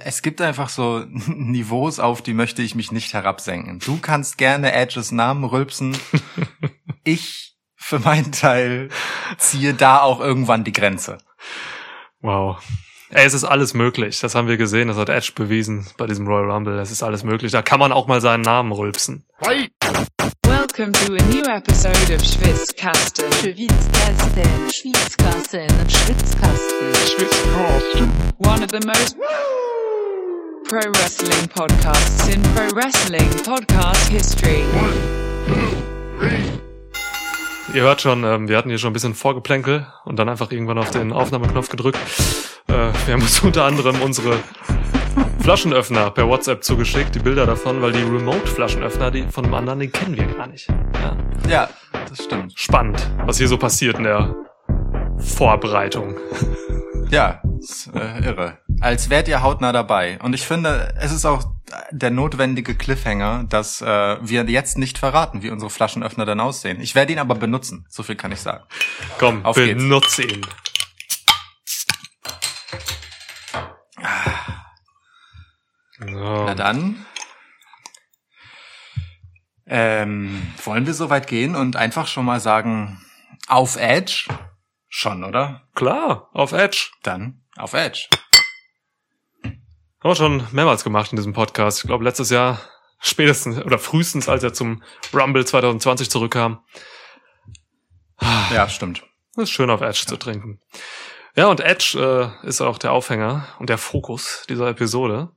Es gibt einfach so Niveaus, auf die möchte ich mich nicht herabsenken. Du kannst gerne Edges Namen rülpsen. ich für meinen Teil ziehe da auch irgendwann die Grenze. Wow. Ey, es ist alles möglich. Das haben wir gesehen. Das hat Edge bewiesen bei diesem Royal Rumble. Es ist alles möglich. Da kann man auch mal seinen Namen rülpsen. Welcome to a new episode of Schwitzkasten. Schwitzkasten, Schwitzkasten, Schwitzkasten, Schwitzkasten. One of the most pro wrestling podcasts in pro wrestling podcast history. Ihr hört schon, ähm, wir hatten hier schon ein bisschen Vorgeplänkel und dann einfach irgendwann auf den Aufnahmeknopf gedrückt. Äh, wir haben uns unter anderem unsere Flaschenöffner per WhatsApp zugeschickt, die Bilder davon, weil die Remote-Flaschenöffner, die von einem anderen, den kennen wir gar nicht. Ja. Ja, das stimmt. Spannend, was hier so passiert in der Vorbereitung. Ja, ist, äh, irre. Als wärt ihr hautnah dabei. Und ich finde, es ist auch der notwendige Cliffhanger, dass äh, wir jetzt nicht verraten, wie unsere Flaschenöffner dann aussehen. Ich werde ihn aber benutzen. So viel kann ich sagen. Komm, Auf geht's. benutze ihn. So. Na dann. Ähm, wollen wir so weit gehen und einfach schon mal sagen, auf Edge? Schon, oder? Klar, auf Edge. Dann auf Edge. Haben wir schon mehrmals gemacht in diesem Podcast. Ich glaube, letztes Jahr spätestens oder frühestens, als er zum Rumble 2020 zurückkam. Ja, stimmt. Es ist schön, auf Edge zu trinken. Ja, und Edge äh, ist auch der Aufhänger und der Fokus dieser Episode.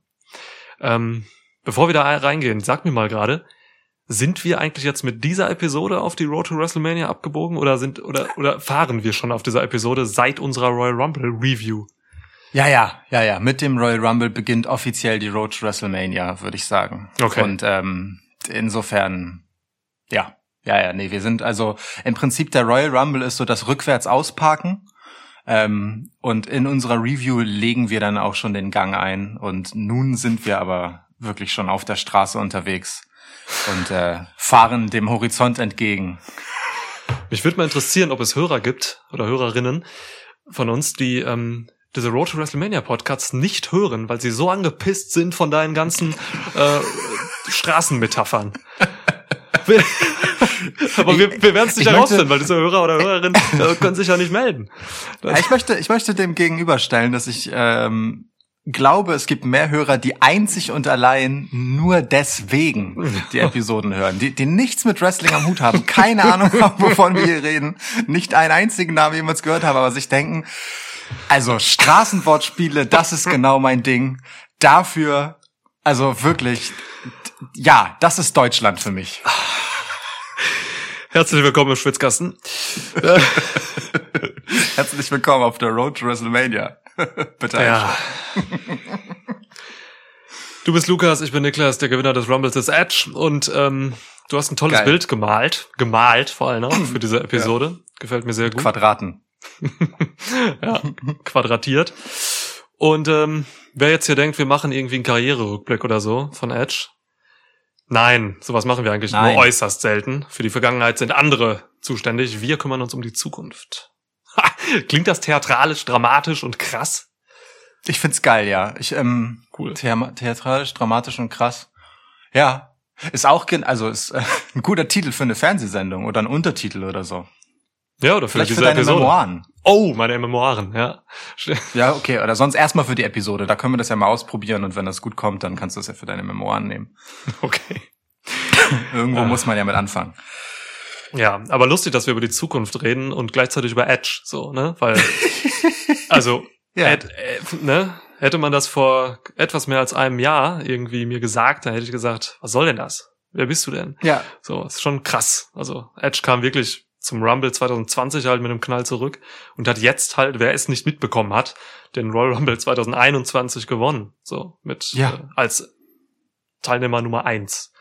Ähm, bevor wir da reingehen, sag mir mal gerade, sind wir eigentlich jetzt mit dieser Episode auf die Road to WrestleMania abgebogen oder sind oder oder fahren wir schon auf dieser Episode seit unserer Royal Rumble Review? Ja, ja, ja, ja. Mit dem Royal Rumble beginnt offiziell die Road to WrestleMania, würde ich sagen. Okay. Und ähm, insofern, ja, ja, ja, nee, wir sind also im Prinzip der Royal Rumble ist so das rückwärts ausparken. Ähm, und in unserer Review legen wir dann auch schon den Gang ein. Und nun sind wir aber wirklich schon auf der Straße unterwegs und äh, fahren dem Horizont entgegen. Mich würde mal interessieren, ob es Hörer gibt oder Hörerinnen von uns, die ähm, diese Road to WrestleMania Podcasts nicht hören, weil sie so angepisst sind von deinen ganzen äh, Straßenmetaphern. Aber wir, wir werden es nicht Ich herausfinden, weil diese Hörer oder Hörerinnen äh, können sich ja nicht melden. Ja, ich möchte, ich möchte dem gegenüberstellen, dass ich ähm, glaube, es gibt mehr Hörer, die einzig und allein nur deswegen die Episoden hören, die, die nichts mit Wrestling am Hut haben, keine Ahnung haben, wovon wir hier reden, nicht einen einzigen Namen jemals gehört haben, aber sich denken, also Straßenwortspiele, das ist genau mein Ding. Dafür, also wirklich, ja, das ist Deutschland für mich. Herzlich willkommen im Schwitzkasten. Herzlich willkommen auf der Road to WrestleMania. Bitte Ja. Du bist Lukas, ich bin Niklas, der Gewinner des Rumbles ist Edge und ähm, du hast ein tolles Geil. Bild gemalt, gemalt vor allem auch für diese Episode. Gefällt mir sehr gut. Quadraten. ja, quadratiert. Und ähm, wer jetzt hier denkt, wir machen irgendwie einen Karriererückblick oder so von Edge. Nein, sowas machen wir eigentlich Nein. nur äußerst selten. Für die Vergangenheit sind andere zuständig. Wir kümmern uns um die Zukunft. Klingt das theatralisch, dramatisch und krass? Ich find's geil, ja. Ich, ähm, Cool. Thea theatralisch, dramatisch und krass. Ja. Ist auch, also ist äh, ein guter Titel für eine Fernsehsendung oder ein Untertitel oder so. Ja, oder für Vielleicht diese für deine Episode. Memoiren. Oh, meine Memoiren, ja. Ja, okay. Oder sonst erstmal für die Episode. Da können wir das ja mal ausprobieren und wenn das gut kommt, dann kannst du es ja für deine Memoiren nehmen. Okay. Irgendwo Ah. muss man ja mit anfangen. Ja, aber lustig, dass wir über die Zukunft reden und gleichzeitig über Edge, so, ne? Weil, also, Ja. Ed, äh, ne? Hätte man das vor etwas mehr als einem Jahr irgendwie mir gesagt, dann hätte ich gesagt, was soll denn das? Wer bist du denn? Ja. So, ist schon krass. Also, Edge kam wirklich zum Rumble 2020 halt mit einem Knall zurück und hat jetzt halt, wer es nicht mitbekommen hat, den Royal Rumble 2021 gewonnen. So, mit, Ja. äh, als Teilnehmer Nummer eins.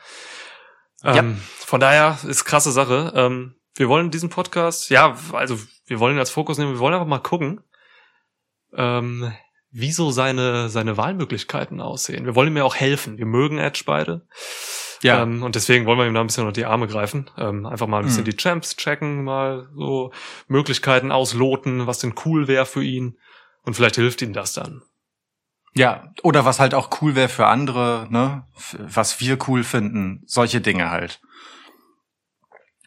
Ähm, Von daher ist krasse Sache. Ähm, wir wollen diesen Podcast, ja, also wir wollen ihn als Fokus nehmen, wir wollen einfach mal gucken, ähm, wie so seine, seine Wahlmöglichkeiten aussehen. Wir wollen ihm ja auch helfen. Wir mögen Edge beide. Ja. Ähm, und deswegen wollen wir ihm da ein bisschen unter die Arme greifen. Ähm, einfach mal ein bisschen Mhm. die Champs checken, mal so Möglichkeiten ausloten, was denn cool wäre für ihn. Und vielleicht hilft ihm das dann. Ja, oder was halt auch cool wäre für andere, ne? Was wir cool finden, solche Dinge halt.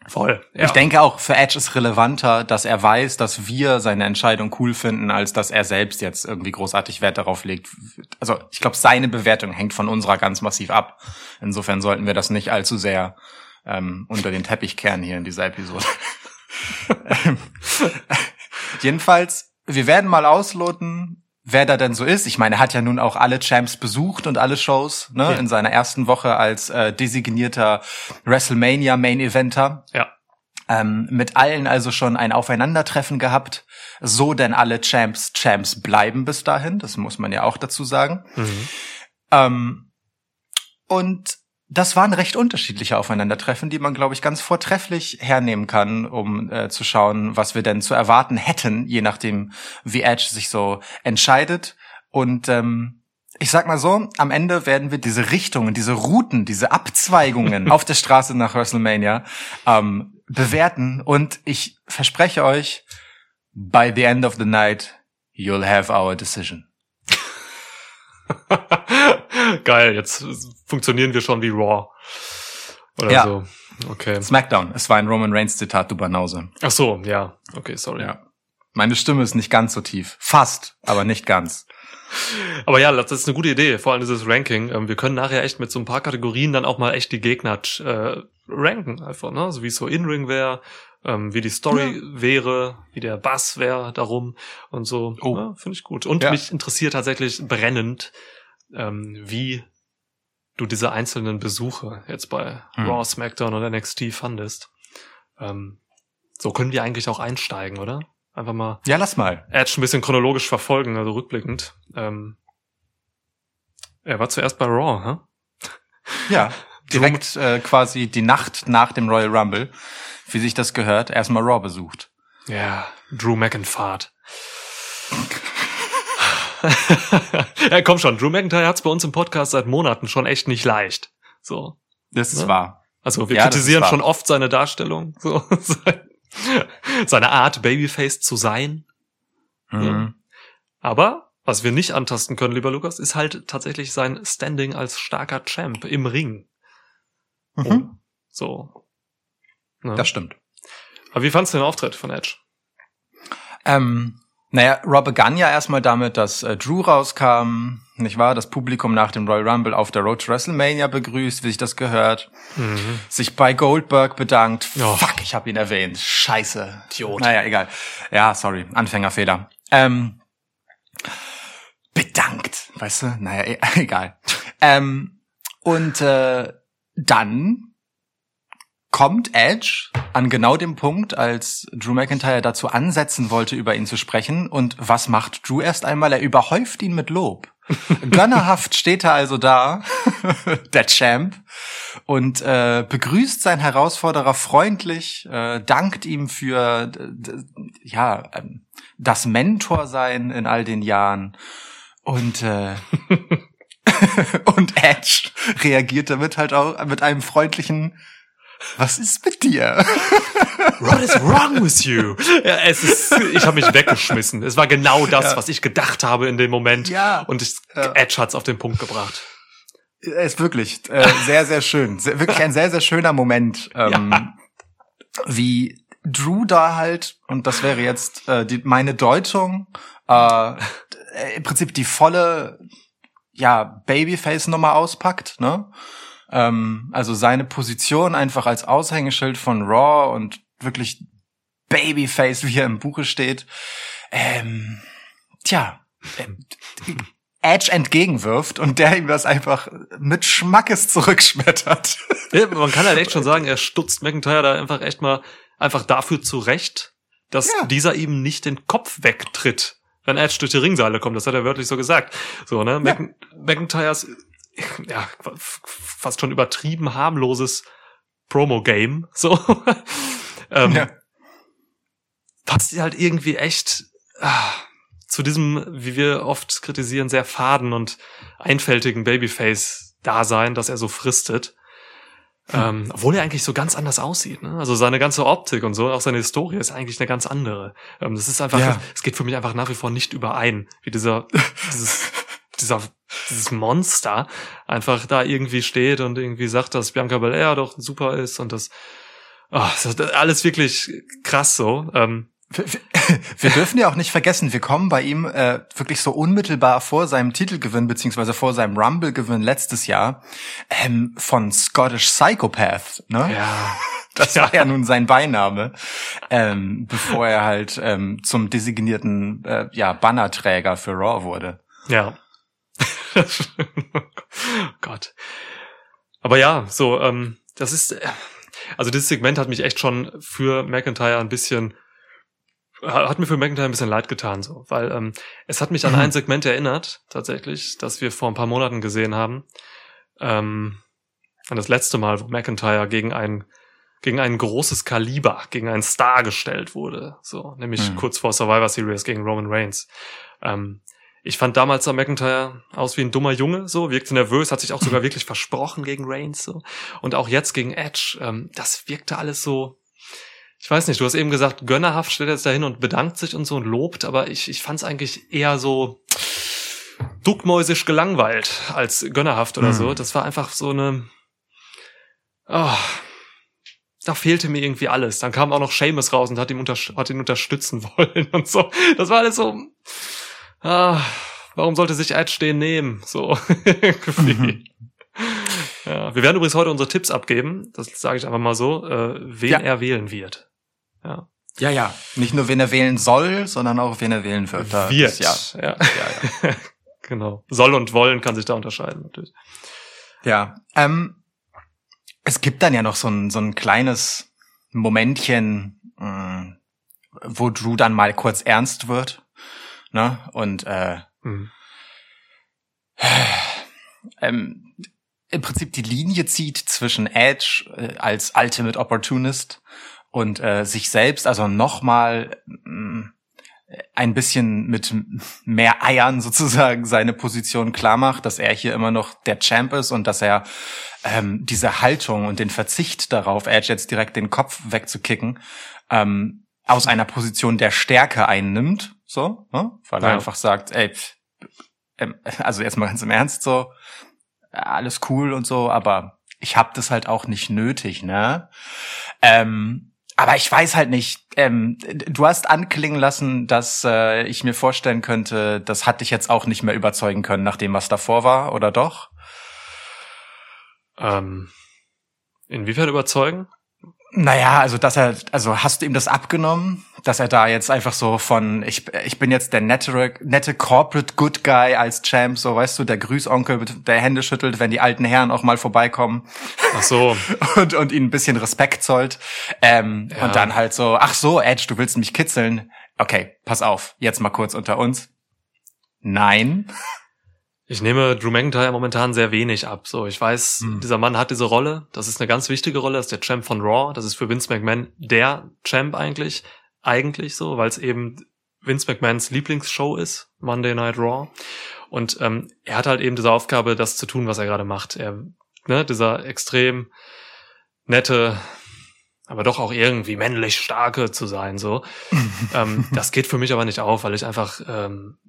Voll. Ja. Ich denke auch, für Edge ist relevanter, dass er weiß, dass wir seine Entscheidung cool finden, als dass er selbst jetzt irgendwie großartig Wert darauf legt. Also ich glaube, seine Bewertung hängt von unserer ganz massiv ab. Insofern sollten wir das nicht allzu sehr ähm, unter den Teppich kehren hier in dieser Episode. Ähm, Jedenfalls, wir werden mal ausloten, wer da denn so ist. Ich meine, er hat ja nun auch alle Champs besucht und alle Shows ne, Ja. in seiner ersten Woche als äh, designierter WrestleMania Main Eventer. Ja. Ähm, mit allen also schon ein Aufeinandertreffen gehabt. So denn alle Champs Champs bleiben bis dahin. Das muss man ja auch dazu sagen. Mhm. Ähm, und das waren recht unterschiedliche Aufeinandertreffen, die man, glaube ich, ganz vortrefflich hernehmen kann, um äh, zu schauen, was wir denn zu erwarten hätten, je nachdem, wie Edge sich so entscheidet. Und ähm, ich sag mal so, am Ende werden wir diese Richtungen, diese Routen, diese Abzweigungen auf der Straße nach WrestleMania ähm, bewerten. Und ich verspreche euch, by the end of the night, you'll have our decision. Geil, jetzt funktionieren wir schon wie Raw. Oder Ja. so. Okay. SmackDown. Es war ein Roman Reigns Zitat, du Banause. Ach so, ja. Okay, sorry. Ja. Meine Stimme ist nicht ganz so tief. Fast, aber nicht ganz. Aber ja, das ist eine gute Idee, vor allem dieses Ranking. Ähm, Wir können nachher echt mit so ein paar Kategorien dann auch mal echt die Gegner äh, ranken, einfach, ne? So wie es so In-Ring wäre, ähm, wie die Story wäre, wie der Bass wäre darum und so. Oh. Ja, Finde ich gut. Und Ja. mich interessiert tatsächlich brennend, ähm, wie du diese einzelnen Besuche jetzt bei Hm. Raw, SmackDown und NXT fandest. Ähm, so können wir eigentlich auch einsteigen, oder? Einfach mal Ja, lass mal. Edge ein bisschen chronologisch verfolgen, also rückblickend. Ähm, er war zuerst bei Raw, hä? Ja. Direkt äh, quasi die Nacht nach dem Royal Rumble, wie sich das gehört, erstmal Raw besucht. Ja, Drew McIntyre. ja, komm schon, Drew McIntyre hat's bei uns im Podcast seit Monaten schon echt nicht leicht. So. Das ist Ne? wahr. Also wir Ja, kritisieren schon oft seine Darstellung, so seine Art, Babyface zu sein. Mhm. Aber was wir nicht antasten können, lieber Lukas, ist halt tatsächlich sein Standing als starker Champ im Ring. Mhm. So. Ne? Das stimmt. Aber wie fandst du den Auftritt von Edge? Ähm, naja, Rob begann ja erstmal damit, dass äh, Drew rauskam, nicht wahr? Das Publikum nach dem Royal Rumble auf der Road to WrestleMania begrüßt, wie sich das gehört. Sich bei Goldberg bedankt. Ja. Fuck, ich habe ihn erwähnt. Scheiße. Idiot. Naja, egal. Ja, sorry. Anfängerfehler. Ähm, bedankt. Weißt du? Naja, e egal. Ähm, und äh, dann kommt Edge an genau dem Punkt, als Drew McIntyre dazu ansetzen wollte, über ihn zu sprechen. Und was macht Drew erst einmal? Er überhäuft ihn mit Lob. Gönnerhaft steht er also da, der Champ, und äh, begrüßt seinen Herausforderer freundlich, äh, dankt ihm für d- ja ähm, das Mentorsein in all den Jahren und äh, und Edge reagiert damit halt auch mit einem freundlichen Was ist mit dir? What is wrong with you? Ja, es ist, ich habe mich weggeschmissen. Es war genau das, Ja. was ich gedacht habe in dem Moment. Ja. Und ich, Ja. Edge hat's auf den Punkt gebracht. Er ist wirklich äh, sehr, sehr schön. Sehr, wirklich ein sehr, sehr schöner Moment. Ähm, Wie Drew da halt, und das wäre jetzt äh, die, meine Deutung, äh, im Prinzip die volle ja, Babyface-Nummer auspackt, ne? Ähm, also seine Position einfach als Aushängeschild von Raw und wirklich Babyface, wie er im Buche steht. Ähm, tja, ähm, Edge entgegenwirft und der ihm das einfach mit Schmackes zurückschmettert. Ja, man kann halt echt schon sagen, er stutzt McIntyre da einfach echt mal einfach dafür zurecht, dass Ja. dieser ihm nicht den Kopf wegtritt, wenn Edge durch die Ringseile kommt. Das hat er wörtlich so gesagt. So, ne? Mc McIntyres, ja, fast schon übertrieben harmloses Promo-Game. So. ähm, Ja. passt halt irgendwie echt ah, zu diesem, wie wir oft kritisieren, sehr faden und einfältigen Babyface-Dasein, dass er so fristet. Ähm, obwohl er eigentlich so ganz anders aussieht. Ne? Also seine ganze Optik und so, auch seine Historie ist eigentlich eine ganz andere. Ähm, das ist einfach, Ja. es geht für mich einfach nach wie vor nicht überein, wie dieser, dieses, dieser, dieses Monster einfach da irgendwie steht und irgendwie sagt, dass Bianca Belair doch super ist und das, oh, das alles wirklich krass so. Ähm, wir dürfen ja auch nicht vergessen, wir kommen bei ihm äh, wirklich so unmittelbar vor seinem Titelgewinn beziehungsweise vor seinem Rumble-Gewinn letztes Jahr ähm, von Scottish Psychopath. Ne? ja, Das war ja nun sein Beiname, ähm, bevor er halt ähm, zum designierten äh, ja, Bannerträger für Raw wurde. ja. Gott. Aber ja, so, ähm, das ist, äh, also dieses Segment hat mich echt schon für McIntyre ein bisschen, hat mir für McIntyre ein bisschen leid getan, so, weil ähm, es hat mich an Mhm. ein Segment erinnert, tatsächlich, das wir vor ein paar Monaten gesehen haben. Ähm, an das letzte Mal, wo McIntyre gegen ein gegen ein großes Kaliber, gegen einen Star gestellt wurde, so, nämlich Mhm. kurz vor Survivor Series gegen Roman Reigns. Ähm, ich fand damals sah McIntyre aus wie ein dummer Junge, so, wirkte nervös, hat sich auch sogar wirklich versprochen gegen Reigns, so. Und auch jetzt gegen Edge, ähm, das wirkte alles so, ich weiß nicht, du hast eben gesagt, gönnerhaft stellt er jetzt dahin und bedankt sich und so und lobt, aber ich, ich fand es eigentlich eher so duckmäusisch gelangweilt als gönnerhaft oder Mhm. so. Das war einfach so eine, oh, da fehlte mir irgendwie alles. Dann kam auch noch Seamus raus und hat ihn, unter, hat ihn unterstützen wollen und so. Das war alles so, ah, warum sollte sich Edge den nehmen? So, irgendwie. Ja, wir werden übrigens heute unsere Tipps abgeben. Das sage ich einfach mal so, äh, wen Ja. er wählen wird. Ja. Ja, ja. Nicht nur wen er wählen soll, sondern auch wen er wählen wird. Da wird. Ja, ja. ja, ja. genau. Soll und wollen kann sich da unterscheiden, natürlich. Ja, ähm, es gibt dann ja noch so ein, so ein kleines Momentchen, mh, wo Drew dann mal kurz ernst wird, ne? Und äh, Mhm. ähm, im Prinzip die Linie zieht zwischen Edge äh, als Ultimate Opportunist und äh, sich selbst, also nochmal mh, ein bisschen mit mehr Eiern sozusagen seine Position klar macht, dass er hier immer noch der Champ ist und dass er ähm, diese Haltung und den Verzicht darauf, Edge jetzt direkt den Kopf wegzukicken, ähm, aus einer Position der Stärke einnimmt, so, ne? weil er Ja. einfach sagt, ey, ähm, also jetzt mal ganz im Ernst so, alles cool und so, aber ich hab das halt auch nicht nötig, ne? Ähm, aber ich weiß halt nicht. Ähm, du hast anklingen lassen, dass äh, ich mir vorstellen könnte, das hat dich jetzt auch nicht mehr überzeugen können, nach dem, was davor war, oder doch? Ähm, inwiefern überzeugen? Naja, also dass er, also hast du ihm das abgenommen, dass er da jetzt einfach so von, ich, ich bin jetzt der nette, nette Corporate Good Guy als Champ, so weißt du, der Grüßonkel, der Hände schüttelt, wenn die alten Herren auch mal vorbeikommen Ach so. und, und ihnen ein bisschen Respekt zollt. Ähm, Ja. Und dann halt so, ach so, Edge, du willst mich kitzeln. Okay, pass auf, jetzt mal kurz unter uns. Nein. Ich nehme Drew McIntyre momentan sehr wenig ab. So, ich weiß, Hm. dieser Mann hat diese Rolle. Das ist eine ganz wichtige Rolle. Das ist der Champ von Raw. Das ist für Vince McMahon der Champ eigentlich. Eigentlich so, weil es eben Vince McMahons Lieblingsshow ist, Monday Night Raw. Und ähm, er hat halt eben diese Aufgabe, das zu tun, was er gerade macht. Er, ne, dieser extrem nette, aber doch auch irgendwie männlich starke zu sein. So, ähm, das geht für mich aber nicht auf, weil ich einfach ähm,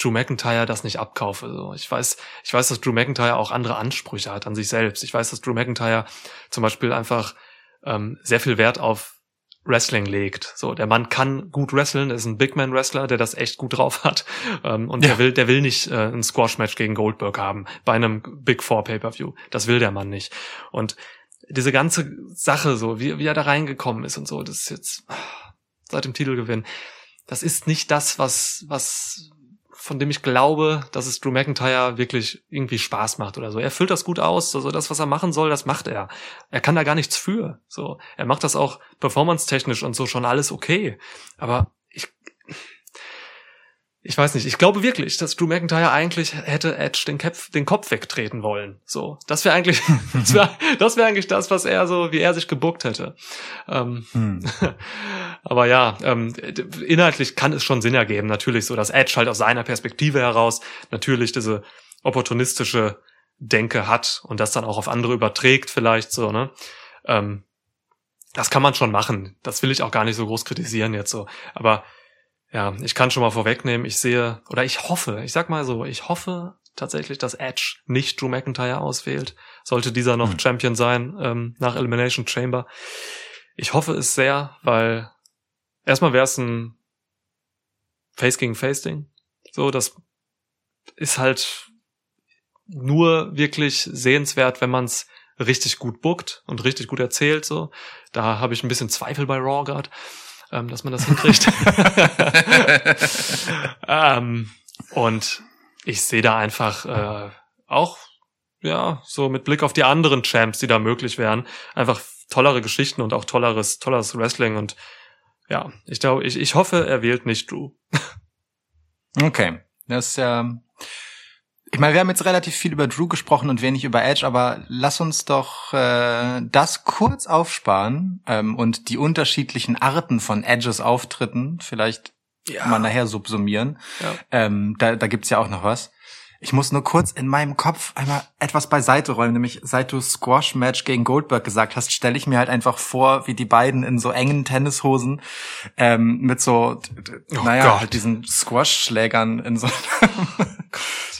Drew McIntyre das nicht abkaufe. So, ich weiß, ich weiß, dass Drew McIntyre auch andere Ansprüche hat an sich selbst. Ich weiß, dass Drew McIntyre zum Beispiel einfach ähm, sehr viel Wert auf Wrestling legt. So, der Mann kann gut wresteln, ist ein Big Man Wrestler, der das echt gut drauf hat. Ähm, und Ja. der will, der will nicht äh, ein Squash Match gegen Goldberg haben bei einem Big Four Pay Per View. Das will der Mann nicht. Und diese ganze Sache, so wie, wie er da reingekommen ist und so, das ist jetzt ah, seit dem Titelgewinn. Das ist nicht das, was was von dem ich glaube, dass es Drew McIntyre wirklich irgendwie Spaß macht oder so. Er füllt das gut aus, also das, was er machen soll, das macht er. Er kann da gar nichts für. So, er macht das auch performance-technisch und so schon alles okay. Aber ich, weiß nicht. Ich glaube wirklich, dass Drew McIntyre eigentlich hätte Edge den, Köpf, den Kopf wegtreten wollen. So, das wäre eigentlich, das wäre, das wäre eigentlich das, was er so, wie er sich gebuckt hätte. Ähm, Hm. aber ja, ähm, inhaltlich kann es schon Sinn ergeben, natürlich so, dass Edge halt aus seiner Perspektive heraus natürlich diese opportunistische Denke hat und das dann auch auf andere überträgt vielleicht so, ne? Ähm, das kann man schon machen. Das will ich auch gar nicht so groß kritisieren jetzt so. Aber ja, ich kann schon mal vorwegnehmen, ich sehe, oder ich hoffe, ich sag mal so, ich hoffe tatsächlich, dass Edge nicht Drew McIntyre auswählt. Sollte dieser noch Hm. Champion sein ähm, nach Elimination Chamber. Ich hoffe es sehr, weil erstmal wäre es ein Face gegen Face Ding. So, das ist halt nur wirklich sehenswert, wenn man es richtig gut bookt und richtig gut erzählt. So, da habe ich ein bisschen Zweifel bei Raw gerade, ähm, dass man das hinkriegt. ähm, und ich sehe da einfach äh, auch ja so mit Blick auf die anderen Champs, die da möglich wären, einfach tollere Geschichten und auch tolleres tolleres Wrestling und ja, ich glaube, ich, ich hoffe, er wählt nicht Drew. Okay, das ist ja. Ich meine, wir haben jetzt relativ viel über Drew gesprochen und wenig über Edge, aber lass uns doch äh, das kurz aufsparen ähm, und die unterschiedlichen Arten von Edges Auftritten vielleicht mal nachher subsumieren. Ja. Ähm, da, da gibt's ja auch noch was. Ich muss nur kurz in meinem Kopf einmal etwas beiseite räumen, nämlich seit du Squash-Match gegen Goldberg gesagt hast, stelle ich mir halt einfach vor, wie die beiden in so engen Tennishosen ähm, mit so, Oh naja, Gott. halt diesen Squash-Schlägern in so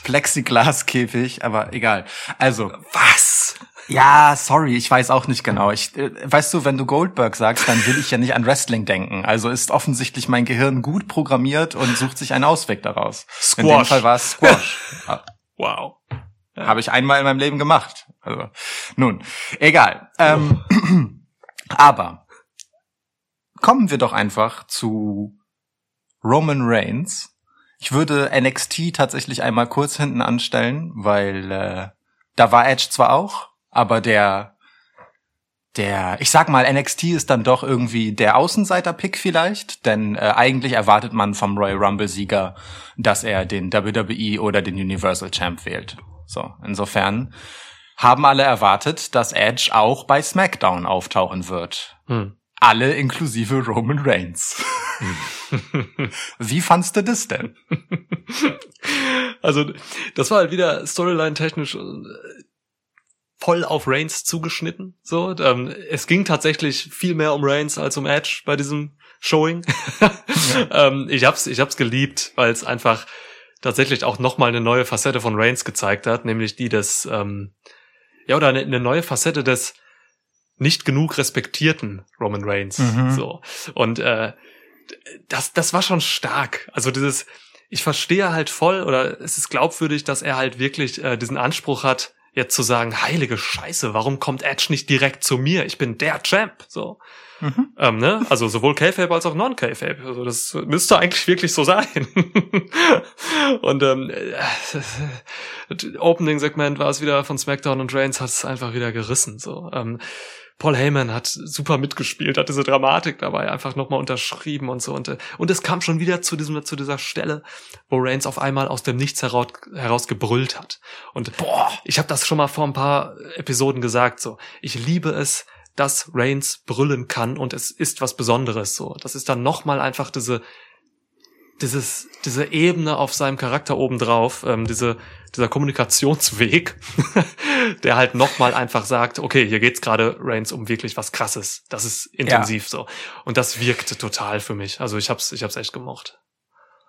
Plexiglaskäfig, aber egal. Also, Was? ja, sorry, ich weiß auch nicht genau. Ich, äh, weißt du, wenn du Goldberg sagst, dann will ich ja nicht an Wrestling denken. Also ist offensichtlich mein Gehirn gut programmiert und sucht sich einen Ausweg daraus. In dem Squash. Fall war es Squash. Wow. Habe ich einmal in meinem Leben gemacht. Also, nun, egal. Ähm, aber kommen wir doch einfach zu Roman Reigns. Ich würde NXT tatsächlich einmal kurz hinten anstellen, weil äh, da war Edge zwar auch, aber der der, ich sag mal, NXT ist dann doch irgendwie der Außenseiter-Pick vielleicht, denn äh, eigentlich erwartet man vom Royal Rumble-Sieger, dass er den WWE oder den Universal Champ wählt. So, insofern haben alle erwartet, dass Edge auch bei SmackDown auftauchen wird. Hm. Alle inklusive Roman Reigns. Wie fandst du das denn? Also, das war halt wieder storyline-technisch äh, voll auf Reigns zugeschnitten. So, ähm, es ging tatsächlich viel mehr um Reigns als um Edge bei diesem Showing. ähm, ich hab's, ich hab's geliebt, weil es einfach tatsächlich auch nochmal eine neue Facette von Reigns gezeigt hat, nämlich die des, ähm, ja, oder eine, eine neue Facette des nicht genug respektierten Roman Reigns. Mhm. So. Und äh, das, das war schon stark. Also dieses, ich verstehe halt voll, oder es ist glaubwürdig, dass er halt wirklich äh, diesen Anspruch hat, jetzt zu sagen, heilige Scheiße, warum kommt Edge nicht direkt zu mir? Ich bin der Champ. So. Mhm. Ähm, ne? Also sowohl K-Fape als auch Non-K-Fape. Also das müsste eigentlich wirklich so sein. und ähm, äh, Opening-Segment war es wieder von SmackDown und Reigns hat es einfach wieder gerissen. So. Ähm, Paul Heyman hat super mitgespielt, hat diese Dramatik dabei einfach nochmal unterschrieben und so. Und, äh, und es kam schon wieder zu, diesem, zu dieser Stelle, wo Reigns auf einmal aus dem Nichts heraus, heraus gebrüllt hat. Und boah, ich habe das schon mal vor ein paar Episoden gesagt. So, ich liebe es, dass Reigns brüllen kann und es ist was Besonderes. So, das ist dann nochmal einfach diese dieses, diese Ebene auf seinem Charakter obendrauf, ähm, diese, dieser Kommunikationsweg, der halt nochmal einfach sagt, okay, hier geht's gerade Reigns um wirklich was krasses. Das ist intensiv so. Und das wirkte total für mich. Also ich hab's, ich hab's echt gemocht.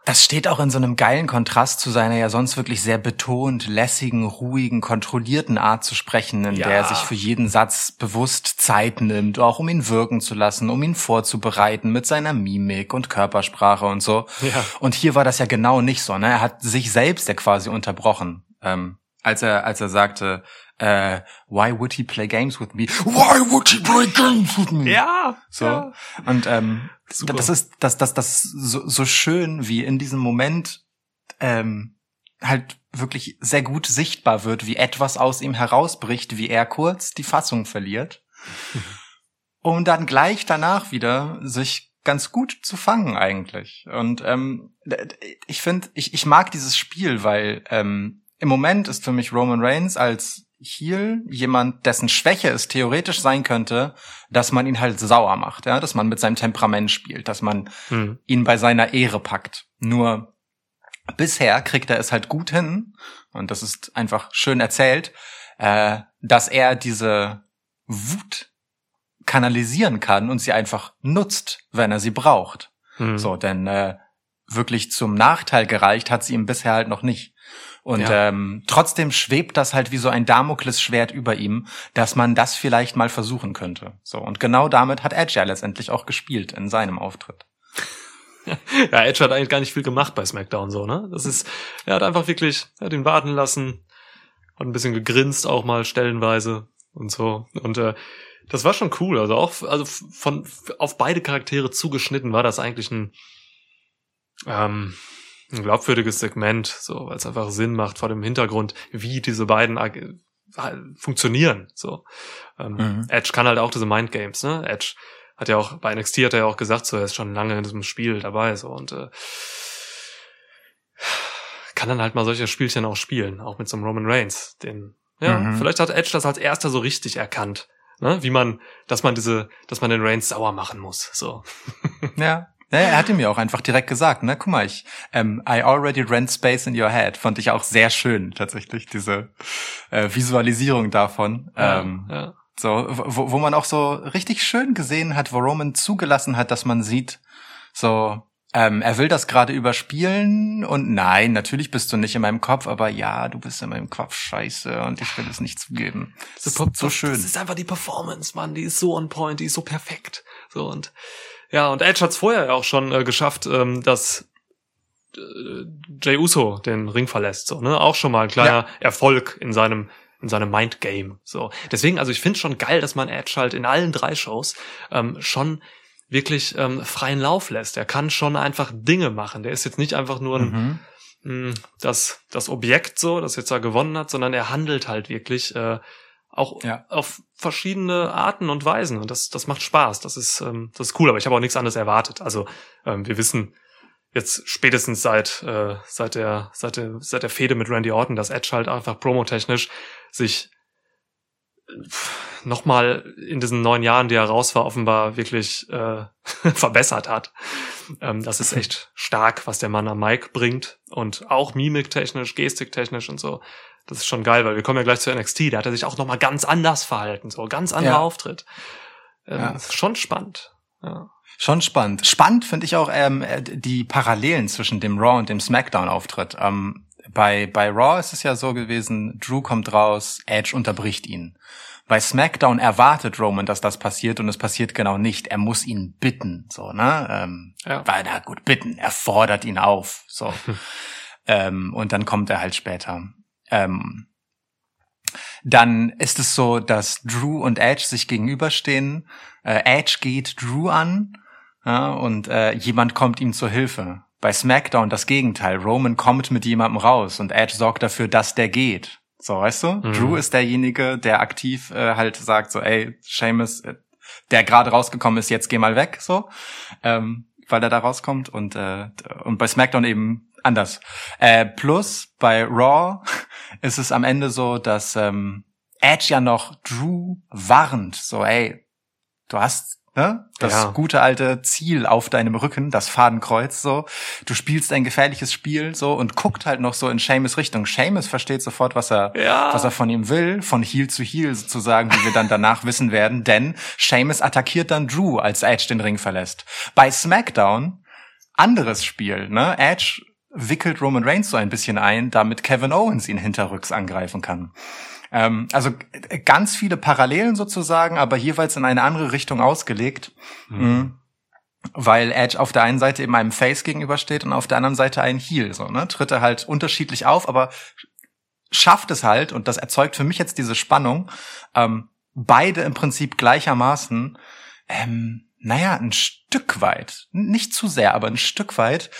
Das steht auch in so einem geilen Kontrast zu seiner ja sonst wirklich sehr betont, lässigen, ruhigen, kontrollierten Art zu sprechen, in Ja. der er sich für jeden Satz bewusst Zeit nimmt, auch um ihn wirken zu lassen, um ihn vorzubereiten mit seiner Mimik und Körpersprache und so. Ja. Und hier war das ja genau nicht so. Ne? Er hat sich selbst ja quasi unterbrochen, ähm, als er als er sagte, äh, Why would he play games with me? Why would he play games with me? Ja. So. Ja. Und ähm, Super. das ist das, das, das so, so schön, wie in diesem Moment ähm, halt wirklich sehr gut sichtbar wird, wie etwas aus ihm herausbricht, wie er kurz die Fassung verliert, um dann gleich danach wieder sich ganz gut zu fangen eigentlich. Und ähm, ich finde, ich, ich mag dieses Spiel, weil ähm, im Moment ist für mich Roman Reigns als Heel jemand, dessen Schwäche es theoretisch sein könnte, dass man ihn halt sauer macht, ja, dass man mit seinem Temperament spielt, dass man Hm. ihn bei seiner Ehre packt. Nur bisher kriegt er es halt gut hin, und das ist einfach schön erzählt, äh, dass er diese Wut kanalisieren kann und sie einfach nutzt, wenn er sie braucht. Hm. So, denn äh, wirklich zum Nachteil gereicht hat sie ihm bisher halt noch nicht. Und Ja. ähm, trotzdem schwebt das halt wie so ein Damoklesschwert über ihm, dass man das vielleicht mal versuchen könnte. So und genau damit hat Edge ja letztendlich auch gespielt in seinem Auftritt. Ja, Edge hat eigentlich gar nicht viel gemacht bei SmackDown so, ne? Das ist, er hat einfach wirklich, er hat ihn warten lassen, hat ein bisschen gegrinst auch mal stellenweise und so. Und äh, das war schon cool. Also auch, also von auf beide Charaktere zugeschnitten war das eigentlich ein, ähm, ein glaubwürdiges Segment, so, weil es einfach Sinn macht vor dem Hintergrund, wie diese beiden ag- funktionieren. So. Ähm, Mhm. Edge kann halt auch diese Mind Games, ne? Edge hat ja auch, bei NXT hat er ja auch gesagt, so, er ist schon lange in diesem Spiel dabei, so, und äh, kann dann halt mal solche Spielchen auch spielen, auch mit so einem Roman Reigns, den, ja, Mhm. vielleicht hat Edge das als erster so richtig erkannt, ne? Wie man, dass man diese, dass man den Reigns sauer machen muss, so. Ja. Ja, er hatte mir auch einfach direkt gesagt, ne, guck mal, ich, ähm, I already rent space in your head, fand ich auch sehr schön, tatsächlich, diese äh, Visualisierung davon. Ähm, ja. So, wo, wo man auch so richtig schön gesehen hat, wo Roman zugelassen hat, dass man sieht, so, ähm, er will das gerade überspielen und nein, natürlich bist du nicht in meinem Kopf, aber ja, du bist in meinem Kopf scheiße und ich will es nicht zugeben. Das ist so schön. Das ist einfach die Performance, Mann. Die ist so on point, die ist so perfekt. So und ja, und Edge hat es vorher ja auch schon äh, geschafft, ähm, dass äh, Jay Uso den Ring verlässt. So, ne? Auch schon mal ein kleiner Erfolg in seinem in seinem Mindgame. So. Deswegen, also ich finde schon geil, dass man Edge halt in allen drei Shows ähm, schon wirklich ähm, freien Lauf lässt. Er kann schon einfach Dinge machen. Der ist jetzt nicht einfach nur ein, Mhm. mh, das, das Objekt so, das jetzt da gewonnen hat, sondern er handelt halt wirklich äh, auch Ja. auf verschiedene Arten und Weisen. Und das, das macht Spaß. Das ist, ähm, das ist cool, aber ich habe auch nichts anderes erwartet. Also ähm, wir wissen jetzt spätestens seit, äh, seit der, seit der, seit der Fehde mit Randy Orton, dass Edge halt einfach promotechnisch sich nochmal in diesen neun Jahren, die er raus war, offenbar wirklich äh, verbessert hat. Ähm, das ist echt stark, was der Mann am Mic bringt und auch mimiktechnisch, gestiktechnisch und so. Das ist schon geil, weil wir kommen ja gleich zu NXT, da hat er sich auch nochmal ganz anders verhalten, so ganz anderer Ja. Auftritt. Ähm, Ja. schon spannend. Ja. Schon spannend. Spannend finde ich auch ähm, äh, die Parallelen zwischen dem Raw und dem SmackDown-Auftritt. Ähm, bei, bei Raw ist es ja so gewesen, Drew kommt raus, Edge unterbricht ihn. Bei SmackDown erwartet Roman, dass das passiert und es passiert genau nicht. Er muss ihn bitten, so, ne? Ähm, Ja. Weil, na gut, bitten. Er fordert ihn auf, so. ähm, und dann kommt er halt später. Ähm, dann ist es so, dass Drew und Edge sich gegenüberstehen. Äh, Edge geht Drew an ja, und äh, jemand kommt ihm zur Hilfe. Bei SmackDown das Gegenteil. Roman kommt mit jemandem raus und Edge sorgt dafür, dass der geht. So, weißt du? Mhm. Drew ist derjenige, der aktiv äh, halt sagt so, ey, Seamus, äh, der gerade rausgekommen ist, jetzt geh mal weg, so, ähm, weil er da rauskommt und äh, und bei SmackDown eben anders. Äh, plus bei Raw ist es am Ende so, dass ähm, Edge ja noch Drew warnt, so, ey, du hast ne, das Ja. gute alte Ziel auf deinem Rücken, das Fadenkreuz, so. Du spielst ein gefährliches Spiel, so, und guckt halt noch so in Seamus Richtung. Seamus versteht sofort, was er, Ja. was er von ihm will, von Heel zu Heel sozusagen, wie wir dann danach wissen werden, denn Seamus attackiert dann Drew, als Edge den Ring verlässt. Bei SmackDown, anderes Spiel, ne, Edge wickelt Roman Reigns so ein bisschen ein, damit Kevin Owens ihn hinterrücks angreifen kann. Ähm, also äh, ganz viele Parallelen sozusagen, aber jeweils in eine andere Richtung ausgelegt. Mhm. Weil Edge auf der einen Seite eben einem Face gegenübersteht und auf der anderen Seite ein Heel. So, ne? Tritt er halt unterschiedlich auf, aber schafft es halt, und das erzeugt für mich jetzt diese Spannung, ähm, beide im Prinzip gleichermaßen, ähm, naja, ein Stück weit, nicht zu sehr, aber ein Stück weit,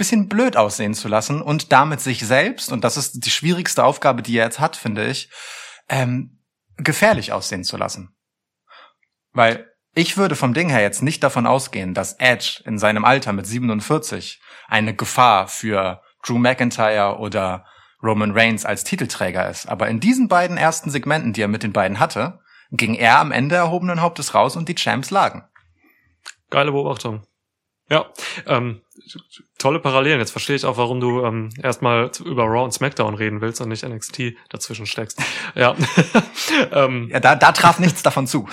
bisschen blöd aussehen zu lassen und damit sich selbst, und das ist die schwierigste Aufgabe, die er jetzt hat, finde ich, ähm, gefährlich aussehen zu lassen. Weil ich würde vom Ding her jetzt nicht davon ausgehen, dass Edge in seinem Alter mit 47 eine Gefahr für Drew McIntyre oder Roman Reigns als Titelträger ist. Aber in diesen beiden ersten Segmenten, die er mit den beiden hatte, ging er am Ende erhobenen Hauptes raus und die Champs lagen. Geile Beobachtung. Ja, ähm, tolle Parallelen. Jetzt verstehe ich auch, warum du ähm, erstmal über Raw und SmackDown reden willst und nicht NXT dazwischen steckst. Ja, ähm, Ja, da, da traf nichts davon zu.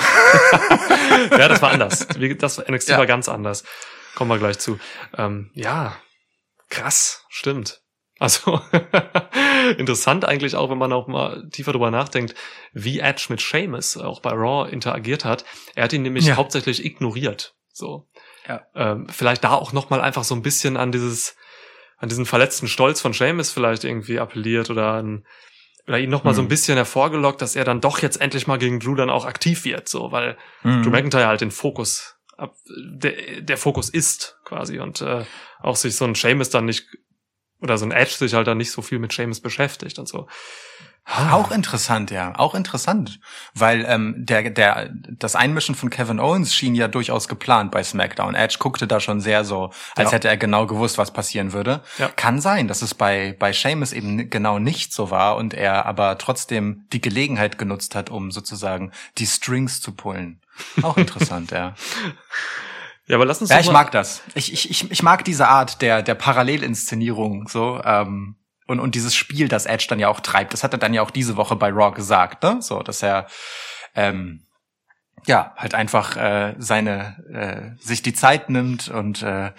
ja, das war anders. Das NXT Ja. war ganz anders. Kommen wir gleich zu. Ähm, ja, Krass, stimmt. Also interessant eigentlich auch, wenn man auch mal tiefer drüber nachdenkt, wie Edge mit Seamus auch bei Raw interagiert hat. Er hat ihn nämlich Ja. hauptsächlich ignoriert. So. Ja. Ähm, vielleicht da auch noch mal einfach so ein bisschen an dieses, an diesen verletzten Stolz von Seamus vielleicht irgendwie appelliert oder an, oder ihn noch mal so ein Hm. bisschen hervorgelockt, dass er dann doch jetzt endlich mal gegen Drew dann auch aktiv wird, so, weil Mhm. Drew McIntyre halt den Fokus, ab, der, der Fokus ist quasi und äh, auch sich so ein Seamus dann nicht oder so ein Edge sich halt dann nicht so viel mit Seamus beschäftigt und so. Auch interessant, ja, auch interessant, weil ähm, der der das Einmischen von Kevin Owens schien ja durchaus geplant bei SmackDown. Edge guckte da schon sehr so, als Ja. hätte er genau gewusst, was passieren würde. Ja. Kann sein, dass es bei bei Sheamus eben genau nicht so war und er aber trotzdem die Gelegenheit genutzt hat, um sozusagen die Strings zu pullen. Auch interessant, ja. Ja, aber lass uns Ja, ich mag das. Ich, ich, ich, ich mag diese Art der, der Parallelinszenierung so. Ähm, und, und dieses Spiel, das Edge dann ja auch treibt. Das hat er dann ja auch diese Woche bei Raw gesagt, ne? So, dass er ähm, ja halt einfach äh, seine äh, sich die Zeit nimmt und äh,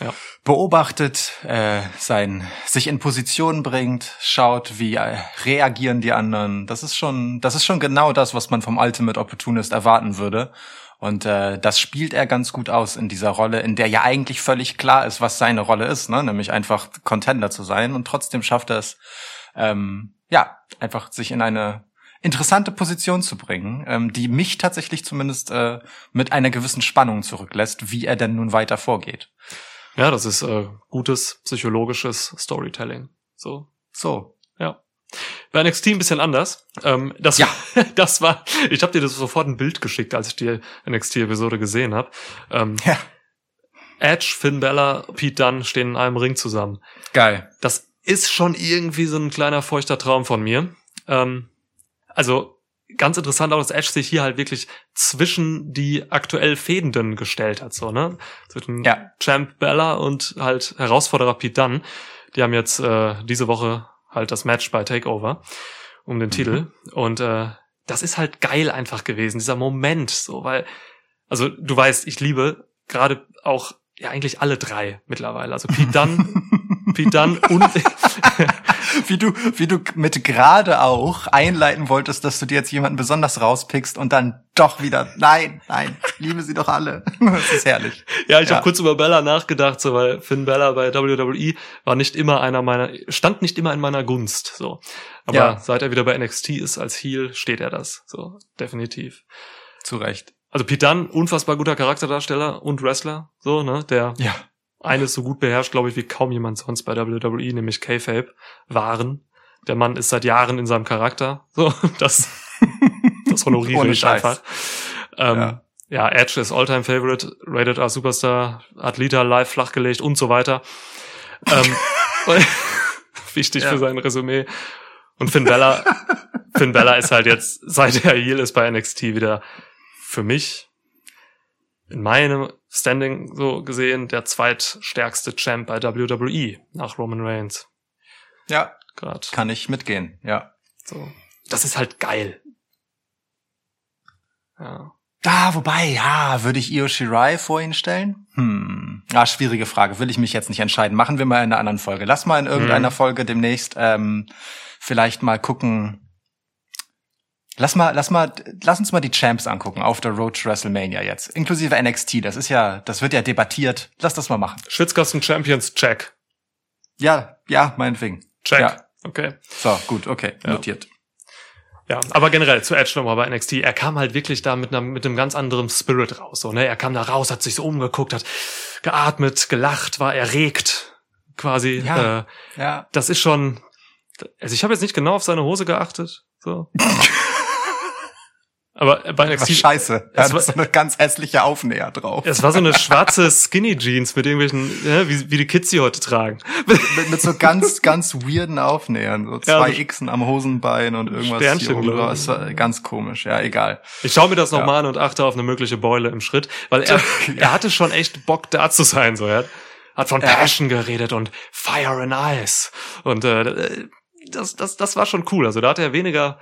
Ja. beobachtet, äh, sein sich in Position bringt, schaut, wie äh, reagieren die anderen. Das ist schon, das ist schon genau das, was man vom Ultimate Opportunist erwarten würde. Und äh, das spielt er ganz gut aus in dieser Rolle, in der ja eigentlich völlig klar ist, was seine Rolle ist, ne? nämlich einfach Contender zu sein. Und trotzdem schafft er es, ähm, ja, einfach sich in eine interessante Position zu bringen, ähm, die mich tatsächlich zumindest äh, mit einer gewissen Spannung zurücklässt, wie er denn nun weiter vorgeht. Ja, das ist äh, gutes psychologisches Storytelling. So. So. Bei NXT ein bisschen anders. Ähm, das, Ja. das war, ich habe dir das sofort ein Bild geschickt, als ich die NXT-Episode gesehen habe. Ähm, Ja. Edge, Finn Bella, Pete Dunne stehen in einem Ring zusammen. geil. Das ist schon irgendwie so ein kleiner feuchter Traum von mir. Ähm, also ganz interessant auch, dass Edge sich hier halt wirklich zwischen die aktuell Fädenden gestellt hat, so, ne? Zwischen Ja. Champ Bella und halt Herausforderer Pete Dunne. Die haben jetzt äh, diese Woche halt das Match bei Takeover um den Titel. Und äh, das ist halt geil einfach gewesen, dieser Moment, so, weil, also du weißt, ich liebe gerade auch ja eigentlich alle drei mittlerweile. Also Pete Dunne, Pete Dunne und wie du, wie du mit gerade auch einleiten wolltest, dass du dir jetzt jemanden besonders rauspickst und dann doch wieder, nein, nein, liebe sie doch alle. Das ist herrlich. Ja, ich Ja. habe kurz über Bella nachgedacht, so weil Finn Bella bei WWE war nicht immer einer meiner, stand nicht immer in meiner Gunst, so. Aber Ja. seit er wieder bei NXT ist als Heel, steht er das, so definitiv. Zu Recht. Also Dunne, unfassbar guter Charakterdarsteller und Wrestler, so ne, der Ja. Eines so gut beherrscht, glaube ich, wie kaum jemand sonst bei WWE, nämlich K-Fape, waren. Der Mann ist seit Jahren in seinem Charakter, so das, das honoriere ich einfach. Ähm, Ja. ja. Edge ist Alltime Favorite, Rated R Superstar, Athleta live flachgelegt und so weiter. Ähm, wichtig Ja. für sein Resümee. Und Finn Bella, Finn Bella ist halt jetzt, seit er Heel ist bei NXT wieder für mich in meinem Standing so gesehen der zweitstärkste Champ bei WWE nach Roman Reigns. Ja, Gerade. kann ich mitgehen, ja. So. Das ist halt geil. Ja. Ah, wobei, ja, würde ich Io Shirai vor ihn stellen? Hm. Ah, schwierige Frage. Will ich mich jetzt nicht entscheiden. Machen wir mal in einer anderen Folge. Lass mal in irgendeiner Mhm. Folge demnächst ähm, vielleicht mal gucken. Lass mal, lass mal, lass uns mal die Champs angucken auf der Road to WrestleMania jetzt. Inklusive NXT. Das ist ja, das wird ja debattiert. Lass das mal machen. Schwitzkasten Champions, check. Ja, ja, meinetwegen. Check. Ja. Okay. So, gut, okay, Ja. notiert. Ja, aber generell zu Edge nochmal bei NXT. Er kam halt wirklich da mit, einer, mit einem ganz anderen Spirit raus. So, ne? Er kam da raus, hat sich so umgeguckt, hat geatmet, gelacht, war erregt. Quasi. Ja. Äh, Ja. das ist schon. Also ich habe jetzt nicht genau auf seine Hose geachtet. So. aber bei Was NXT. scheiße. Es Ja, war- so eine ganz hässliche Aufnäher drauf. Es war so eine schwarze Skinny Jeans mit irgendwelchen, ja, wie, wie die Kids sie heute tragen. mit, mit so ganz, ganz weirden Aufnähern. So Ja, zwei so Xen am Hosenbein und irgendwas Sternchen, hier oben drauf. äh, ganz komisch. Ja, egal. Ich schaue mir das Ja. nochmal an und achte auf eine mögliche Beule im Schritt, weil er, er hatte schon echt Bock da zu sein, so. Er hat, hat von Ja. Passion geredet und Fire and Ice. Und äh, das, das, das war schon cool. Also da hat er weniger,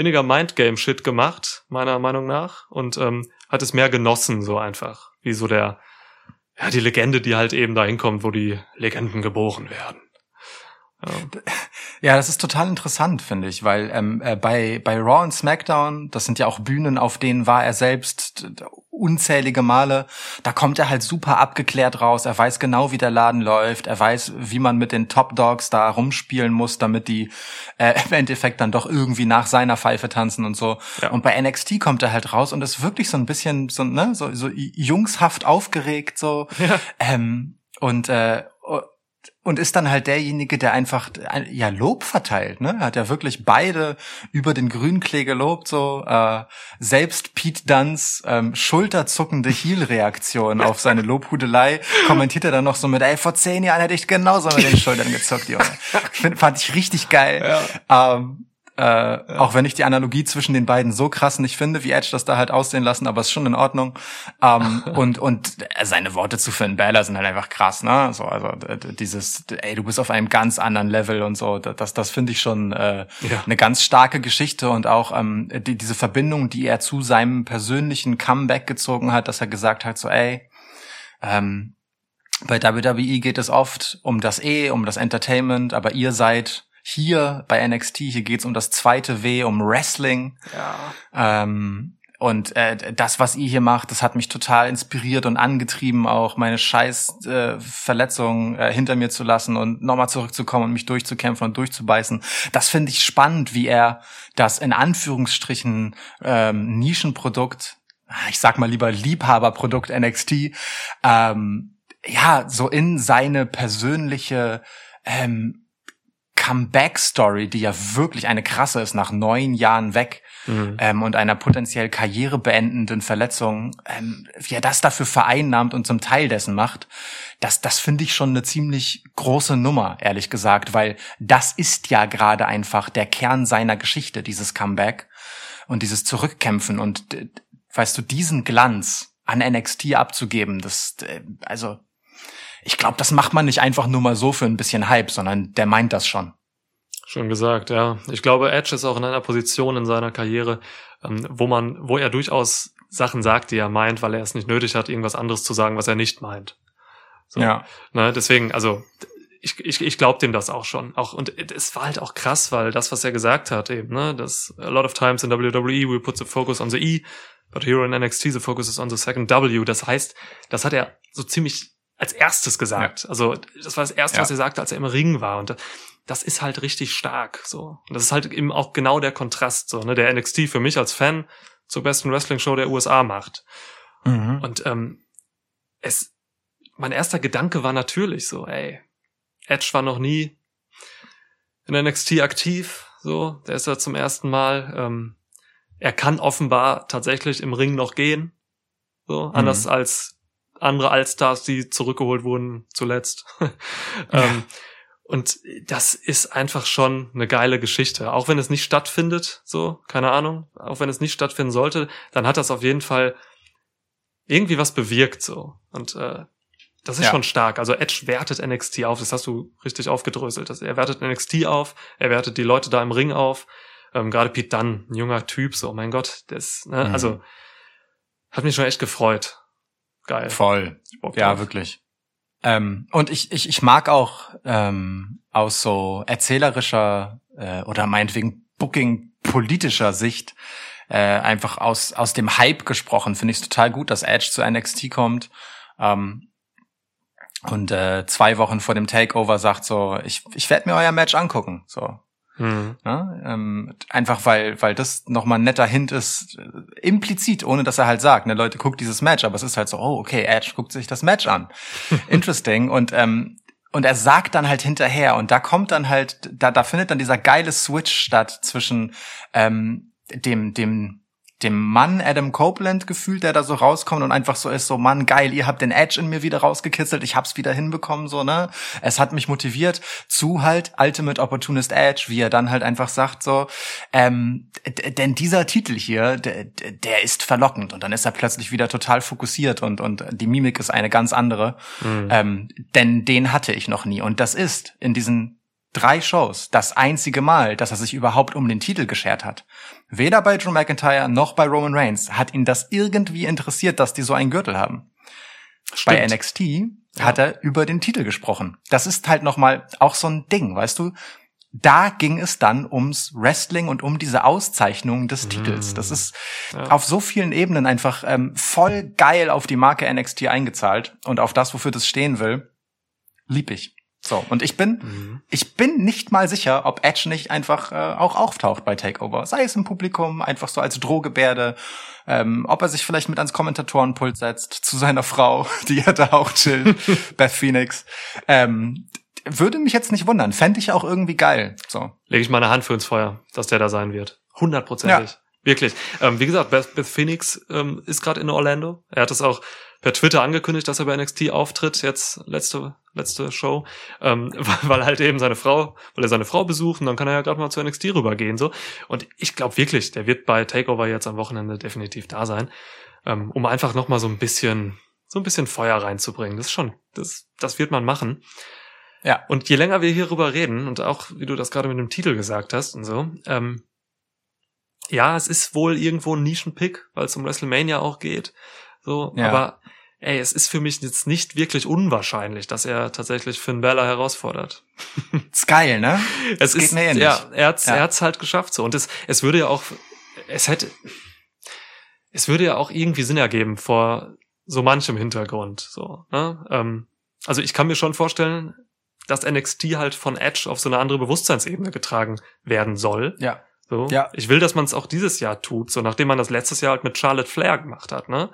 weniger Mindgame-Shit gemacht, meiner Meinung nach, und ähm, hat es mehr genossen, so einfach. Wie so der, ja, die Legende, die halt eben dahin kommt, wo die Legenden geboren werden. Ja. Das ist total interessant, finde ich, weil ähm, äh, bei, bei Raw und SmackDown, das sind ja auch Bühnen, auf denen war er selbst unzählige Male, da kommt er halt super abgeklärt raus, er weiß genau, wie der Laden läuft, er weiß, wie man mit den Top Dogs da rumspielen muss, damit die äh, im Endeffekt dann doch irgendwie nach seiner Pfeife tanzen und so. Ja. Und bei NXT kommt er halt raus und ist wirklich so ein bisschen so, ne, so, so jungshaft aufgeregt, so. Ja. Ähm, und äh, und ist dann halt derjenige, der einfach äh, ja Lob verteilt, ne? Er hat ja wirklich beide über den Grünklee gelobt, so äh, selbst Pete Dunns ähm, schulterzuckende Heel-Reaktion auf seine Lobhudelei kommentiert er dann noch so mit, ey, vor zehn Jahren hätte ich genauso mit den Schultern gezuckt, Junge. Find, fand ich richtig geil. Ähm, äh, Auch wenn ich die Analogie zwischen den beiden so krass nicht finde, wie Edge das da halt aussehen lassen, aber ist schon in Ordnung. Ähm, und und seine Worte zu Finn Balor sind halt einfach krass, ne? So, also dieses, ey, du bist auf einem ganz anderen Level und so. Das, das finde ich schon äh, Ja. eine ganz starke Geschichte und auch ähm, die, diese Verbindung, die er zu seinem persönlichen Comeback gezogen hat, dass er gesagt hat, so, ey, ähm, bei WWE geht es oft um das E, um das Entertainment, aber ihr seid hier bei NXT, hier geht's um das zweite W, um Wrestling. Ja. Ähm, und äh, das, was ihr hier macht, das hat mich total inspiriert und angetrieben, auch meine scheiß äh, Verletzung äh, hinter mir zu lassen und nochmal zurückzukommen und mich durchzukämpfen und durchzubeißen. Das finde ich spannend, wie er das in Anführungsstrichen ähm, Nischenprodukt, ich sag mal lieber Liebhaberprodukt NXT, ähm, ja, so in seine persönliche ähm, Comeback-Story, die ja wirklich eine krasse ist, nach neun Jahren weg Mhm. ähm, und einer potenziell karrierebeendenden Verletzung, ähm, wie er das dafür vereinnahmt und zum Teil dessen macht, das, das finde ich schon eine ziemlich große Nummer, ehrlich gesagt, weil das ist ja gerade einfach der Kern seiner Geschichte, dieses Comeback und dieses Zurückkämpfen und äh, weißt du, diesen Glanz an NXT abzugeben, das, äh, also, ich glaube, das macht man nicht einfach nur mal so für ein bisschen Hype, sondern der meint das schon. Schon gesagt, ja. Ich glaube, Edge ist auch in einer Position in seiner Karriere, ähm, wo man, wo er durchaus Sachen sagt, die er meint, weil er es nicht nötig hat, irgendwas anderes zu sagen, was er nicht meint. So. Ja. Ne, deswegen, also ich, ich, ich glaube dem das auch schon. Auch, und es war halt auch krass, weil das, was er gesagt hat, eben, ne, dass a lot of times in WWE we put the focus on the E, but here in NXT the focus is on the second W. Das heißt, das hat er so ziemlich als erstes gesagt. Also das war das erste, Ja. was er sagte, als er im Ring war. Und das ist halt richtig stark. So. Und das ist halt eben auch genau der Kontrast, so, ne, der NXT für mich als Fan zur besten Wrestling-Show der USA macht. Mhm. Und ähm, es, mein erster Gedanke war natürlich so, ey, Edge war noch nie in NXT aktiv, so, der ist da zum ersten Mal. Ähm, er kann offenbar tatsächlich im Ring noch gehen, so, anders als andere Allstars, die zurückgeholt wurden zuletzt. ähm, und das ist einfach schon eine geile Geschichte. Auch wenn es nicht stattfindet, so, keine Ahnung, auch wenn es nicht stattfinden sollte, dann hat das auf jeden Fall irgendwie was bewirkt, so. Und äh, das ist Ja. schon stark. Also Edge wertet NXT auf, das hast du richtig aufgedröselt. Das, er wertet NXT auf, er wertet die Leute da im Ring auf. Ähm, Gerade Pete Dunn, ein junger Typ, so, oh mein Gott, das, ne, Mhm. also hat mich schon echt gefreut. Geil. Voll. Ja, wirklich. Ähm, und ich, ich, ich mag auch ähm, aus so erzählerischer äh, oder meinetwegen Booking politischer Sicht äh, einfach aus, aus dem Hype gesprochen, finde ich es total gut, dass Edge zu NXT kommt. Ähm, und äh, zwei Wochen vor dem Takeover sagt so, ich, ich werde mir euer Match angucken. So, Mhm. Ne? Ähm, einfach weil, weil das nochmal ein netter Hint ist, äh, implizit, ohne dass er halt sagt, ne, Leute, guckt dieses Match, aber es ist halt so, oh, okay, Edge guckt sich das Match an. Interesting. Und, ähm, und er sagt dann halt hinterher, und da kommt dann halt, da, da findet dann dieser geile Switch statt zwischen ähm, dem, dem, dem Mann Adam Copeland gefühlt, der da so rauskommt und einfach so ist, so Mann, geil, ihr habt den Edge in mir wieder rausgekitzelt, ich hab's wieder hinbekommen, so, ne? Es hat mich motiviert zu halt Ultimate Opportunist Edge, wie er dann halt einfach sagt, so, ähm, denn dieser Titel hier, der, der ist verlockend und dann ist er plötzlich wieder total fokussiert und, und die Mimik ist eine ganz andere, ähm, denn den hatte ich noch nie und das ist in diesen drei Shows das einzige Mal, dass er sich überhaupt um den Titel geschert hat. Weder bei Drew McIntyre noch bei Roman Reigns hat ihn das irgendwie interessiert, dass die so einen Gürtel haben. Bei Stimmt. NXT hat er über den Titel gesprochen. Das ist halt nochmal auch so ein Ding, weißt du? Da ging es dann ums Wrestling und um diese Auszeichnung des Titels. Das ist. Ja. auf so vielen Ebenen einfach ähm, voll geil auf die Marke NXT eingezahlt und auf das, wofür das stehen will. Lieb ich. So, und ich bin, Mhm. ich bin nicht mal sicher, ob Edge nicht einfach äh, auch auftaucht bei Takeover. Sei es im Publikum, einfach so als Drohgebärde, ähm, ob er sich vielleicht mit ans Kommentatorenpult setzt, zu seiner Frau, die ja da auch chillt, Beth Phoenix. Ähm, würde mich jetzt nicht wundern. Fände ich auch irgendwie geil. So. Lege ich meine Hand für ins Feuer, dass der da sein wird. Hundertprozentig. Wirklich. Ähm, wie gesagt, Beth, Beth Phoenix ähm, ist gerade in Orlando. Er hat es auch per Twitter angekündigt, dass er bei NXT auftritt, jetzt letzte, letzte Show, ähm, weil, halt eben seine Frau, weil er seine Frau besucht und dann kann er ja gerade mal zu NXT rübergehen. so. Und ich glaube wirklich, der wird bei Takeover jetzt am Wochenende definitiv da sein, ähm, um einfach nochmal so ein bisschen, so ein bisschen Feuer reinzubringen. Das ist schon, das, das wird man machen. Ja. Und je länger wir hierüber reden, und auch wie du das gerade mit dem Titel gesagt hast und so, ähm, ja, es ist wohl irgendwo ein Nischenpick, weil es um WrestleMania auch geht. So, Ja. aber ey, es ist für mich jetzt nicht wirklich unwahrscheinlich, dass er tatsächlich Finn Balor herausfordert. Ist geil, ne? Es geht ist, mir ähnlich. ja, er hat's, Ja. er hat's halt geschafft so. Und es, es würde ja auch, es hätte, es würde ja auch irgendwie Sinn ergeben vor so manchem Hintergrund, so, ne? Ähm, also ich kann mir schon vorstellen, dass NXT halt von Edge auf so eine andere Bewusstseinsebene getragen werden soll. Ja. So. Ja. Ich will, dass man es auch dieses Jahr tut, so nachdem man das letztes Jahr halt mit Charlotte Flair gemacht hat, ne?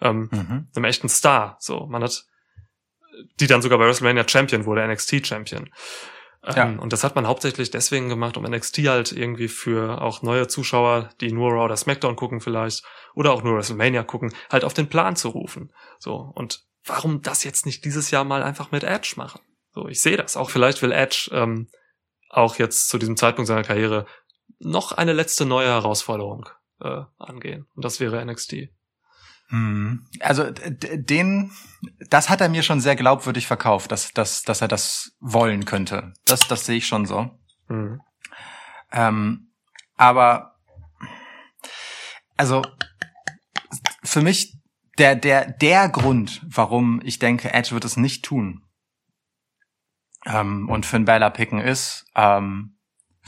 Ähm, Mhm. einem echten Star. So, man hat, die dann sogar bei WrestleMania Champion wurde, NXT Champion. Ähm, Ja. Und das hat man hauptsächlich deswegen gemacht, um NXT halt irgendwie für auch neue Zuschauer, die nur Raw oder SmackDown gucken vielleicht, oder auch nur WrestleMania gucken, halt auf den Plan zu rufen. So. Und warum das jetzt nicht dieses Jahr mal einfach mit Edge machen? So, ich sehe das. Auch vielleicht will Edge ähm, auch jetzt zu diesem Zeitpunkt seiner Karriere noch eine letzte neue Herausforderung äh, angehen. Und das wäre NXT. Mhm. Also den, das hat er mir schon sehr glaubwürdig verkauft, dass, dass, dass er das wollen könnte. Das, das sehe ich schon so. Mhm. Ähm, aber also für mich der der der Grund, warum ich denke, Edge wird es nicht tun ähm, und Finn Balor picken ist, ähm,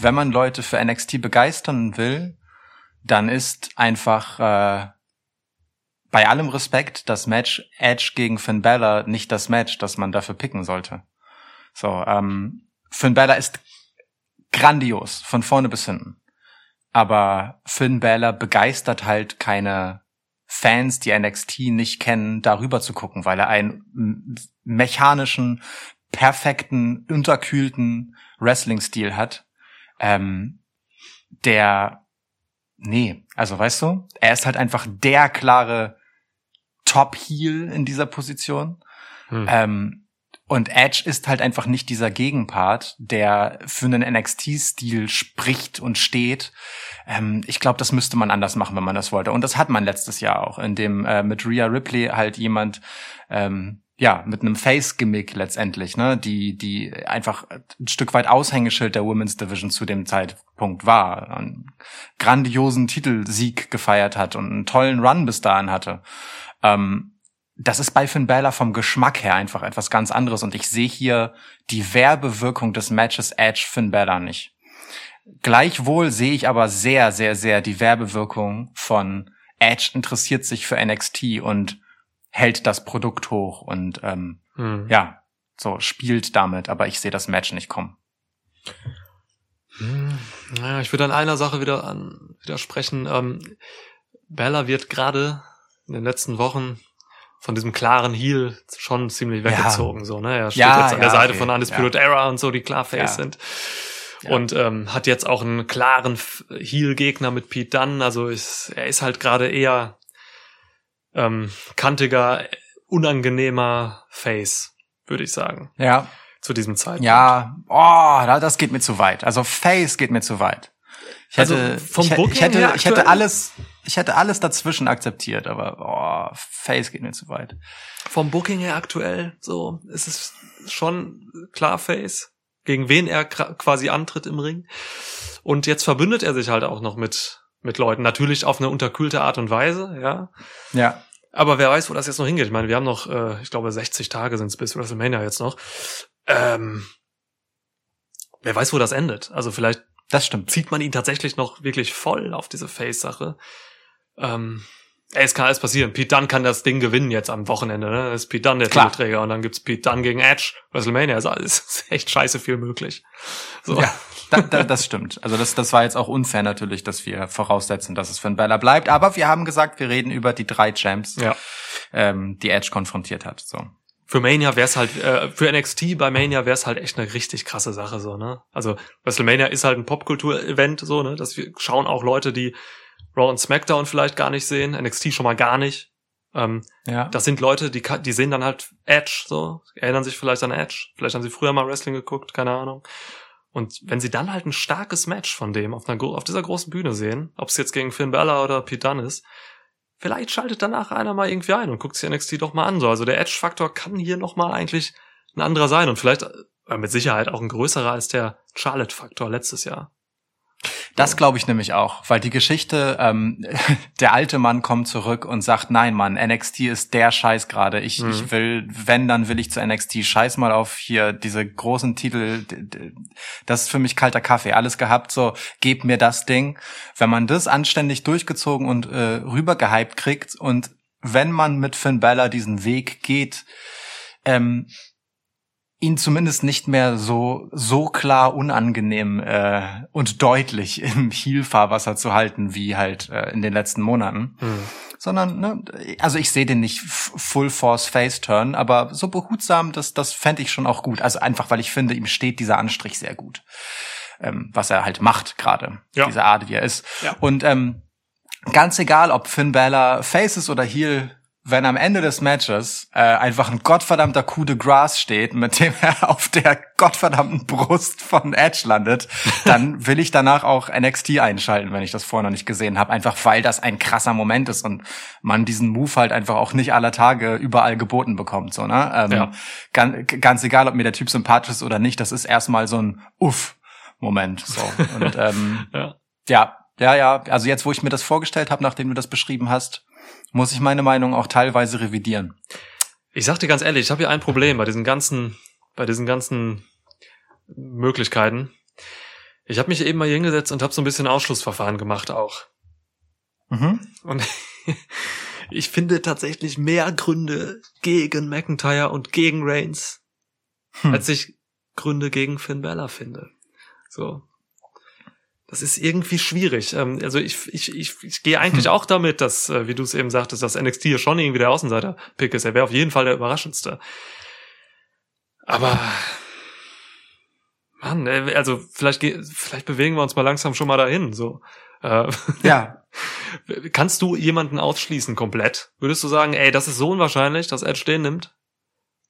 wenn man Leute für NXT begeistern will, dann ist einfach äh, bei allem Respekt das Match Edge gegen Finn Balor nicht das Match, das man dafür picken sollte. So, ähm, Finn Balor ist grandios, von vorne bis hinten. Aber Finn Balor begeistert halt keine Fans, die NXT nicht kennen, darüber zu gucken, weil er einen mechanischen, perfekten, unterkühlten Wrestling-Stil hat, ähm, der, nee, also weißt du, er ist halt einfach der klare Top-Heel in dieser Position. Hm. Ähm, und Edge ist halt einfach nicht dieser Gegenpart, der für einen NXT-Stil spricht und steht. Ähm, ich glaube, das müsste man anders machen, wenn man das wollte. Und das hat man letztes Jahr auch, in dem äh, mit Rhea Ripley halt jemand, ähm, ja, mit einem Face-Gimmick letztendlich, ne, die, die einfach ein Stück weit Aushängeschild der Women's Division zu dem Zeitpunkt war, einen grandiosen Titelsieg gefeiert hat und einen tollen Run bis dahin hatte. Ähm, das ist bei Finn Balor vom Geschmack her einfach etwas ganz anderes und ich sehe hier die Werbewirkung des Matches Edge Finn Balor nicht. Gleichwohl sehe ich aber sehr, sehr, sehr die Werbewirkung von Edge interessiert sich für NXT und hält das Produkt hoch und ähm, Hm. ja, so spielt damit, aber ich sehe das Match nicht kommen. Hm, Naja, ich würde an einer Sache wieder an, widersprechen. Ähm, Bella wird gerade in den letzten Wochen von diesem klaren Heel schon ziemlich Ja. weggezogen. So, ne? Er steht Ja, jetzt an ja, der Seite okay, von Undisputed Era und so, die klar Face Ja. sind. Ja. Und ähm, hat jetzt auch einen klaren Heel-Gegner mit Pete Dunne. Also ist, er ist halt gerade eher ähm, kantiger, unangenehmer Face, würde ich sagen, Ja, zu diesem Zeitpunkt. ja, oh, da- das geht mir zu weit. Also Face geht mir zu weit. Ich Also hätte, vom ich, hätte- Booking ich hätte, her ich hätte alles, ich hätte alles dazwischen akzeptiert, aber oh, Face geht mir zu weit. vom Booking her aktuell so ist es schon klar Face, gegen wen er quasi antritt im Ring. Und jetzt verbündet er sich halt auch noch mit mit Leuten, natürlich auf eine unterkühlte Art und Weise, ja. Ja, Aber wer weiß, wo das jetzt noch hingeht. Ich meine, wir haben noch, äh, ich glaube, 60 Tage sind es bis WrestleMania jetzt noch. Ähm, wer weiß, wo das endet. Also vielleicht Das stimmt. zieht man ihn tatsächlich noch wirklich voll auf diese Face-Sache. Ähm, ey, es kann alles passieren. Pete Dunne kann das Ding gewinnen jetzt am Wochenende. Ne? Das ist Pete Dunne der Klar. Titelträger und dann gibt's Pete Dunne gegen Edge. WrestleMania ist alles ist echt scheiße viel möglich. So. Ja, da, da, das stimmt. Also das, das war jetzt auch unfair natürlich, dass wir voraussetzen, dass es Finn Balor bleibt. Aber wir haben gesagt, wir reden über die drei Champs, ja. ähm, die Edge konfrontiert hat. So. Für Mania wär's halt, äh, für NXT bei Mania wär's halt echt eine richtig krasse Sache, so, ne? Also, WrestleMania ist halt ein Popkultur-Event, so, ne? Das wir schauen auch Leute, die Raw und SmackDown vielleicht gar nicht sehen, NXT schon mal gar nicht. Ähm, Ja. das sind Leute, die, die sehen dann halt Edge, so, erinnern sich vielleicht an Edge. Vielleicht haben sie früher mal Wrestling geguckt, keine Ahnung. Und wenn sie dann halt ein starkes Match von dem auf, einer, auf dieser großen Bühne sehen, ob es jetzt gegen Finn Balor oder Pete Dunne ist, vielleicht schaltet danach einer mal irgendwie ein und guckt sich NXT doch mal an. So, also der Edge-Faktor kann hier noch mal eigentlich ein anderer sein und vielleicht äh, mit Sicherheit auch ein größerer als der Charlotte-Faktor letztes Jahr. Das glaube ich nämlich auch, weil die Geschichte, ähm, der alte Mann kommt zurück und sagt, nein, Mann, NXT ist der Scheiß gerade. Ich, Mhm. ich will, wenn, dann will ich zu NXT. Scheiß mal auf hier diese großen Titel. Das ist für mich kalter Kaffee. Alles gehabt, so, gib mir das Ding. Wenn man das anständig durchgezogen und äh, rübergehypt kriegt und wenn man mit Finn Balor diesen Weg geht, ähm, ihn zumindest nicht mehr so so klar unangenehm äh, und deutlich im Heel-Fahrwasser zu halten wie halt äh, in den letzten Monaten, sondern ne, also ich sehe den nicht Full Force Face Turn, aber so behutsam, das das fände ich schon auch gut. Also einfach, weil ich finde, ihm steht dieser Anstrich sehr gut, ähm, was er halt macht gerade, Ja. diese Art, wie er ist. Ja. Und ähm, ganz egal, ob Finn Balor Face ist oder Heel, wenn am Ende des Matches äh, einfach ein gottverdammter Coup de Grace steht, mit dem er auf der gottverdammten Brust von Edge landet, dann will ich danach auch NXT einschalten, wenn ich das vorher noch nicht gesehen habe, einfach weil das ein krasser Moment ist und man diesen Move halt einfach auch nicht aller Tage überall geboten bekommt, so ne? Ähm, Ja. ganz, ganz egal, ob mir der Typ sympathisch ist oder nicht, das ist erstmal so ein Uff. Moment, so und ähm, Ja. ja, ja, ja. Also jetzt, wo ich mir das vorgestellt habe, nachdem du das beschrieben hast, muss ich meine Meinung auch teilweise revidieren. Ich sag dir ganz ehrlich, ich habe hier ein Problem bei diesen ganzen, bei diesen ganzen Möglichkeiten. Ich habe mich eben mal hier hingesetzt und habe so ein bisschen Ausschlussverfahren gemacht auch. Mhm. Und ich finde tatsächlich mehr Gründe gegen McIntyre und gegen Reigns, Hm. als ich Gründe gegen Finn Balor finde. So. Das ist irgendwie schwierig. Ähm, Also ich, ich, ich, ich gehe eigentlich auch damit, dass, äh, wie du es eben sagtest, dass NXT hier schon irgendwie der Außenseiter-Pick ist. Er wäre auf jeden Fall der überraschendste. Aber Mann, äh, also vielleicht, vielleicht bewegen wir uns mal langsam schon mal dahin. So. Äh, Ja, Kannst du jemanden ausschließen komplett? Würdest du sagen, ey, das ist so unwahrscheinlich, dass Edge den nimmt?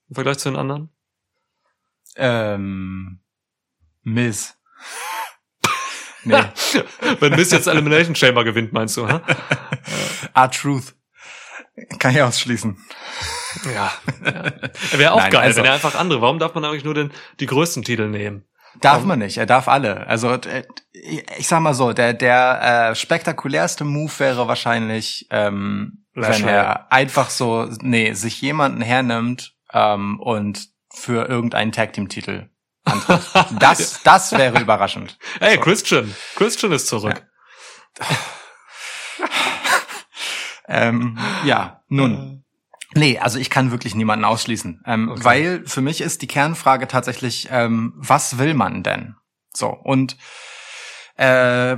Im Vergleich zu den anderen? ähm, Miss. Nee, Wenn Miss jetzt Elimination Chamber gewinnt, meinst du, hä? R-Truth. Kann ich ausschließen. Ja. ja. Wäre auch Nein, geil, also- wenn er einfach andere. Warum darf man eigentlich nur den, die größten Titel nehmen? Darf man nicht, er darf alle. Also äh, ich sag mal so, der der äh, spektakulärste Move wäre wahrscheinlich, ähm, wenn er einfach so, nee, sich jemanden hernimmt ähm, und für irgendeinen Tag Antritt. Das das wäre überraschend. Ey, Christian. Christian ist zurück. Ähm, ja, nun. Nee, also ich kann wirklich niemanden ausschließen. Ähm, Okay. Weil für mich ist die Kernfrage tatsächlich, ähm, was will man denn? So, und äh,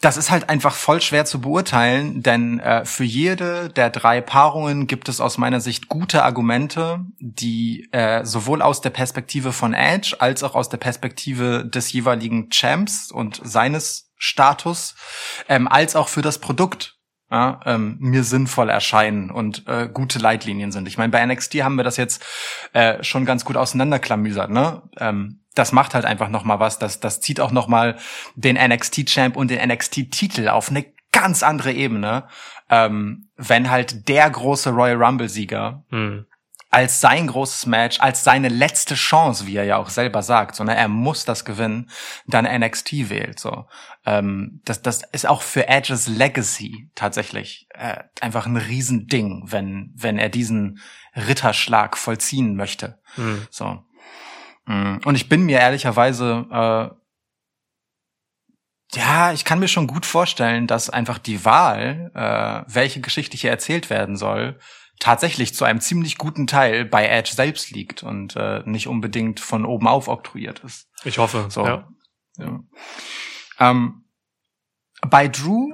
das ist halt einfach voll schwer zu beurteilen, denn äh, für jede der drei Paarungen gibt es aus meiner Sicht gute Argumente, die äh, sowohl aus der Perspektive von Edge als auch aus der Perspektive des jeweiligen Champs und seines Status, ähm, als auch für das Produkt ja, ähm, mir sinnvoll erscheinen und äh, gute Leitlinien sind. Ich meine, bei NXT haben wir das jetzt äh, schon ganz gut auseinanderklamüsert. Ne? Ähm, das macht halt einfach noch mal was. Das, das zieht auch noch mal den NXT-Champ und den NXT-Titel auf eine ganz andere Ebene, ähm, wenn halt der große Royal Rumble-Sieger Hm. als sein großes Match, als seine letzte Chance, wie er ja auch selber sagt, sondern er muss das gewinnen, dann NXT wählt. So, ähm, das, das ist auch für Edges Legacy tatsächlich äh, einfach ein Riesending, wenn wenn er diesen Ritterschlag vollziehen möchte. Hm. So. Mm, Und ich bin mir ehrlicherweise, äh, ja, ich kann mir schon gut vorstellen, dass einfach die Wahl, äh, welche Geschichte hier erzählt werden soll, tatsächlich zu einem ziemlich guten Teil bei Edge selbst liegt und äh, nicht unbedingt von oben auf oktroyiert ist. Ich hoffe. So. Ja. Ja. Ähm, bei Drew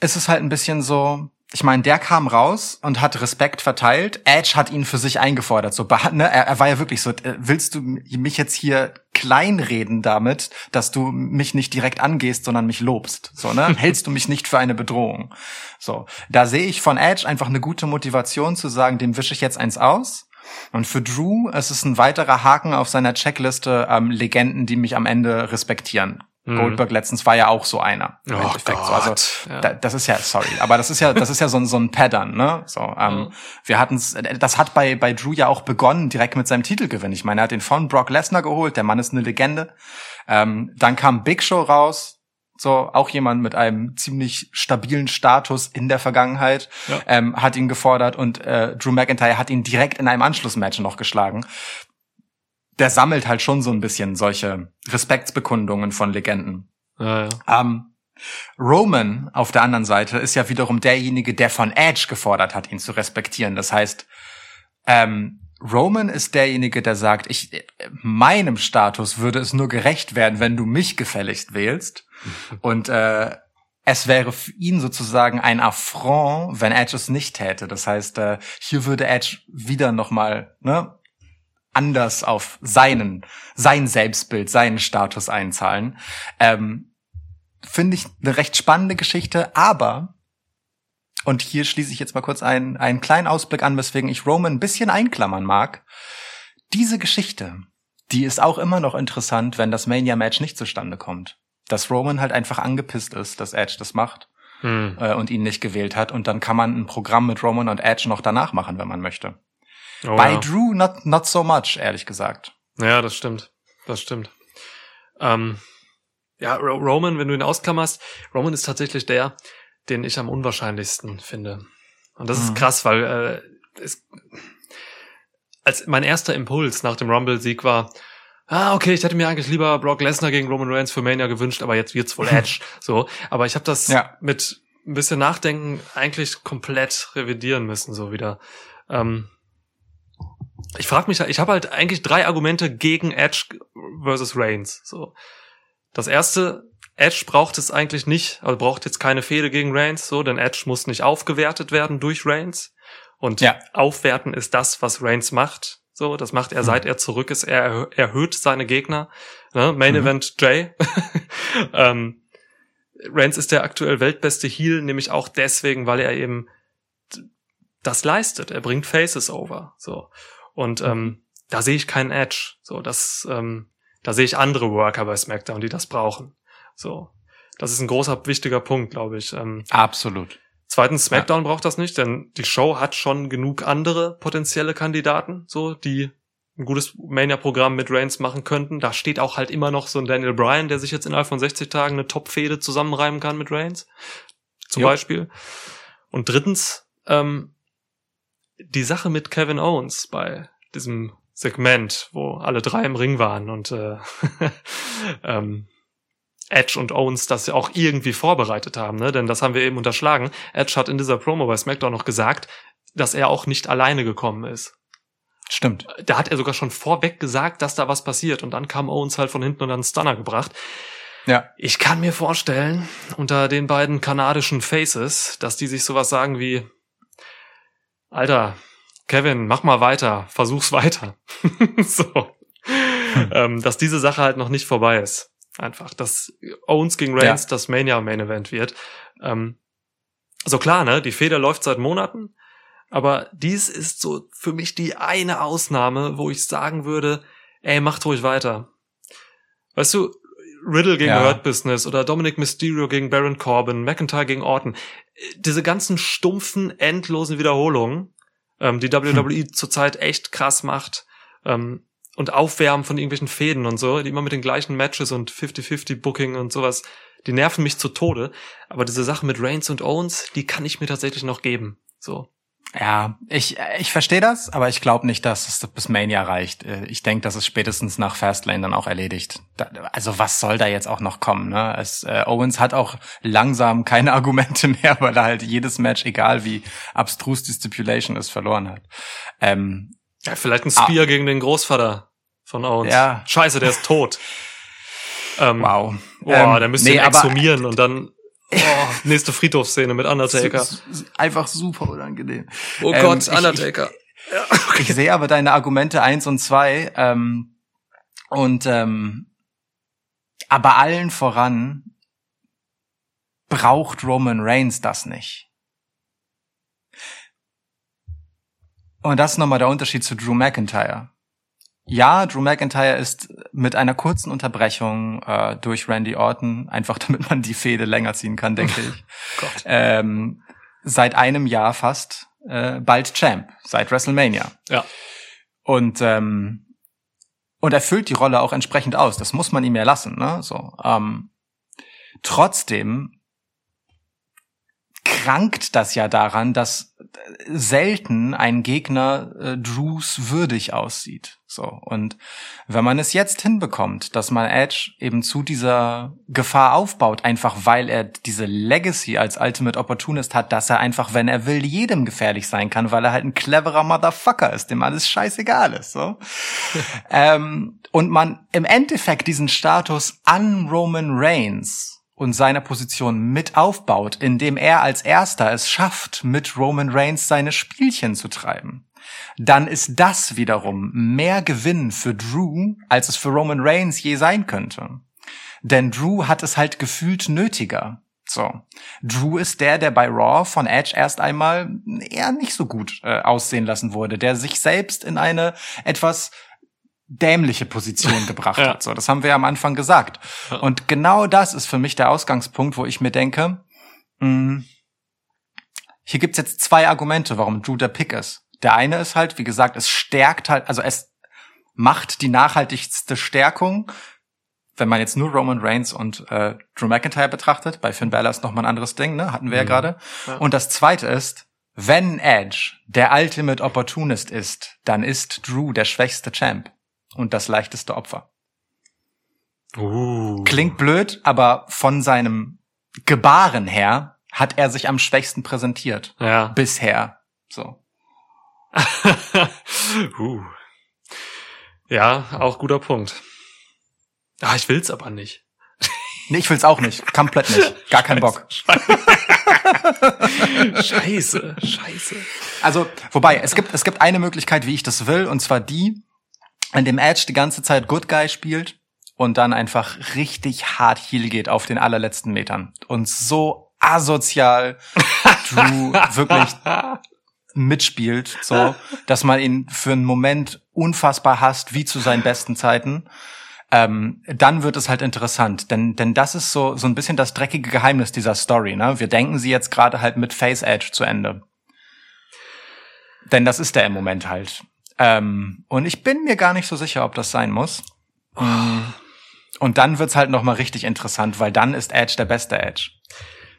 ist es halt ein bisschen so, ich meine, der kam raus und hat Respekt verteilt. Edge hat ihn für sich eingefordert. So, ne, er, er war ja wirklich so, äh, willst du mich jetzt hier kleinreden damit, dass du mich nicht direkt angehst, sondern mich lobst? So, ne? Hältst du mich nicht für eine Bedrohung? So, da sehe ich von Edge einfach eine gute Motivation zu sagen, dem wische ich jetzt eins aus. Und für Drew ist es ein weiterer Haken auf seiner Checkliste ähm, Legenden, die mich am Ende respektieren. Mhm. Goldberg letztens war ja auch so einer. im Oh Endeffekt. So, also, Gott, ja. da, das ist ja, sorry, aber das ist ja, das ist ja so ein, so ein Pattern, ne? So, ähm, Mhm. wir hatten's, das hat bei, bei Drew ja auch begonnen, direkt mit seinem Titelgewinn. Ich meine, er hat den von Brock Lesnar geholt, der Mann ist eine Legende. Ähm, dann kam Big Show raus, so, auch jemand mit einem ziemlich stabilen Status in der Vergangenheit, Ja. ähm, hat ihn gefordert und äh, Drew McIntyre hat ihn direkt in einem Anschlussmatch noch geschlagen. Der sammelt halt schon so ein bisschen solche Respektsbekundungen von Legenden. Ja, ja. Ähm, Roman auf der anderen Seite ist ja wiederum derjenige, der von Edge gefordert hat, ihn zu respektieren. Das heißt, ähm, Roman ist derjenige, der sagt, ich, äh, meinem Status würde es nur gerecht werden, wenn du mich gefälligst wählst. Und äh, es wäre für ihn sozusagen ein Affront, wenn Edge es nicht täte. Das heißt, äh, hier würde Edge wieder nochmal ne, anders auf seinen, sein Selbstbild, seinen Status einzahlen. Ähm, Finde ich eine recht spannende Geschichte, aber und hier schließe ich jetzt mal kurz einen, einen kleinen Ausblick an, weswegen ich Roman ein bisschen einklammern mag. Diese Geschichte, die ist auch immer noch interessant, wenn das Mania-Match nicht zustande kommt. Dass Roman halt einfach angepisst ist, dass Edge das macht Hm. äh, und ihn nicht gewählt hat. Und dann kann man ein Programm mit Roman und Edge noch danach machen, wenn man möchte. Oh, Bei ja. Drew not, not so much, ehrlich gesagt. Ja, das stimmt. Das stimmt. Ähm, ja, Ro Roman, wenn du ihn ausklammerst, Roman ist tatsächlich der, den ich am unwahrscheinlichsten finde. Und das Mhm. ist krass, weil äh, es, als mein erster Impuls nach dem Rumble-Sieg war, ah, okay, ich hätte mir eigentlich lieber Brock Lesnar gegen Roman Reigns für Mania gewünscht, aber jetzt wird's wohl Edge. so, aber ich habe das Ja. mit ein bisschen Nachdenken eigentlich komplett revidieren müssen, so wieder. Ähm, ich frage mich, ich habe halt eigentlich drei Argumente gegen Edge versus Reigns. So, das erste, Edge braucht es eigentlich nicht, also braucht jetzt keine Fehde gegen Reigns, so, denn Edge muss nicht aufgewertet werden durch Reigns. Und Ja. aufwerten ist das, was Reigns macht. So, das macht er, Mhm. seit er zurück ist. Er erhö- erhöht seine Gegner. Ne? Main Mhm. Event Jay. ähm, Reigns ist der aktuell weltbeste Heel, nämlich auch deswegen, weil er eben das leistet. Er bringt Faces over. So. Und ähm, da sehe ich keinen Edge. So, das, ähm, da sehe ich andere Worker bei SmackDown, die das brauchen. So. Das ist ein großer, wichtiger Punkt, glaube ich. Ähm, Absolut. Zweitens, SmackDown braucht das nicht, denn die Show hat schon genug andere potenzielle Kandidaten, so, die ein gutes Mania-Programm mit Reigns machen könnten. Da steht auch halt immer noch so ein Daniel Bryan, der sich jetzt innerhalb von 60 Tagen eine Top-Fehde zusammenreimen kann mit Reigns. Zum Jo. Beispiel. Und drittens, ähm, die Sache mit Kevin Owens bei diesem Segment, wo alle drei im Ring waren und äh, ähm, Edge und Owens das ja auch irgendwie vorbereitet haben, ne? Denn das haben wir eben unterschlagen. Edge hat in dieser Promo bei SmackDown noch gesagt, dass er auch nicht alleine gekommen ist. Stimmt. Da hat er sogar schon vorweg gesagt, dass da was passiert. Und dann kam Owens halt von hinten und einen Stunner gebracht. Ja. Ich kann mir vorstellen, unter den beiden kanadischen Faces, dass die sich sowas sagen wie, Alter, Kevin, mach mal weiter, versuch's weiter. so. Ähm, dass diese Sache halt noch nicht vorbei ist. Einfach, dass Owens gegen Reigns Ja. das Mania Main Event wird. Ähm, so klar, ne, die Feder läuft seit Monaten, aber dies ist so für mich die eine Ausnahme, wo ich sagen würde, ey, macht ruhig weiter. Weißt du, Riddle gegen Ja. Hurt Business oder Dominic Mysterio gegen Baron Corbin, McIntyre gegen Orton, diese ganzen stumpfen, endlosen Wiederholungen, ähm, die WWE zurzeit echt krass macht. Ähm, und Aufwärmen von irgendwelchen Fäden und so, die immer mit den gleichen Matches und 50-50 Booking und sowas, die nerven mich zu Tode. Aber diese Sache mit Reigns und Owens, die kann ich mir tatsächlich noch geben. So. Ja, ich, ich verstehe das, aber ich glaube nicht, dass es bis Mania reicht. Äh, Ich denke, das ist spätestens nach Fastlane dann auch erledigt. Da, also was soll da jetzt auch noch kommen? Ne? Es, äh, Owens hat auch langsam keine Argumente mehr, weil er halt jedes Match, egal wie abstrus die Stipulation ist, verloren hat. Ähm, Ja, vielleicht ein Spear gegen den Großvater von Owens. Ja. Scheiße, der ist tot. ähm, wow. Boah, Ähm, der müsste nee, ihn aber- exhumieren und dann oh, nächste Friedhofsszene mit Undertaker. Einfach super unangenehm. Oh Ähm, Gott, ich- Undertaker. Ich sehe aber deine Argumente eins und zwei ähm, und ähm, aber allen voran braucht Roman Reigns das nicht. Und das ist nochmal der Unterschied zu Drew McIntyre. Ja, Drew McIntyre ist mit einer kurzen Unterbrechung äh, durch Randy Orton, einfach damit man die Fehde länger ziehen kann, denke ich, Gott. ähm, seit einem Jahr fast äh, bald Champ, seit WrestleMania. Ja. Und ähm, und er füllt die Rolle auch entsprechend aus. Das muss man ihm ja lassen. Ne? So. Ähm, trotzdem krankt das ja daran, dass selten ein Gegner äh, Drews würdig aussieht. So und wenn man es jetzt hinbekommt, dass man Edge eben zu dieser Gefahr aufbaut, einfach weil er diese Legacy als Ultimate Opportunist hat, dass er einfach, wenn er will, jedem gefährlich sein kann, weil er halt ein cleverer Motherfucker ist, dem alles scheißegal ist. So ähm, und man im Endeffekt diesen Status an Roman Reigns und seiner Position mit aufbaut, indem er als erster es schafft, mit Roman Reigns seine Spielchen zu treiben, dann ist das wiederum mehr Gewinn für Drew, als es für Roman Reigns je sein könnte. Denn Drew hat es halt gefühlt nötiger. So. Drew ist der, der bei Raw von Edge erst einmal eher nicht so gut äh, aussehen lassen wurde, der sich selbst in eine etwas dämliche Position gebracht Ja. hat. So, das haben wir ja am Anfang gesagt. Und genau das ist für mich der Ausgangspunkt, wo ich mir denke, mh, hier gibt's jetzt zwei Argumente, warum Drew der Pick ist. Der eine ist halt, wie gesagt, es stärkt halt, also es macht die nachhaltigste Stärkung, wenn man jetzt nur Roman Reigns und äh, Drew McIntyre betrachtet. Bei Finn Balor ist noch mal ein anderes Ding, ne? Hatten wir ja Mhm. gerade. Ja. Und das zweite ist, wenn Edge der Ultimate Opportunist ist, dann ist Drew der schwächste Champ und das leichteste Opfer. Uh. Klingt blöd, aber von seinem Gebaren her hat er sich am schwächsten präsentiert. Ja. Bisher. So. uh. Ja, auch guter Punkt. Ah, ich will's aber nicht. Nee, ich will's auch nicht. Komplett nicht. Gar keinen Bock. Scheiße, scheiße. Also, wobei, es gibt, es gibt eine Möglichkeit, wie ich das will, und zwar die, in dem Edge die ganze Zeit Good Guy spielt und dann einfach richtig hart Heel geht auf den allerletzten Metern. Und so asozial Drew wirklich mitspielt, so, dass man ihn für einen Moment unfassbar hasst, wie zu seinen besten Zeiten. Ähm, dann wird es halt interessant, denn denn das ist so so ein bisschen das dreckige Geheimnis dieser Story. Ne? Wir denken sie jetzt gerade halt mit Face Edge zu Ende, denn das ist der im Moment halt. Ähm, und ich bin mir gar nicht so sicher, ob das sein muss. Mm. Und dann wird's halt noch mal richtig interessant, weil dann ist Edge der beste Edge.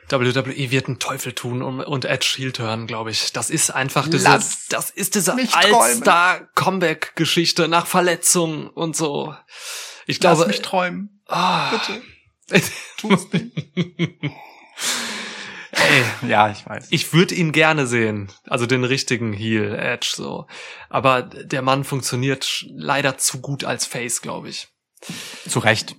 WWE wird einen Teufel tun und, und Edge Heel turn, glaube ich. Das ist einfach diese, Lass das ist diese mich träumen. Allstar-Comeback-Geschichte nach Verletzung und so. Ich Lass glaube, mich träumen. ah, Bitte. Tu's nicht. ey, Ja, ich weiß. ich würde ihn gerne sehen, also den richtigen Heel Edge so. Aber der Mann funktioniert leider zu gut als Face, glaube ich. Zu Recht.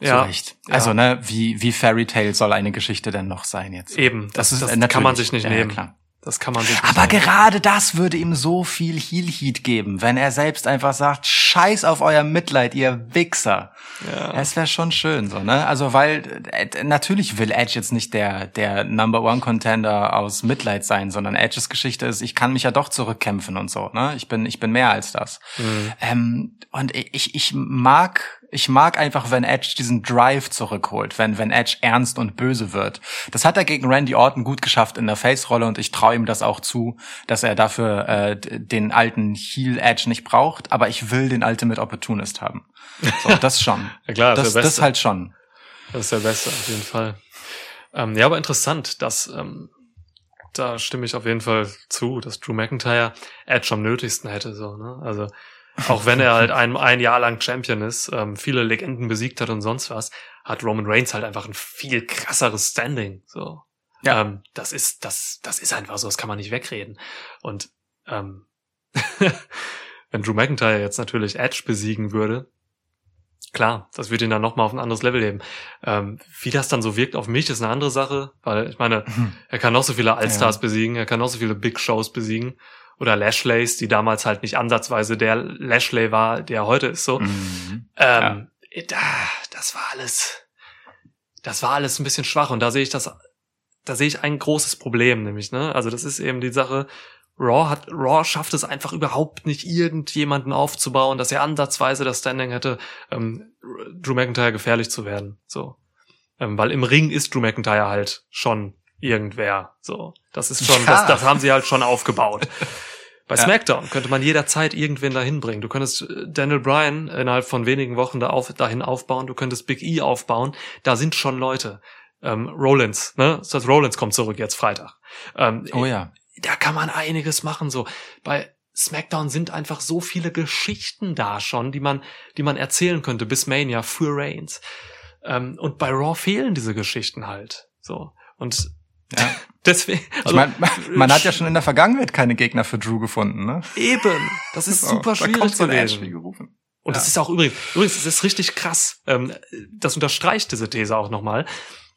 Ja, Zu Recht. ja. Also, ne, wie, wie Fairy Tale soll eine Geschichte denn noch sein jetzt? Eben, das, Das ist das äh, kann man natürlich. sich nicht Ja, ja, nehmen. klar. Das kann man sich Aber nehmen. gerade das würde ihm so viel Heel-Heat geben, wenn er selbst einfach sagt, scheiß auf euer Mitleid, ihr Wichser. Ja. Es wäre schon schön, so, ne? Also, weil, äh, natürlich will Edge jetzt nicht der, der Number One Contender aus Mitleid sein, sondern Edges Geschichte ist, ich kann mich ja doch zurückkämpfen und so, ne? Ich bin, ich bin mehr als das. Mhm. Ähm, und ich, ich mag Ich mag einfach, wenn Edge diesen Drive zurückholt, wenn, wenn Edge ernst und böse wird. Das hat er gegen Randy Orton gut geschafft in der Face-Rolle und ich traue ihm das auch zu, dass er dafür äh, den alten Heel Edge nicht braucht, aber ich will den Ultimate Opportunist haben. So, das schon. Ja klar, das das, ist das halt schon. Das ist der Beste, auf jeden Fall. Ähm, ja, aber interessant, dass ähm, da stimme ich auf jeden Fall zu, dass Drew McIntyre Edge am nötigsten hätte. So, ne? Also auch wenn er halt ein, ein Jahr lang Champion ist, ähm, viele Legenden besiegt hat und sonst was, hat Roman Reigns halt einfach ein viel krasseres Standing. So, Ja. ähm, das ist das das ist einfach so, das kann man nicht wegreden. Und ähm, wenn Drew McIntyre jetzt natürlich Edge besiegen würde, klar, das wird ihn dann nochmal auf ein anderes Level heben. Ähm, wie das dann so wirkt auf mich, ist eine andere Sache, weil ich meine, er kann noch so viele Allstars Ja. besiegen, er kann noch so viele Big Shows besiegen oder Lashleys, die damals halt nicht ansatzweise der Lashley war, der heute ist so. Mhm. Ähm, da, das war alles, das war alles ein bisschen schwach und da sehe ich das, da sehe ich ein großes Problem, nämlich, ne, also das ist eben die Sache, Raw hat, Raw schafft es einfach überhaupt nicht, irgendjemanden aufzubauen, dass er ansatzweise das Standing hätte, ähm, Drew McIntyre gefährlich zu werden, so. Ähm, weil im Ring ist Drew McIntyre halt schon irgendwer, so. Das ist schon, Ja. das, das haben sie halt schon aufgebaut. Bei Ja. SmackDown könnte man jederzeit irgendwen dahin bringen. Du könntest äh, Daniel Bryan innerhalb von wenigen Wochen da auf, dahin aufbauen. Du könntest Big E aufbauen. Da sind schon Leute. Ähm, Rollins, ne? Das Rollins kommt zurück jetzt Freitag. Ähm, Oh ja. da kann man einiges machen. So bei SmackDown sind einfach so viele Geschichten da schon, die man, die man erzählen könnte bis Mania für Reigns. Ähm, und bei Raw fehlen diese Geschichten halt. So und Ja. deswegen. Ich Also, mein, man hat ja schon in der Vergangenheit keine Gegner für Drew gefunden, ne? eben. Das ist So, super schwierig. Edge wie gerufen. Und das Ja. ist auch übrigens, übrigens, es ist richtig krass. Ähm, das unterstreicht diese These auch nochmal.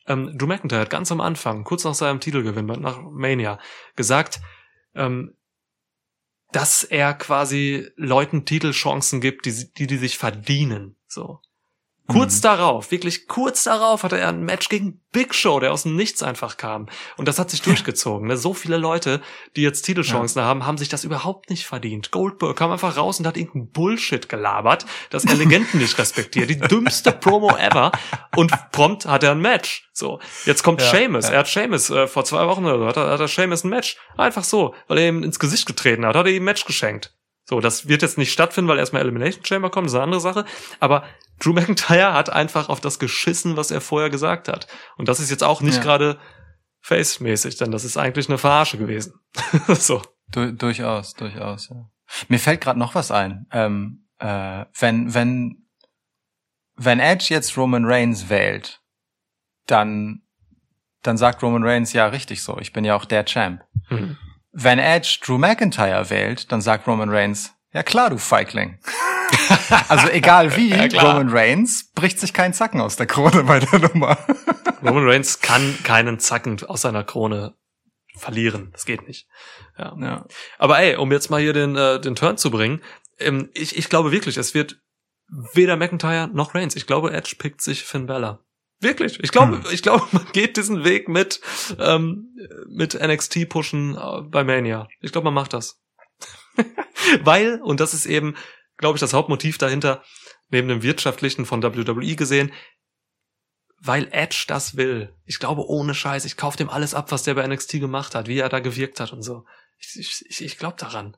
Ähm, Drew McIntyre hat ganz am Anfang, kurz nach seinem Titelgewinn, nach Mania, gesagt, ähm, dass er quasi Leuten Titelchancen gibt, die, die, die sich verdienen. So. Kurz Mhm. darauf, wirklich kurz darauf hatte er ein Match gegen Big Show, der aus dem Nichts einfach kam. Und das hat sich durchgezogen. Ne? So viele Leute, die jetzt Titelchancen haben, haben sich das überhaupt nicht verdient. Goldberg kam einfach raus und hat irgendeinen Bullshit gelabert, dass er Legenden nicht respektiert. Die dümmste Promo ever. Und prompt hat er ein Match. So, jetzt kommt Ja, Seamus. ja. Er hat Seamus äh, vor zwei Wochen oder so, hat er, hat er Seamus ein Match. Einfach so, weil er ihm ins Gesicht getreten hat, hat er ihm ein Match geschenkt. So, das wird jetzt nicht stattfinden, weil erstmal Elimination Chamber kommt, das ist eine andere Sache. Aber Drew McIntyre hat einfach auf das geschissen, was er vorher gesagt hat. Und das ist jetzt auch nicht Ja. gerade face-mäßig, denn das ist eigentlich eine Verarsche gewesen. so. Du, durchaus, durchaus, ja. Mir fällt gerade noch was ein. Ähm, äh, wenn, wenn, wenn Edge jetzt Roman Reigns wählt, dann, dann sagt Roman Reigns, ja, richtig so, ich bin ja auch der Champ. Hm. Wenn Edge Drew McIntyre wählt, dann sagt Roman Reigns, ja klar, du Feigling. also egal wie, Ja. Roman Reigns bricht sich keinen Zacken aus der Krone bei der Nummer. Roman Reigns kann keinen Zacken aus seiner Krone verlieren. Das geht nicht. Ja. ja. Aber ey, um jetzt mal hier den, äh, den Turn zu bringen, ähm, ich, ich glaube wirklich, es wird weder McIntyre noch Reigns. Ich glaube, Edge pickt sich Finn Balor. Wirklich. Ich glaube, Hm. ich glaube, man geht diesen Weg mit, ähm, mit NXT pushen äh, bei Mania. Ich glaube, man macht das. Weil, und das ist eben, glaube ich, das Hauptmotiv dahinter, neben dem wirtschaftlichen von WWE gesehen, weil Edge das will. Ich glaube, ohne Scheiß, ich kaufe dem alles ab, was der bei NXT gemacht hat, wie er da gewirkt hat und so. Ich, ich, ich, ich glaube daran.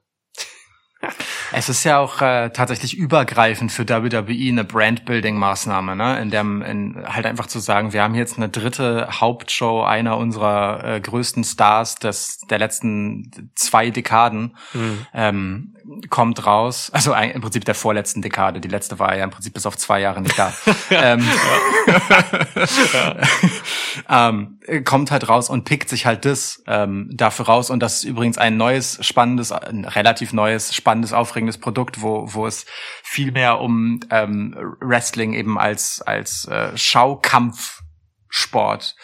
Es ist ja auch äh, tatsächlich übergreifend für WWE eine Brandbuilding-Maßnahme, ne? In dem in, halt einfach zu sagen, wir haben jetzt eine dritte Hauptshow einer unserer äh, größten Stars des der letzten zwei Dekaden Hm. ähm, kommt raus, also ein, im Prinzip der vorletzten Dekade. Die letzte war ja im Prinzip bis auf zwei Jahre nicht da. ähm, ähm, kommt halt raus und pickt sich halt das ähm, dafür raus. Und das ist übrigens ein neues, spannendes, ein relativ neues, spannendes, aufregendes Produkt, wo, wo es viel mehr um ähm, Wrestling eben als, als äh, Schaukampfsport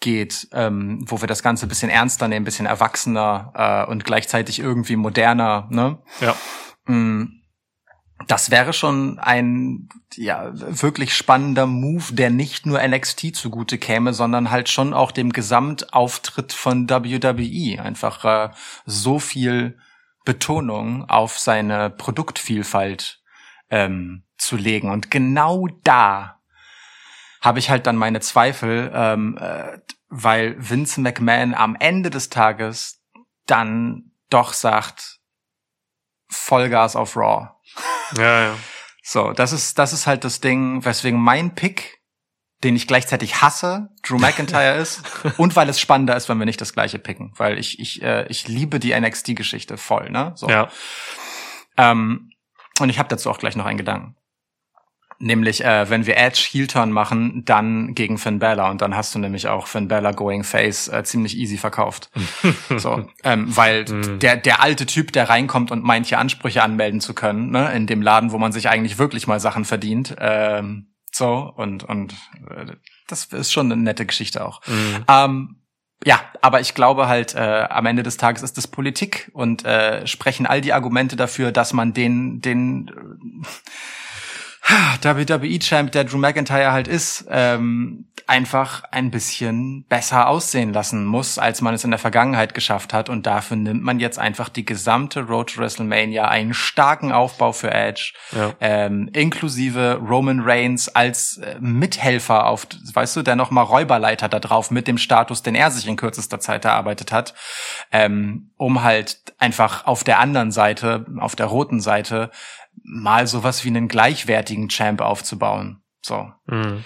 geht, ähm, wo wir das Ganze ein bisschen ernster nehmen, ein bisschen erwachsener äh, und gleichzeitig irgendwie moderner, ne? Ja. Mm, Das wäre schon ein ja wirklich spannender Move, der nicht nur NXT zugute käme, sondern halt schon auch dem Gesamtauftritt von WWE. Einfach äh, so viel Betonung auf seine Produktvielfalt ähm, zu legen. Und genau da habe ich halt dann meine Zweifel, ähm, äh, weil Vince McMahon am Ende des Tages dann doch sagt, Vollgas auf Raw. Ja, ja. So, das ist, das ist halt das Ding, weswegen mein Pick, den ich gleichzeitig hasse, Drew McIntyre ist und weil es spannender ist, wenn wir nicht das gleiche picken, weil ich, ich, äh, ich liebe die NXT-Geschichte voll, ne? So. Ja. Ähm, und ich habe dazu auch gleich noch einen Gedanken. Nämlich, äh, wenn wir Edge Heel-Turn machen, dann gegen Finn Balor. Und dann hast du nämlich auch Finn Balor Going Face äh, ziemlich easy verkauft. so, ähm, weil Mhm. der, der alte Typ, der reinkommt und meint, hier Ansprüche anmelden zu können, ne, in dem Laden, wo man sich eigentlich wirklich mal Sachen verdient. Ähm, so, und, und äh, das ist schon eine nette Geschichte auch. Mhm. Ähm, ja, aber ich glaube halt, äh, am Ende des Tages ist es Politik und äh, sprechen all die Argumente dafür, dass man den, den WWE-Champ, der Drew McIntyre halt ist, ähm, einfach ein bisschen besser aussehen lassen muss, als man es in der Vergangenheit geschafft hat. Und dafür nimmt man jetzt einfach die gesamte Road to WrestleMania, einen starken Aufbau für Edge, Ja. ähm, inklusive Roman Reigns als äh, Mithelfer auf, weißt du, der nochmal Räuberleiter da drauf mit dem Status, den er sich in kürzester Zeit erarbeitet hat, ähm, um halt einfach auf der anderen Seite, auf der roten Seite, mal sowas wie einen gleichwertigen Champ aufzubauen. So. Mhm.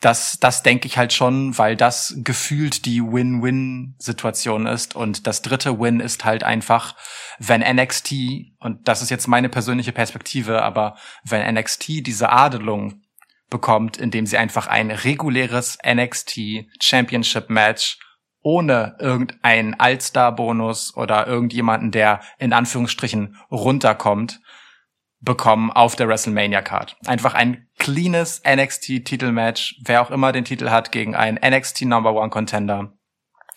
Das, das denke ich halt schon, weil das gefühlt die Win-Win-Situation ist. Und das dritte Win ist halt einfach, wenn NXT, und das ist jetzt meine persönliche Perspektive, aber wenn NXT diese Adelung bekommt, indem sie einfach ein reguläres NXT Championship Match ohne irgendeinen Allstar-Bonus oder irgendjemanden, der in Anführungsstrichen runterkommt, bekommen auf der WrestleMania-Card. Einfach ein cleanes NXT-Titelmatch, wer auch immer den Titel hat, gegen einen NXT Number One Contender.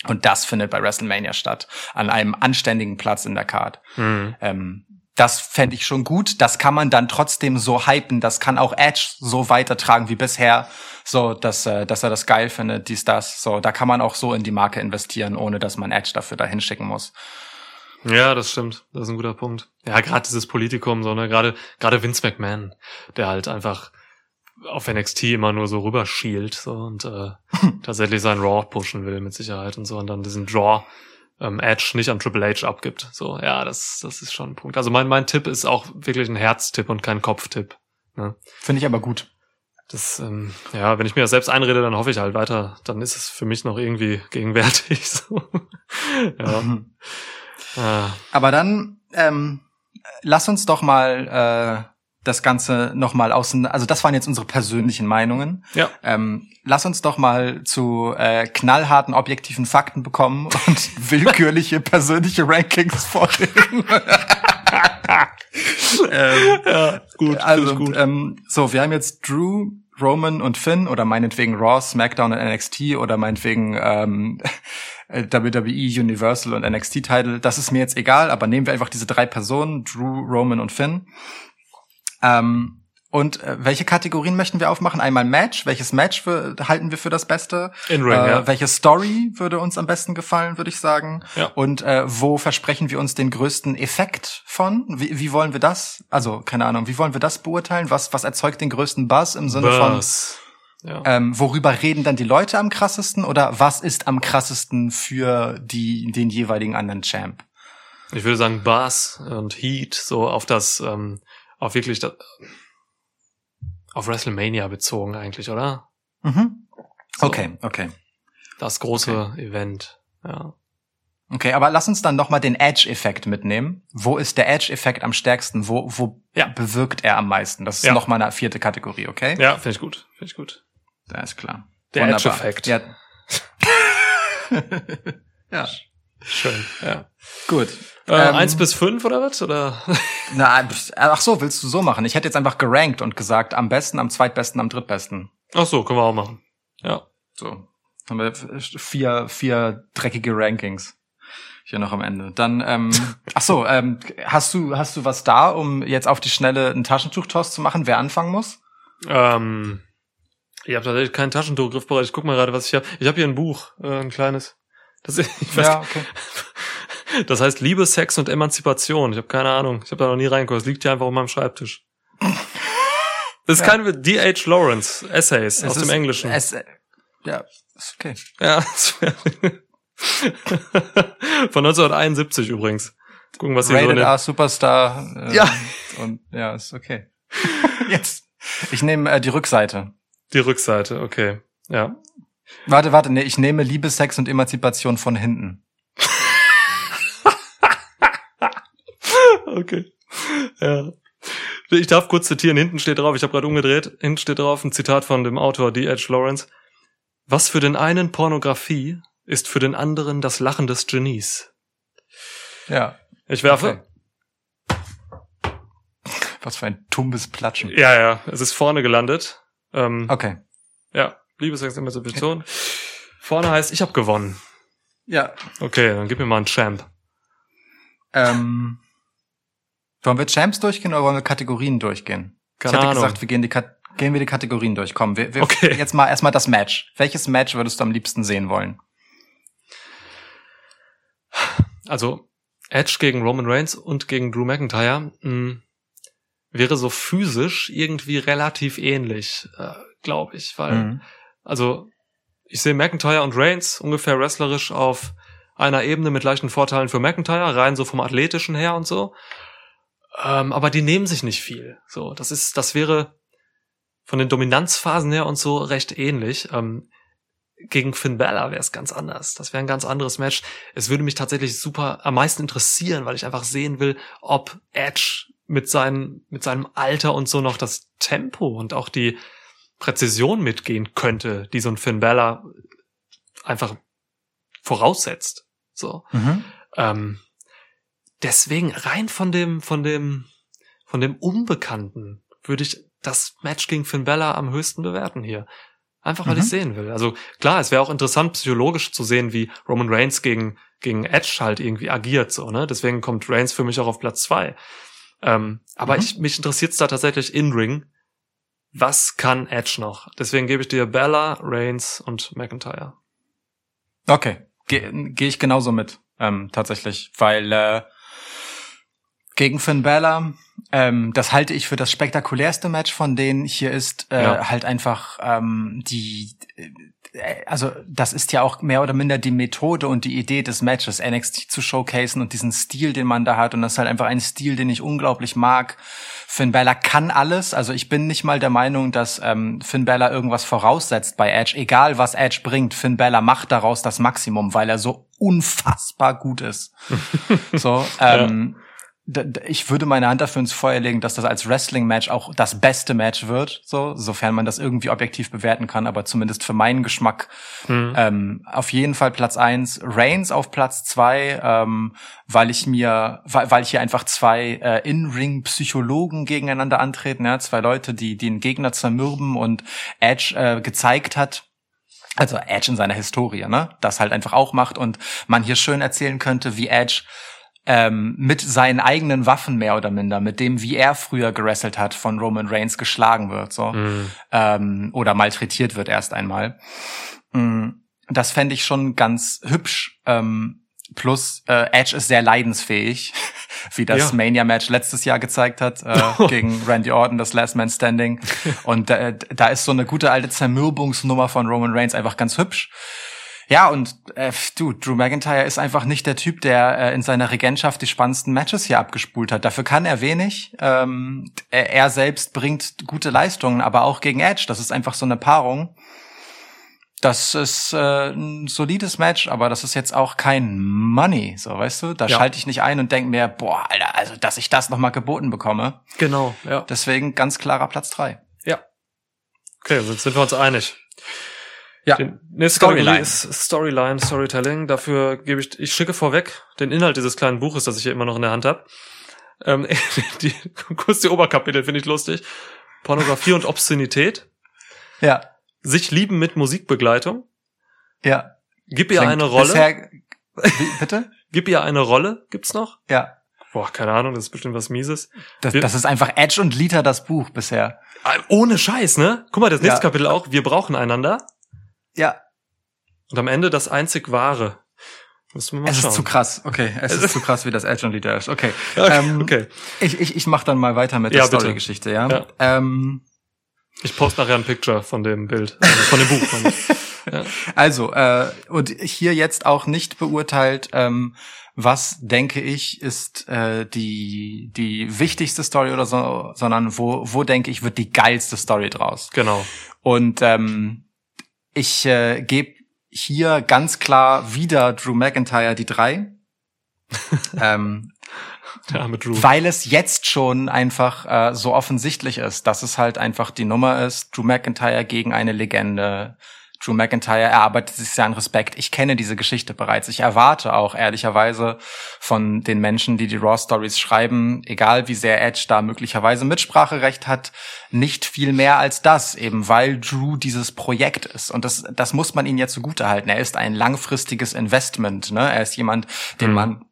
Und das findet bei WrestleMania statt, an einem anständigen Platz in der Card. Mhm. Ähm, das fände ich schon gut. Das kann man dann trotzdem so hypen. Das kann auch Edge so weitertragen wie bisher. So, dass, äh, dass er das geil findet, dies, das. So, da kann man auch so in die Marke investieren, ohne dass man Edge dafür dahin schicken muss. Ja, das stimmt. Das ist ein guter Punkt. Ja, gerade dieses Politikum, so, ne, gerade, gerade Vince McMahon, der halt einfach auf NXT immer nur so rüberschielt, so, und, äh, tatsächlich sein Raw pushen will, mit Sicherheit und so, und dann diesen Draw, ähm, Edge nicht an Triple H abgibt. So, ja, das, das ist schon ein Punkt. Also mein, mein Tipp ist auch wirklich ein Herztipp und kein Kopftipp. Ne? Finde ich aber gut. Das, ähm, ja, wenn ich mir das selbst einrede, dann hoffe ich halt weiter. Dann ist es für mich noch irgendwie gegenwärtig. So. ja. Ah. Aber dann ähm, lass uns doch mal äh, das Ganze noch mal außen. Also das waren jetzt unsere persönlichen Meinungen. Ja. Ähm, lass uns doch mal zu äh, knallharten objektiven Fakten bekommen und willkürliche persönliche Rankings vorlegen. ähm, ja, gut, also gut. Ähm, so, wir haben jetzt Drew, Roman und Finn oder meinetwegen Raw, SmackDown und NXT oder meinetwegen ähm, äh, WWE, Universal und NXT-Title. Das ist mir jetzt egal, aber nehmen wir einfach diese drei Personen, Drew, Roman und Finn. Ähm, und äh, welche Kategorien möchten wir aufmachen? Einmal Match. Welches Match für, halten wir für das Beste? In-Ring, äh, ja. Welche Story würde uns am besten gefallen, würde ich sagen? Ja. Und äh, wo versprechen wir uns den größten Effekt von? Wie, wie wollen wir das? Also keine Ahnung. Wie wollen wir das beurteilen? Was was erzeugt den größten Buzz im Sinne von? Ja. Ähm, worüber reden dann die Leute am krassesten? Oder was ist am krassesten für die den jeweiligen anderen Champ? Ich würde sagen Bass und Heat, so auf das, ähm, auf wirklich das, auf WrestleMania bezogen eigentlich, oder? Mhm. So. Okay, okay. Das große Event. Ja. Okay, aber lass uns dann noch mal den Edge-Effekt mitnehmen. Wo ist der Edge-Effekt am stärksten? Wo, wo Ja. bewirkt er am meisten? Das ist Ja. noch mal eine vierte Kategorie, okay? Ja, finde ich gut. Finde ich gut. Da ist klar. Der Wunderbar. Edge-Effekt. Ja. ja, Schön. Ja. gut. Äh, Ähm, eins bis fünf oder was? Oder? Na, pf, ach so, willst du so machen? Ich hätte jetzt einfach gerankt und gesagt, am besten, am zweitbesten, am drittbesten. Ach so, können wir auch machen. Ja. So. Haben wir vier, vier dreckige Rankings. Hier noch am Ende. Dann, ähm, ach so, ähm, hast du, hast du was da, um jetzt auf die Schnelle einen Taschentuchtoss zu machen, wer anfangen muss? Ähm, ich habe tatsächlich kein Taschentuch griffbereit. Ich guck mal gerade, was ich habe. Ich habe hier ein Buch, äh, ein kleines. Das, ich weiß, Ja, okay. das heißt Liebe, Sex und Emanzipation. Ich habe keine Ahnung. Ich habe da noch nie reingeguckt. Es liegt hier einfach auf meinem Schreibtisch. Das ist Ja. keine D.H. Lawrence Essays aus Es dem ist- Englischen. Es, ja, ist okay. Ja. das wär- Von 1971 übrigens. Gucken, was hier Rated drin R Superstar. Äh, Ja. Und ja, ist okay. Jetzt. Ich nehme äh, die Rückseite. Die Rückseite, okay. Ja. Warte, warte, nee, ich nehme Liebe, Sex und Emanzipation von hinten. Okay. Ja. Ich darf kurz zitieren. Hinten steht drauf, ich habe gerade umgedreht, hinten steht drauf ein Zitat von dem Autor D.H. Lawrence. Was für den einen Pornografie ist für den anderen das Lachen des Genies. Ja. Ich werfe. Okay. Was für ein tumbes Platschen. Ja, ja, es ist vorne gelandet. Ähm, Okay. Ja, Liebessex, Emanzipation. Vorne heißt, ich habe gewonnen. Ja. Okay, dann gib mir mal einen Champ. Ähm, wollen wir Champs durchgehen oder wollen wir Kategorien durchgehen? Keine ich hatte Ahnung. gesagt, wir gehen die, Kat gehen wir die Kategorien durch. Komm, wir, wir Okay. jetzt mal erstmal das Match. Welches Match würdest du am liebsten sehen wollen? also Edge gegen Roman Reigns und gegen Drew McIntyre mh, wäre so physisch irgendwie relativ ähnlich, äh, glaube ich, weil Mhm. also ich sehe McIntyre und Reigns ungefähr wrestlerisch auf einer Ebene mit leichten Vorteilen für McIntyre, rein so vom athletischen her und so. Ähm, aber die nehmen sich nicht viel. So, das ist, das wäre von den Dominanzphasen her und so recht ähnlich. Ähm, gegen Finn Balor wäre es ganz anders. Das wäre ein ganz anderes Match. Es würde mich tatsächlich super am meisten interessieren, weil ich einfach sehen will, ob Edge mit seinem, mit seinem Alter und so noch das Tempo und auch die Präzision mitgehen könnte, die so ein Finn Balor einfach voraussetzt. So. Mhm. Ähm, deswegen rein von dem, von dem, von dem Unbekannten würde ich das Match gegen Finn Balor am höchsten bewerten hier. Einfach weil Mhm. ich sehen will. Also klar, es wäre auch interessant psychologisch zu sehen, wie Roman Reigns gegen, gegen Edge halt irgendwie agiert, so, ne? Deswegen kommt Reigns für mich auch auf Platz zwei. Ähm, aber Mhm. ich, mich interessiert es da tatsächlich in Ring. Was kann Edge noch? Deswegen gebe ich dir Bella, Reigns und McIntyre. Okay, gehe geh ich genauso mit, ähm, tatsächlich, weil äh, gegen Finn Balor, ähm, das halte ich für das spektakulärste Match von denen hier ist äh, Ja. halt einfach ähm, die, also das ist ja auch mehr oder minder die Methode und die Idee des Matches, NXT zu showcasen und diesen Stil, den man da hat und das ist halt einfach ein Stil, den ich unglaublich mag. Finn Balor kann alles, also ich bin nicht mal der Meinung, dass ähm, Finn Balor irgendwas voraussetzt bei Edge, egal was Edge bringt, Finn Balor macht daraus das Maximum, weil er so unfassbar gut ist. so, ähm, d- ich würde meine Hand dafür ins Feuer legen, dass das als Wrestling-Match auch das beste Match wird, so, sofern man das irgendwie objektiv bewerten kann, aber zumindest für meinen Geschmack Hm. ähm, auf jeden Fall Platz eins, Reigns auf Platz zwei, ähm, weil ich mir, weil, weil hier einfach zwei äh, In-Ring-Psychologen gegeneinander antreten, ja, zwei Leute, die, die den Gegner zermürben und Edge äh, gezeigt hat, also Edge in seiner Historie, ne, das halt einfach auch macht und man hier schön erzählen könnte, wie Edge ähm, mit seinen eigenen Waffen mehr oder minder, mit dem, wie er früher gerasselt hat, von Roman Reigns geschlagen wird, so Hm. ähm, oder malträtiert wird erst einmal. Mm, Das fände ich schon ganz hübsch. Ähm, plus äh, Edge ist sehr leidensfähig, wie das Ja. Mania-Match letztes Jahr gezeigt hat äh, gegen Randy Orton, das Last Man Standing. Und äh, da ist so eine gute alte Zermürbungsnummer von Roman Reigns einfach ganz hübsch. Ja, und äh, du, Drew McIntyre ist einfach nicht der Typ, der äh, in seiner Regentschaft die spannendsten Matches hier abgespult hat. Dafür kann er wenig. Ähm, er, er selbst bringt gute Leistungen, aber auch gegen Edge. Das ist einfach so eine Paarung. Das ist äh, ein solides Match, aber das ist jetzt auch kein Money, so weißt du. Da Ja. schalte ich nicht ein und denke mir, boah, Alter, also dass ich das noch mal geboten bekomme. Genau, ja. Deswegen ganz klarer Platz drei. Ja. Okay, sind wir uns einig. Ja. Die nächste Storyline. Storyline, Storytelling. Dafür gebe ich, ich schicke vorweg den Inhalt dieses kleinen Buches, das ich hier immer noch in der Hand habe. Ähm, die, kurz die Oberkapitel finde ich lustig. Pornografie und Obszönität. Ja, Sich lieben mit Musikbegleitung. ja. Gib ihr Klingt eine Rolle. Bisher, wie, bitte? Gib ihr eine Rolle. Gibt's noch? Ja. Boah, keine Ahnung, das ist bestimmt was Mieses. Das, Wir- das ist einfach Edge und Lita das Buch bisher. Ah, Ohne Scheiß, ne? Guck mal, das nächste Ja. Kapitel auch. Wir brauchen einander. Ja, Und am Ende das einzig Wahre. Müssen wir mal es schauen. ist zu krass. Okay, es ist zu krass, wie das Edge und Lita ist. Okay, Okay, ähm, okay. ich, ich, ich mach dann mal weiter mit Ja, der. Story-Geschichte, ja. Ja. Ähm, Ich poste nachher ein Picture von dem Bild, also von dem Buch. Ja. Also, äh, und hier jetzt auch nicht beurteilt, ähm, was denke ich ist äh, die die wichtigste Story oder so, sondern wo wo denke ich wird die geilste Story draus. Genau. Und ähm, ich äh, gebe hier ganz klar wieder Drew McIntyre die drei. ähm, Der arme Drew. weil es jetzt schon einfach äh, so offensichtlich ist, dass es halt einfach die Nummer ist, Drew McIntyre gegen eine Legende. Drew McIntyre erarbeitet sich seinen Respekt. Ich kenne diese Geschichte bereits. Ich erwarte auch ehrlicherweise von den Menschen, die die Raw Stories schreiben, egal wie sehr Edge da möglicherweise Mitspracherecht hat, nicht viel mehr als das, eben weil Drew dieses Projekt ist. Und das, das muss man ihm jetzt zugutehalten. Er ist ein langfristiges Investment. Ne? Er ist jemand, den Mhm. man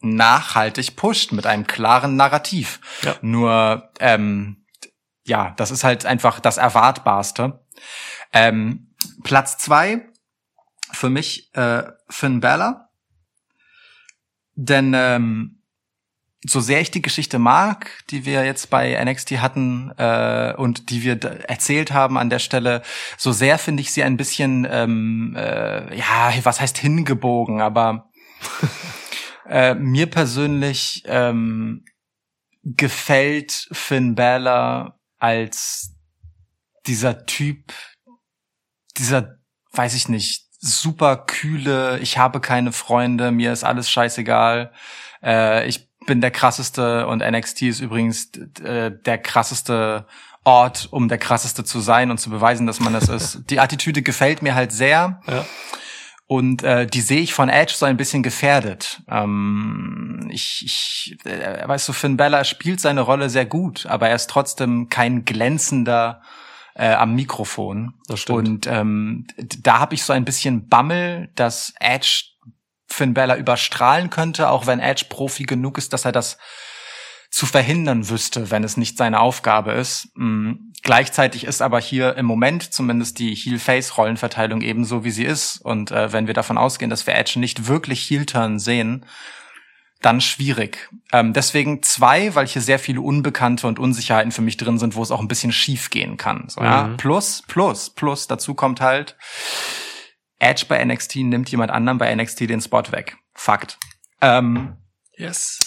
nachhaltig pusht mit einem klaren Narrativ. Ja. Nur, ähm, ja, das ist halt einfach das Erwartbarste. Ähm, Platz zwei für mich äh, Finn Balor. Denn ähm, so sehr ich die Geschichte mag, die wir jetzt bei NXT hatten äh, und die wir erzählt haben an der Stelle, so sehr finde ich sie ein bisschen, ähm, äh, ja, was heißt hingebogen, aber äh, mir persönlich ähm, gefällt Finn Balor als dieser Typ, dieser, weiß ich nicht, super kühle, ich habe keine Freunde, mir ist alles scheißegal, äh, ich bin der krasseste und NXT ist übrigens äh, der krasseste Ort, um der krasseste zu sein und zu beweisen, dass man das ist. Die Attitüde gefällt mir halt sehr. Ja. Und äh, die sehe ich von Edge so ein bisschen gefährdet. Ähm, ich, ich äh, weißt du, Finn Bella spielt seine Rolle sehr gut, aber er ist trotzdem kein glänzender äh, am Mikrofon. Das stimmt. Und ähm, da habe ich so ein bisschen Bammel, dass Edge Finn Bella überstrahlen könnte, auch wenn Edge Profi genug ist, dass er das zu verhindern wüsste, wenn es nicht seine Aufgabe ist. Mm, Gleichzeitig ist aber hier im Moment zumindest die Heel-Face-Rollenverteilung ebenso, wie sie ist. Und äh, wenn wir davon ausgehen, dass wir Edge nicht wirklich Heel-Turn sehen, dann schwierig. Ähm, deswegen zwei, weil hier sehr viele Unbekannte und Unsicherheiten für mich drin sind, wo es auch ein bisschen schief gehen kann. So, ja? Mhm. Plus, plus, plus, dazu kommt halt, Edge bei NXT nimmt jemand anderem bei NXT den Spot weg. Fakt. Ähm, Yes.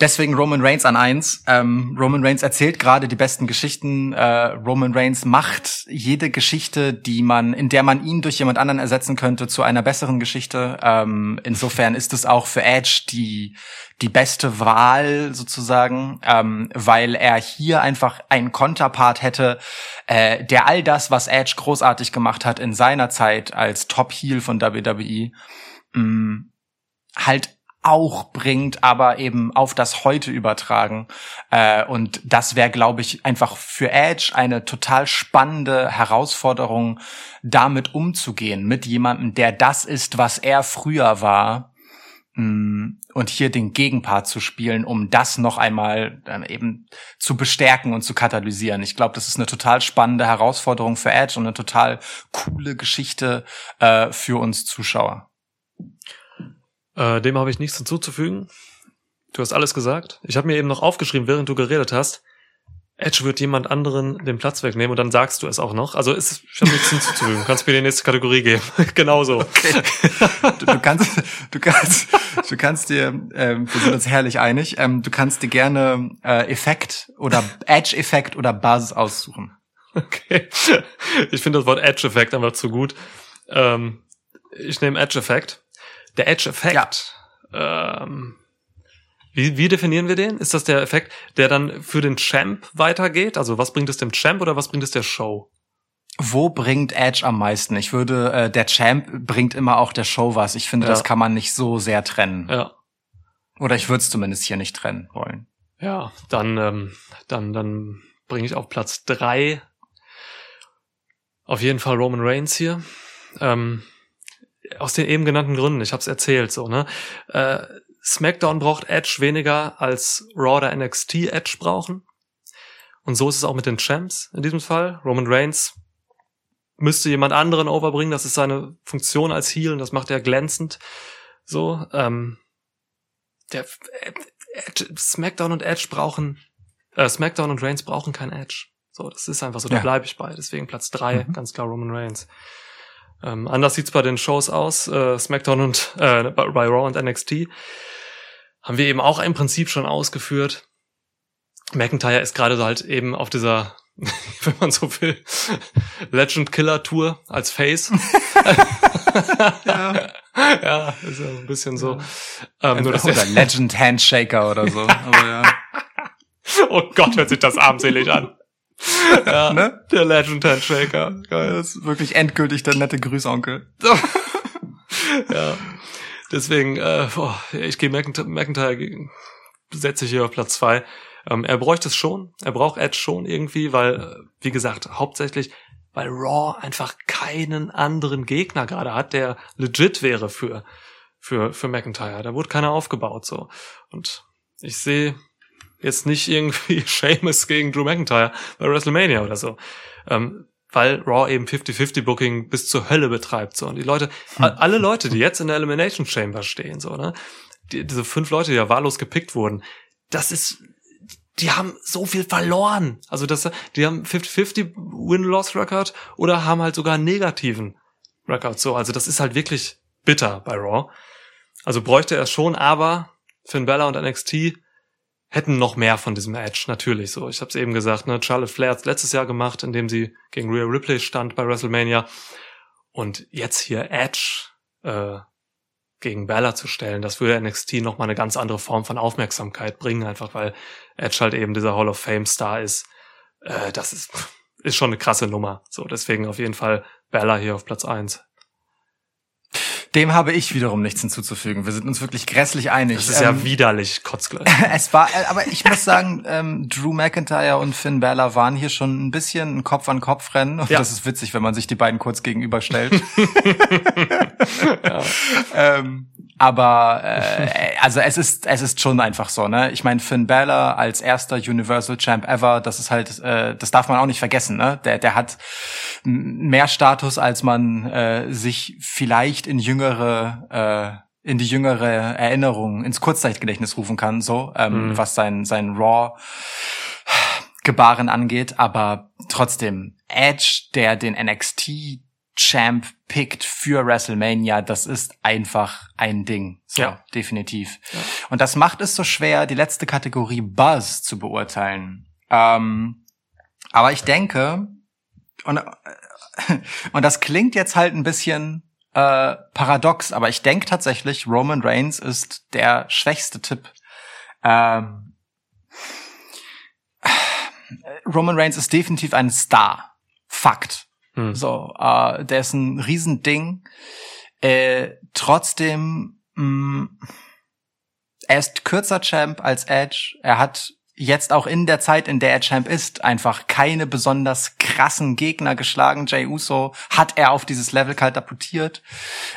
Deswegen Roman Reigns an eins. Ähm, Roman Reigns erzählt gerade die besten Geschichten. Äh, Roman Reigns macht jede Geschichte, die man, in der man ihn durch jemand anderen ersetzen könnte, zu einer besseren Geschichte. Ähm, insofern ist es auch für Edge die die beste Wahl sozusagen, ähm, weil er hier einfach einen Konterpart hätte, äh, der all das, was Edge großartig gemacht hat in seiner Zeit als Top Heel von WWE, mh, halt auch bringt, aber eben auf das Heute übertragen. Äh, und das wäre, glaube ich, einfach für Edge eine total spannende Herausforderung, damit umzugehen, mit jemandem, der das ist, was er früher war. Mm, Und hier den Gegenpart zu spielen, um das noch einmal dann eben zu bestärken und zu katalysieren. Ich glaube, das ist eine total spannende Herausforderung für Edge und eine total coole Geschichte äh, für uns Zuschauer. Äh, dem habe ich nichts hinzuzufügen. Du hast alles gesagt. Ich habe mir eben noch aufgeschrieben, während du geredet hast. Edge wird jemand anderen den Platz wegnehmen und dann sagst du es auch noch. Also ist, ich habe nichts hinzuzufügen. Du kannst mir die nächste Kategorie geben. Genauso. du, du kannst, du kannst, du kannst dir, ähm, wir sind uns herrlich einig, ähm, du kannst dir gerne äh, Effekt oder Edge-Effekt oder Buzz aussuchen. Okay. Ich finde das Wort Edge-Effekt einfach zu gut. Ähm, ich nehme Edge-Effekt. Der Edge-Effekt. Ähm, wie, wie definieren wir den? Ist das der Effekt, der dann für den Champ weitergeht? Also was bringt es dem Champ oder was bringt es der Show? Wo bringt Edge am meisten? Ich würde, äh, der Champ bringt immer auch der Show was. Ich finde, Ja. das kann man nicht so sehr trennen. Ja. Oder ich würde es zumindest hier nicht trennen wollen. Ja, dann, ähm, dann, dann bringe ich auf Platz drei auf jeden Fall Roman Reigns hier. Ähm, aus den eben genannten Gründen, ich habe es erzählt, so, ne? Äh, SmackDown braucht Edge weniger als Raw oder NXT Edge brauchen. Und so ist es auch mit den Champs in diesem Fall. Roman Reigns müsste jemand anderen overbringen, das ist seine Funktion als Heel und das macht er glänzend. So, ähm, der Edge, SmackDown und Edge brauchen, äh, SmackDown und Reigns brauchen kein Edge. So, das ist einfach so, da Ja. bleibe ich bei. Deswegen Platz drei, Mhm. ganz klar Roman Reigns. Ähm, anders sieht's bei den Shows aus, äh, SmackDown und äh, bei, Raw und NXT. Haben wir eben auch im Prinzip schon ausgeführt. McIntyre ist gerade so halt eben auf dieser, wenn man so will, Legend Killer Tour als Face. Ja. ja, ist ja ein bisschen so. Ähm, nur, dass oder der, Legend Handshaker oder so. Aber ja. oh Gott, hört sich das armselig an. Ja, Ne? der Legend Handshaker. Geil. Das ist wirklich endgültig der nette Grüßonkel. Ja. Deswegen, äh, boah, ich gehe McIntyre, setze ich hier auf Platz zwei. Ähm, er bräuchte es schon, er braucht Edge schon irgendwie, weil, äh, wie gesagt, hauptsächlich, weil Raw einfach keinen anderen Gegner gerade hat, der legit wäre für, für, für McIntyre. Da wurde keiner aufgebaut, so. Und ich sehe jetzt nicht irgendwie Sheamus gegen Drew McIntyre bei WrestleMania oder so. Ähm, weil Raw eben 50-50 Booking bis zur Hölle betreibt, so. Und die Leute, a- alle Leute, die jetzt in der Elimination Chamber stehen, so, ne? Die, diese fünf Leute, die ja wahllos gepickt wurden, das ist, die haben so viel verloren. Also das, die haben 50-50 Win-Loss-Record oder haben halt sogar einen negativen Record. So, also das ist halt wirklich bitter bei Raw. Also bräuchte er schon, aber Finn Bella und NXT hätten noch mehr von diesem Edge, natürlich so. Ich habe es eben gesagt, ne, Charlotte Flair hat's letztes Jahr gemacht, indem sie gegen Rhea Ripley stand bei WrestleMania. Und jetzt hier Edge äh, gegen Bella zu stellen, das würde NXT noch mal eine ganz andere Form von Aufmerksamkeit bringen, einfach weil Edge halt eben dieser Hall of Fame Star ist. Äh, das ist ist schon eine krasse Nummer. So, deswegen auf jeden Fall Bella hier auf Platz eins. Dem habe ich wiederum nichts hinzuzufügen. Wir sind uns wirklich grässlich einig. Das ist Ähm, ja widerlich kotzgleich. Es war, äh, aber ich muss sagen, ähm, Drew McIntyre und Finn Balor waren hier schon ein bisschen ein Kopf-an-Kopf-Rennen. Und Ja. das ist witzig, wenn man sich die beiden kurz gegenüberstellt. ja. ähm, aber äh, also es ist es ist schon einfach so, ne? Ich meine Finn Balor als erster Universal Champ ever, das ist halt, äh, das darf man auch nicht vergessen, ne? Der der hat mehr Status, als man äh, sich vielleicht in jüngere äh, in die jüngere Erinnerung ins Kurzzeitgedächtnis rufen kann, so ähm, Mhm. was sein sein Raw Gebaren angeht, aber trotzdem Edge, der den NXT Champ pickt für WrestleMania, das ist einfach ein Ding. So, Ja. definitiv. Und das macht es so schwer, die letzte Kategorie Buzz zu beurteilen. Ähm, aber ich denke, und, äh, und das klingt jetzt halt ein bisschen äh, paradox, aber ich denke tatsächlich, Roman Reigns ist der schwächste Tipp. Ähm, Roman Reigns ist definitiv ein Star. Fakt. Hm. So, äh, der ist ein Riesending. Äh, trotzdem, mh, er ist kürzer Champ als Edge. Er hat jetzt auch in der Zeit, in der er Champ ist, einfach keine besonders krassen Gegner geschlagen. Jay Uso hat er auf dieses Level katapultiert.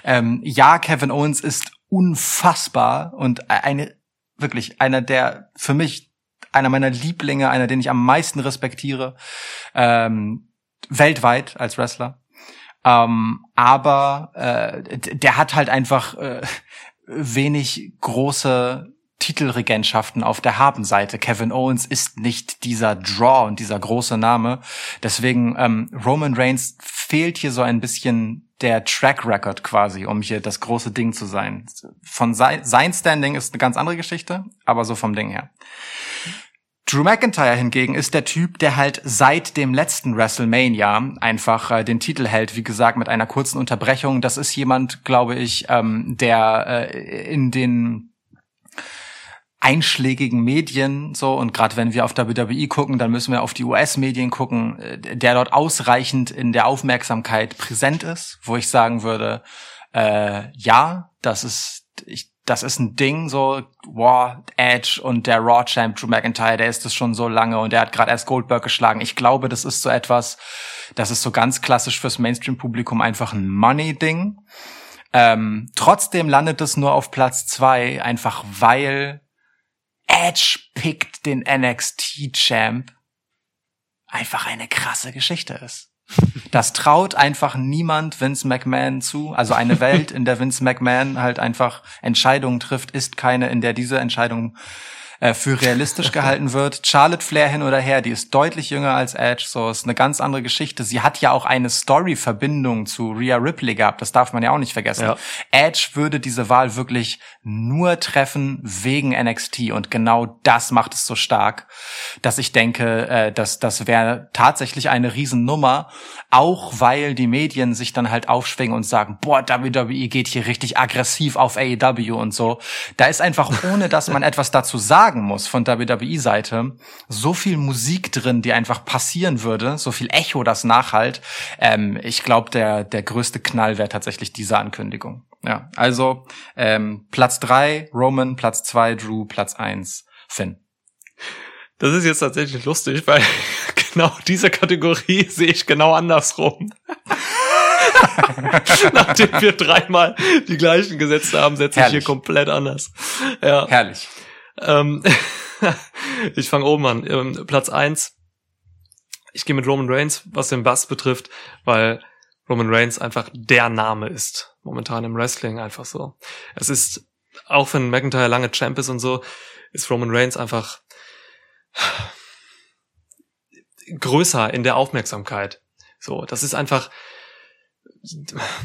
Ähm, ja, Kevin Owens ist unfassbar und eine wirklich einer der für mich einer meiner Lieblinge, einer, den ich am meisten respektiere, ähm, weltweit als Wrestler. Ähm, aber äh, der hat halt einfach äh, wenig große Titelregentschaften auf der Habenseite. Kevin Owens ist nicht dieser Draw und dieser große Name. Deswegen ähm, Roman Reigns fehlt hier so ein bisschen der Track Record quasi, um hier das große Ding zu sein. Von sein Standing ist eine ganz andere Geschichte, aber so vom Ding her. Drew McIntyre hingegen ist der Typ, der halt seit dem letzten WrestleMania einfach äh, den Titel hält, wie gesagt, mit einer kurzen Unterbrechung. Das ist jemand, glaube ich, ähm, der äh, in den einschlägigen Medien so und gerade wenn wir auf WWE gucken, dann müssen wir auf die US-Medien gucken, äh, der dort ausreichend in der Aufmerksamkeit präsent ist, wo ich sagen würde, äh, ja, das ist ich, das ist ein Ding so, wow, Edge und der Raw Champ Drew McIntyre, der ist es schon so lange und der hat gerade erst Goldberg geschlagen. Ich glaube, das ist so etwas, das ist so ganz klassisch fürs Mainstream-Publikum einfach ein Money-Ding. Ähm, trotzdem landet es nur auf Platz zwei, einfach weil Edge pickt den NXT-Champ einfach eine krasse Geschichte ist. Das traut einfach niemand Vince McMahon zu. Also eine Welt, in der Vince McMahon halt einfach Entscheidungen trifft, ist keine, in der diese Entscheidungen äh, für realistisch gehalten wird. Charlotte Flair hin oder her, die ist deutlich jünger als Edge, so ist eine ganz andere Geschichte. Sie hat ja auch eine Story-Verbindung zu Rhea Ripley gehabt, das darf man ja auch nicht vergessen. Ja. Edge würde diese Wahl wirklich nur treffen wegen NXT und genau das macht es so stark, dass ich denke, äh, dass das wäre tatsächlich eine Riesennummer, auch weil die Medien sich dann halt aufschwingen und sagen, boah, WWE geht hier richtig aggressiv auf AEW und so. Da ist einfach, ohne dass man etwas dazu sagen muss von WWE-Seite, so viel Musik drin, die einfach passieren würde, so viel Echo, das nachhalt. Ähm, ich glaube, der, der größte Knall wäre tatsächlich diese Ankündigung. Ja, also ähm, Platz drei Roman, Platz zwei Drew, Platz eins Finn. Das ist jetzt tatsächlich lustig, weil genau diese Kategorie sehe ich genau andersrum. Nachdem wir dreimal die gleichen gesetzt haben, setze ich hier komplett anders. Ja. Herrlich. Ähm, ich fange oben an. Ähm, Platz eins. Ich gehe mit Roman Reigns, was den Bass betrifft, weil Roman Reigns einfach der Name ist. Momentan im Wrestling einfach so. Es ist, auch wenn McIntyre lange Champ ist und so, ist Roman Reigns einfach größer in der Aufmerksamkeit. So, das ist einfach,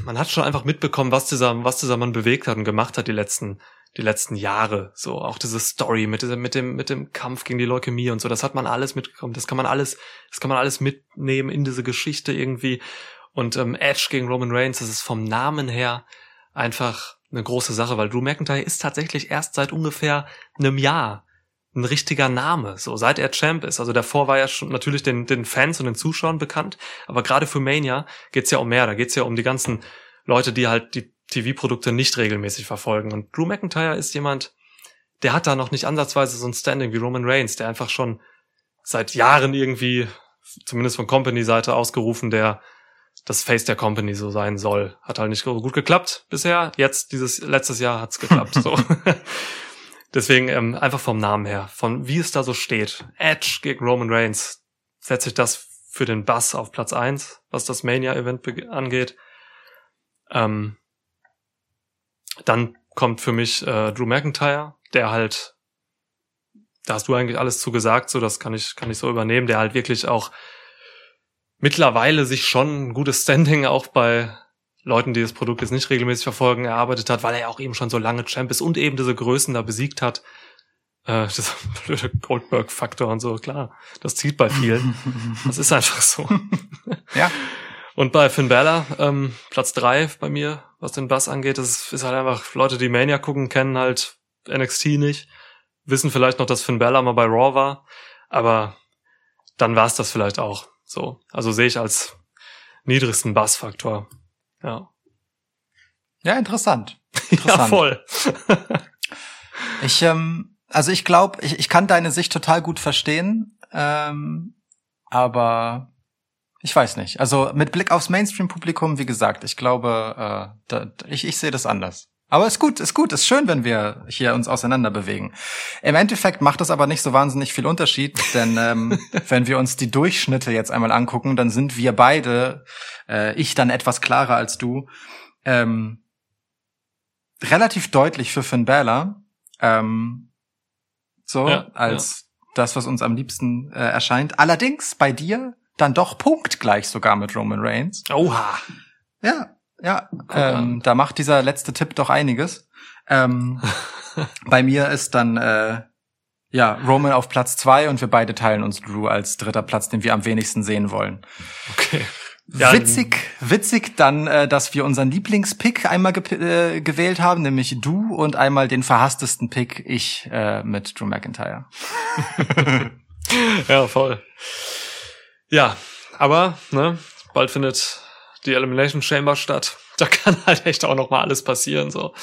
man hat schon einfach mitbekommen, was dieser, was dieser Mann bewegt hat und gemacht hat die letzten, die letzten Jahre. So, auch diese Story mit diesem, mit dem, mit dem Kampf gegen die Leukämie und so, das hat man alles mitbekommen. Das kann man alles, das kann man alles mitnehmen in diese Geschichte irgendwie. Und ähm, Edge gegen Roman Reigns, das ist vom Namen her einfach eine große Sache, weil Drew McIntyre ist tatsächlich erst seit ungefähr einem Jahr ein richtiger Name, so seit er Champ ist. Also davor war er schon natürlich den, den Fans und den Zuschauern bekannt, aber gerade für Mania geht's ja um mehr. Da geht's ja um die ganzen Leute, die halt die TV-Produkte nicht regelmäßig verfolgen. Und Drew McIntyre ist jemand, der hat da noch nicht ansatzweise so ein Standing wie Roman Reigns, der einfach schon seit Jahren irgendwie, zumindest von Company-Seite ausgerufen, der das Face der Company so sein soll. Hat halt nicht so gut geklappt bisher. Jetzt, dieses letztes Jahr hat's geklappt. so. Deswegen ähm, einfach vom Namen her, von wie es da so steht. Edge gegen Roman Reigns. Setze ich das für den Bass auf Platz eins, was das Mania-Event angeht. Ähm, dann kommt für mich äh, Drew McIntyre, der halt, da hast du eigentlich alles zu gesagt, so das kann ich, kann ich so übernehmen, der halt wirklich auch mittlerweile sich schon ein gutes Standing auch bei Leuten, die das Produkt jetzt nicht regelmäßig verfolgen, erarbeitet hat, weil er auch eben schon so lange Champ ist und eben diese Größen da besiegt hat. Äh, dieser blöde Goldberg-Faktor und so, klar, das zieht bei vielen. das ist einfach so. Ja. Und bei Finn Balor, ähm, Platz drei bei mir, was den Bass angeht, das ist, halt einfach, Leute, die Mania gucken, kennen halt NXT nicht, wissen vielleicht noch, dass Finn Balor mal bei Raw war, aber dann war's das vielleicht auch. So, also sehe ich als niedrigsten Bassfaktor. Ja. Ja, interessant. Ja, Interessant. voll. Ich, ähm, also ich glaube, ich, ich kann deine Sicht total gut verstehen, ähm, aber ich weiß nicht. Also mit Blick aufs Mainstream-Publikum, wie gesagt, ich glaube, äh, da, ich, ich sehe das anders. Aber ist gut, ist gut, ist schön, wenn wir hier uns auseinander bewegen. Im Endeffekt macht das aber nicht so wahnsinnig viel Unterschied, denn ähm, wenn wir uns die Durchschnitte jetzt einmal angucken, dann sind wir beide, äh, ich dann etwas klarer als du, ähm, relativ deutlich für Finn Balor, ähm, so Ja, als das, was uns am liebsten äh, erscheint. Allerdings bei dir dann doch punktgleich sogar mit Roman Reigns. Oha. Ja, ja. Ähm, da macht dieser letzte Tipp doch einiges. Ähm, bei mir ist dann äh, ja Roman auf Platz zwei und wir beide teilen uns Drew als dritter Platz, den wir am wenigsten sehen wollen. Okay. Ja, witzig, witzig dann, äh, dass wir unseren Lieblingspick einmal ge äh, gewählt haben, nämlich du und einmal den verhasstesten Pick ich äh, mit Drew McIntyre. Ja, voll. Ja, aber ne, bald findet die Elimination Chamber statt. Da kann halt echt auch noch mal alles passieren. So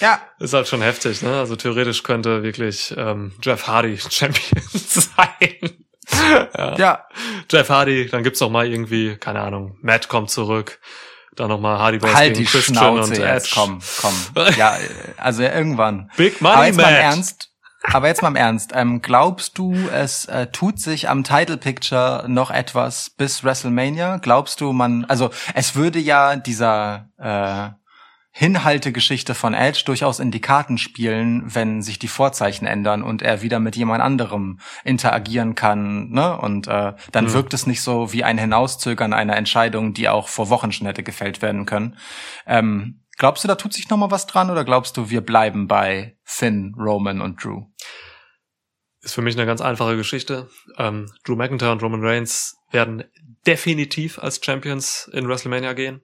Ja, ist halt schon heftig. Ne? Also theoretisch könnte wirklich ähm, Jeff Hardy Champion sein. ja. ja, Jeff Hardy, dann gibt's auch mal irgendwie, keine Ahnung, Matt kommt zurück, dann noch mal Hardy Boys halt gegen die Christian Schnauze und jetzt, Edge. komm, komm. Ja, äh, also irgendwann. Big Money Aber jetzt mal Matt. Ernst. Aber jetzt mal im Ernst. Ähm, glaubst du, es äh, tut sich am Title Picture noch etwas bis WrestleMania? Glaubst du, man, also es würde ja dieser, äh, Hinhaltegeschichte von Edge durchaus in die Karten spielen, wenn sich die Vorzeichen ändern und er wieder mit jemand anderem interagieren kann, ne? Und äh, dann Mhm. wirkt es nicht so wie ein Hinauszögern einer Entscheidung, die auch vor Wochen schon hätte gefällt werden können. Ähm, glaubst du, da tut sich noch mal was dran oder glaubst du, wir bleiben bei Finn, Roman und Drew? Ist für mich eine ganz einfache Geschichte. Ähm, Drew McIntyre und Roman Reigns werden definitiv als Champions in WrestleMania gehen.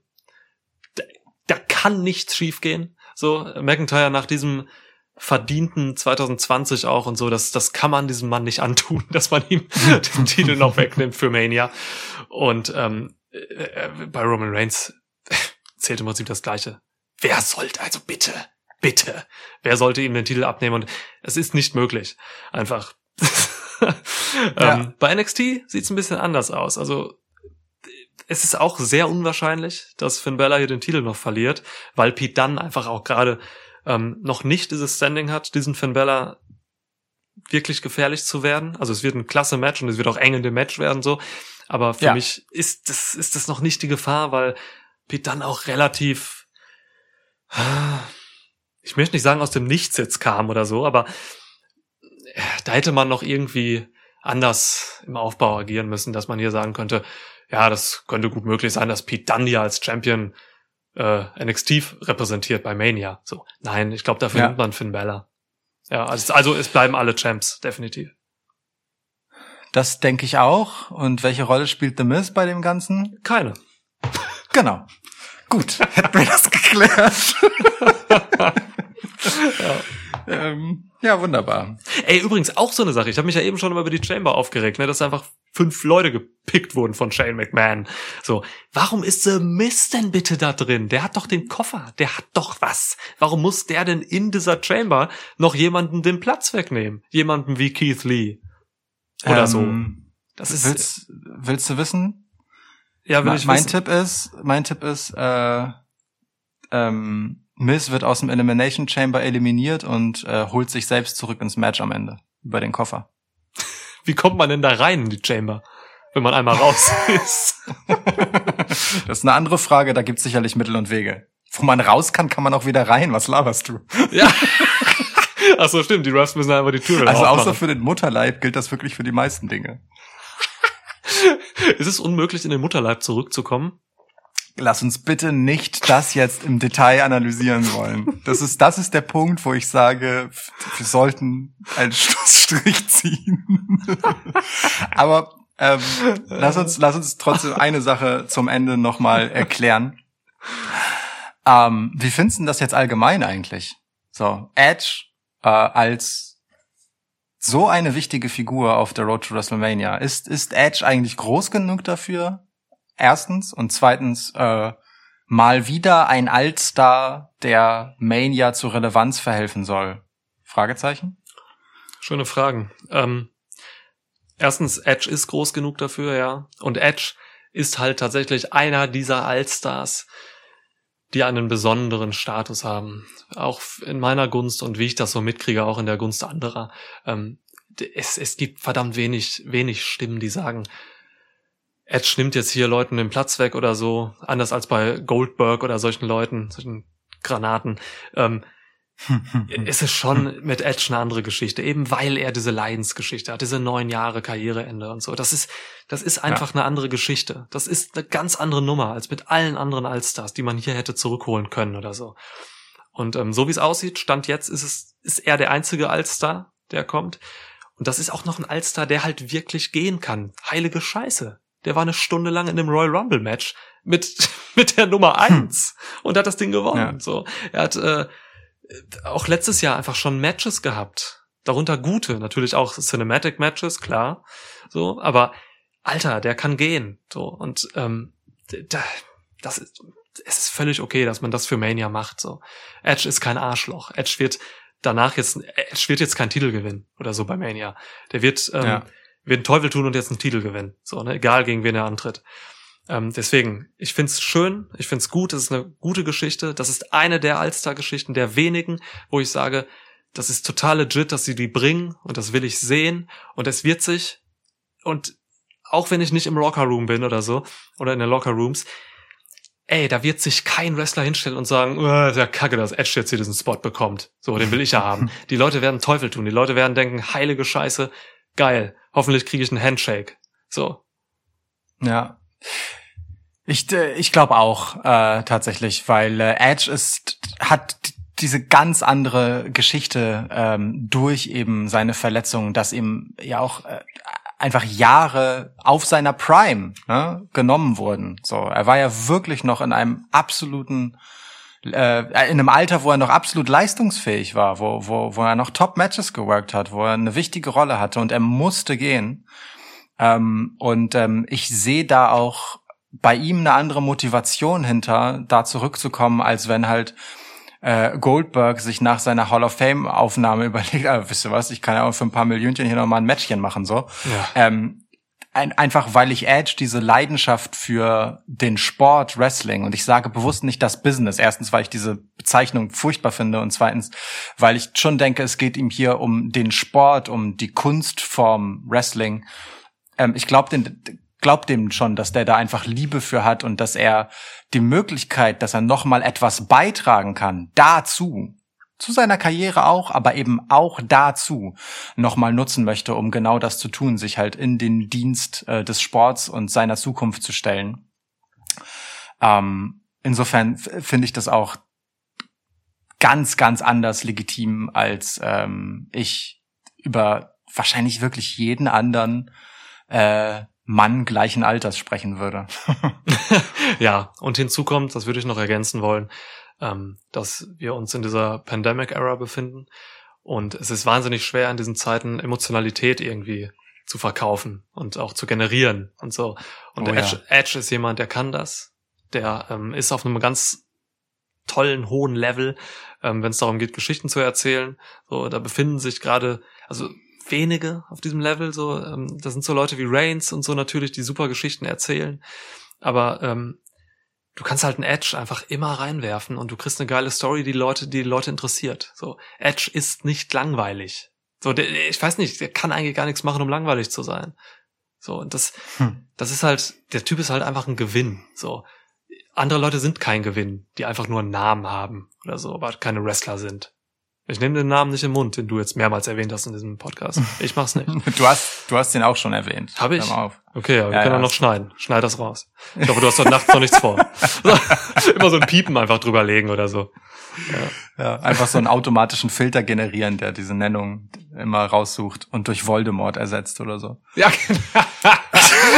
Da, da kann nichts schief gehen. So, McIntyre nach diesem verdienten 2020 auch und so, das, das kann man diesem Mann nicht antun, dass man ihm den Titel noch wegnimmt für Mania. Und ähm, äh, äh, bei Roman Reigns zählt im Prinzip das Gleiche. Wer sollte, also bitte, bitte, wer sollte ihm den Titel abnehmen? Und es ist nicht möglich. Einfach. Ja. ähm, bei NXT sieht's ein bisschen anders aus. Also es ist auch sehr unwahrscheinlich, dass Finn Bella hier den Titel noch verliert, weil Pete Dunne einfach auch gerade ähm, noch nicht dieses Standing hat, diesen Finn Bella wirklich gefährlich zu werden. Also es wird ein klasse Match und es wird auch eng in dem Match werden so. Aber für Ja. mich ist das, ist das noch nicht die Gefahr, weil Pete Dunne auch relativ, ich möchte nicht sagen aus dem Nichts jetzt kam oder so, aber äh, da hätte man noch irgendwie anders im Aufbau agieren müssen, dass man hier sagen könnte, ja, das könnte gut möglich sein, dass Pete Dunne hier als Champion äh, NXT repräsentiert bei Mania. So, nein, ich glaube, dafür Ja. nimmt man Finn Bella. Ja, also, also es bleiben alle Champs, definitiv. Das denke ich auch. Und welche Rolle spielt The Miz bei dem Ganzen? Keine. Genau. Gut, hätten wir das geklärt. ähm, ja, wunderbar. Ey, übrigens auch so eine Sache. Ich habe mich ja eben schon mal über die Chamber aufgeregt, ne, dass einfach fünf Leute gepickt wurden von Shane McMahon. So, warum ist The Miz denn bitte da drin? Der hat doch den Koffer, der hat doch was. Warum muss der denn in dieser Chamber noch jemanden den Platz wegnehmen? Jemanden wie Keith Lee oder so. Ähm, Das ist willst, willst du wissen? Ja, will Me- ich mein wissen. Tipp ist, mein Tipp ist, äh, ähm, Miz wird aus dem Elimination Chamber eliminiert und äh, holt sich selbst zurück ins Match am Ende über den Koffer. Wie kommt man denn da rein in die Chamber, wenn man einmal raus ist? Das ist eine andere Frage, da gibt es sicherlich Mittel und Wege. Wo man raus kann, kann man auch wieder rein. Was laberst du? ja. Ach so, stimmt. Die Refs müssen einfach die Tür Also außer für den Mutterleib gilt das wirklich für die meisten Dinge. Ist es unmöglich, in den Mutterleib zurückzukommen? Lass uns bitte nicht das jetzt im Detail analysieren wollen. Das ist, das ist der Punkt, wo ich sage, wir sollten einen Schlussstrich ziehen. Aber ähm, lass uns, lass uns trotzdem eine Sache zum Ende nochmal erklären. Ähm, wie findest du das jetzt allgemein eigentlich? So, Edge äh, als so eine wichtige Figur auf der Road to WrestleMania. Ist, ist Edge eigentlich groß genug dafür? Erstens. Und zweitens, äh, mal wieder ein Altstar, der Mania zur Relevanz verhelfen soll. Fragezeichen? Schöne Fragen. Ähm, erstens, Edge ist groß genug dafür, ja. Und Edge ist halt tatsächlich einer dieser Allstars, die einen besonderen Status haben. Auch in meiner Gunst und wie ich das so mitkriege, auch in der Gunst anderer. Ähm, es, es gibt verdammt wenig, wenig Stimmen, die sagen, Edge nimmt jetzt hier Leuten den Platz weg oder so, anders als bei Goldberg oder solchen Leuten, solchen Granaten. Ähm, ist es schon mit Edge eine andere Geschichte, eben weil er diese Leidensgeschichte hat, diese neun Jahre Karriereende und so. Das ist, das ist einfach eine andere Geschichte. Das ist eine ganz andere Nummer als mit allen anderen Allstars, die man hier hätte zurückholen können oder so. Und ähm, so wie es aussieht, stand jetzt ist es, ist er der einzige Allstar, der kommt. Und das ist auch noch ein Allstar, der halt wirklich gehen kann. Heilige Scheiße. Der war eine Stunde lang in dem Royal Rumble Match mit, mit der Nummer eins und hat das Ding gewonnen. Ja. So, er hat äh, auch letztes Jahr einfach schon Matches gehabt. Darunter gute, natürlich auch Cinematic Matches, klar. So, aber Alter, der kann gehen. So, und ähm, da, das ist, es ist völlig okay, dass man das für Mania macht. So. Edge ist kein Arschloch. Edge wird danach jetzt, Edge wird jetzt keinen Titel gewinnen oder so bei Mania. Der wird, ähm, Ja. wird einen Teufel tun und jetzt einen Titel gewinnen. So, ne? Egal gegen wen er antritt. Ähm, deswegen, ich find's schön, ich find's gut, es ist eine gute Geschichte. Das ist eine der Allstar-Geschichten, der wenigen, wo ich sage, das ist total legit, dass sie die bringen und das will ich sehen und es wird sich und auch wenn ich nicht im Locker Room bin oder so oder in den Locker Rooms, ey, da wird sich kein Wrestler hinstellen und sagen, oh, der Kacke, dass Edge jetzt hier diesen Spot bekommt. So, den will ich ja haben. Die Leute werden Teufel tun. Die Leute werden denken, heilige Scheiße, geil. Hoffentlich kriege ich einen Handshake. So. Ja. Ich, äh, ich glaube auch äh, tatsächlich, weil äh, Edge ist hat diese ganz andere Geschichte ähm, durch eben seine Verletzungen, dass ihm ja auch äh, einfach Jahre auf seiner Prime ne, genommen wurden. So, er war ja wirklich noch in einem absoluten äh, in einem Alter, wo er noch absolut leistungsfähig war, wo, wo, wo er noch Top-Matches geworkt hat, wo er eine wichtige Rolle hatte und er musste gehen. Ähm, und ähm, ich sehe da auch bei ihm eine andere Motivation hinter, da zurückzukommen, als wenn halt äh, Goldberg sich nach seiner Hall of Fame Aufnahme überlegt, ah, wisst ihr was, ich kann ja auch für ein paar Millionchen hier nochmal ein Matchchen machen, so. Ja. Ähm, ein, einfach weil ich Edge diese Leidenschaft für den Sport Wrestling und ich sage bewusst nicht das Business. Erstens, weil ich diese Bezeichnung furchtbar finde und zweitens, weil ich schon denke, es geht ihm hier um den Sport, um die Kunstform Wrestling. Ähm, ich glaube den glaub dem schon, dass der da einfach Liebe für hat und dass er die Möglichkeit, dass er noch mal etwas beitragen kann dazu, zu seiner Karriere auch, aber eben auch dazu nochmal nutzen möchte, um genau das zu tun, sich halt in den Dienst äh, des Sports und seiner Zukunft zu stellen. Ähm, insofern finde ich das auch ganz, ganz anders legitim, als ähm, ich über wahrscheinlich wirklich jeden anderen äh, Mann gleichen Alters sprechen würde. ja, und hinzu kommt, das würde ich noch ergänzen wollen, ähm, dass wir uns in dieser Pandemic-Era befinden. Und es ist wahnsinnig schwer in diesen Zeiten Emotionalität irgendwie zu verkaufen und auch zu generieren und so. Und Oh ja. Edge, Edge ist jemand, der kann das. Der ähm, ist auf einem ganz tollen, hohen Level, ähm, wenn es darum geht, Geschichten zu erzählen. So, da befinden sich gerade, also wenige auf diesem Level, so, ähm, das sind so Leute wie Reigns und so natürlich, die super Geschichten erzählen. Aber ähm, du kannst halt einen Edge einfach immer reinwerfen und du kriegst eine geile Story, die Leute, die, die Leute interessiert. So, Edge ist nicht langweilig. So, der, ich weiß nicht, der kann eigentlich gar nichts machen, um langweilig zu sein. So, und das, Hm. das ist halt, der Typ ist halt einfach ein Gewinn. So, andere Leute sind kein Gewinn, die einfach nur einen Namen haben oder so, aber keine Wrestler sind. Ich nehme den Namen nicht im Mund, den du jetzt mehrmals erwähnt hast in diesem Podcast. Ich mach's nicht. Du hast, du hast den auch schon erwähnt. Hab ich? Auf. Okay, aber wir Ja, können ja. noch schneiden. Schneid das raus. Ich hoffe, du hast heute Nacht noch nichts vor. Immer so ein Piepen einfach drüberlegen oder so. Ja, einfach so einen automatischen Filter generieren, der diese Nennung immer raussucht und durch Voldemort ersetzt oder so. Ja,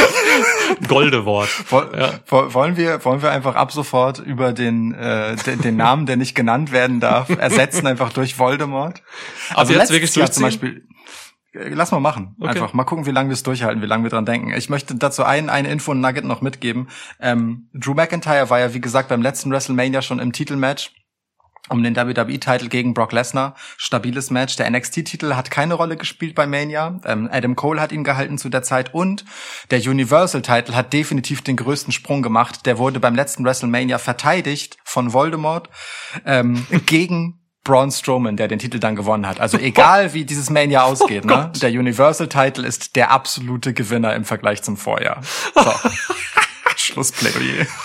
Goldewort. Woll, Ja. wo- Wollen wir, wollen wir einfach ab sofort über den, äh, den, den Namen, der nicht genannt werden darf, ersetzen einfach durch Voldemort? Also jetzt wirklich Jahr zum? Beispiel. äh, Lass mal machen. Okay. Einfach mal gucken, wie lange wir es durchhalten, wie lange wir dran denken. Ich möchte dazu ein, eine Info Nugget noch mitgeben. Ähm, Drew McIntyre war ja, wie gesagt, beim letzten WrestleMania schon im Titelmatch um den WWE-Titel gegen Brock Lesnar. Stabiles Match. Der NXT-Titel hat keine Rolle gespielt bei Mania. Ähm, Adam Cole hat ihn gehalten zu der Zeit und der Universal-Titel hat definitiv den größten Sprung gemacht. Der wurde beim letzten WrestleMania verteidigt von Voldemort ähm, gegen Braun Strowman, der den Titel dann gewonnen hat. Also egal wie dieses Mania ausgeht, ne? der Universal-Titel ist der absolute Gewinner im Vergleich zum Vorjahr. So. Schlussplädoyer.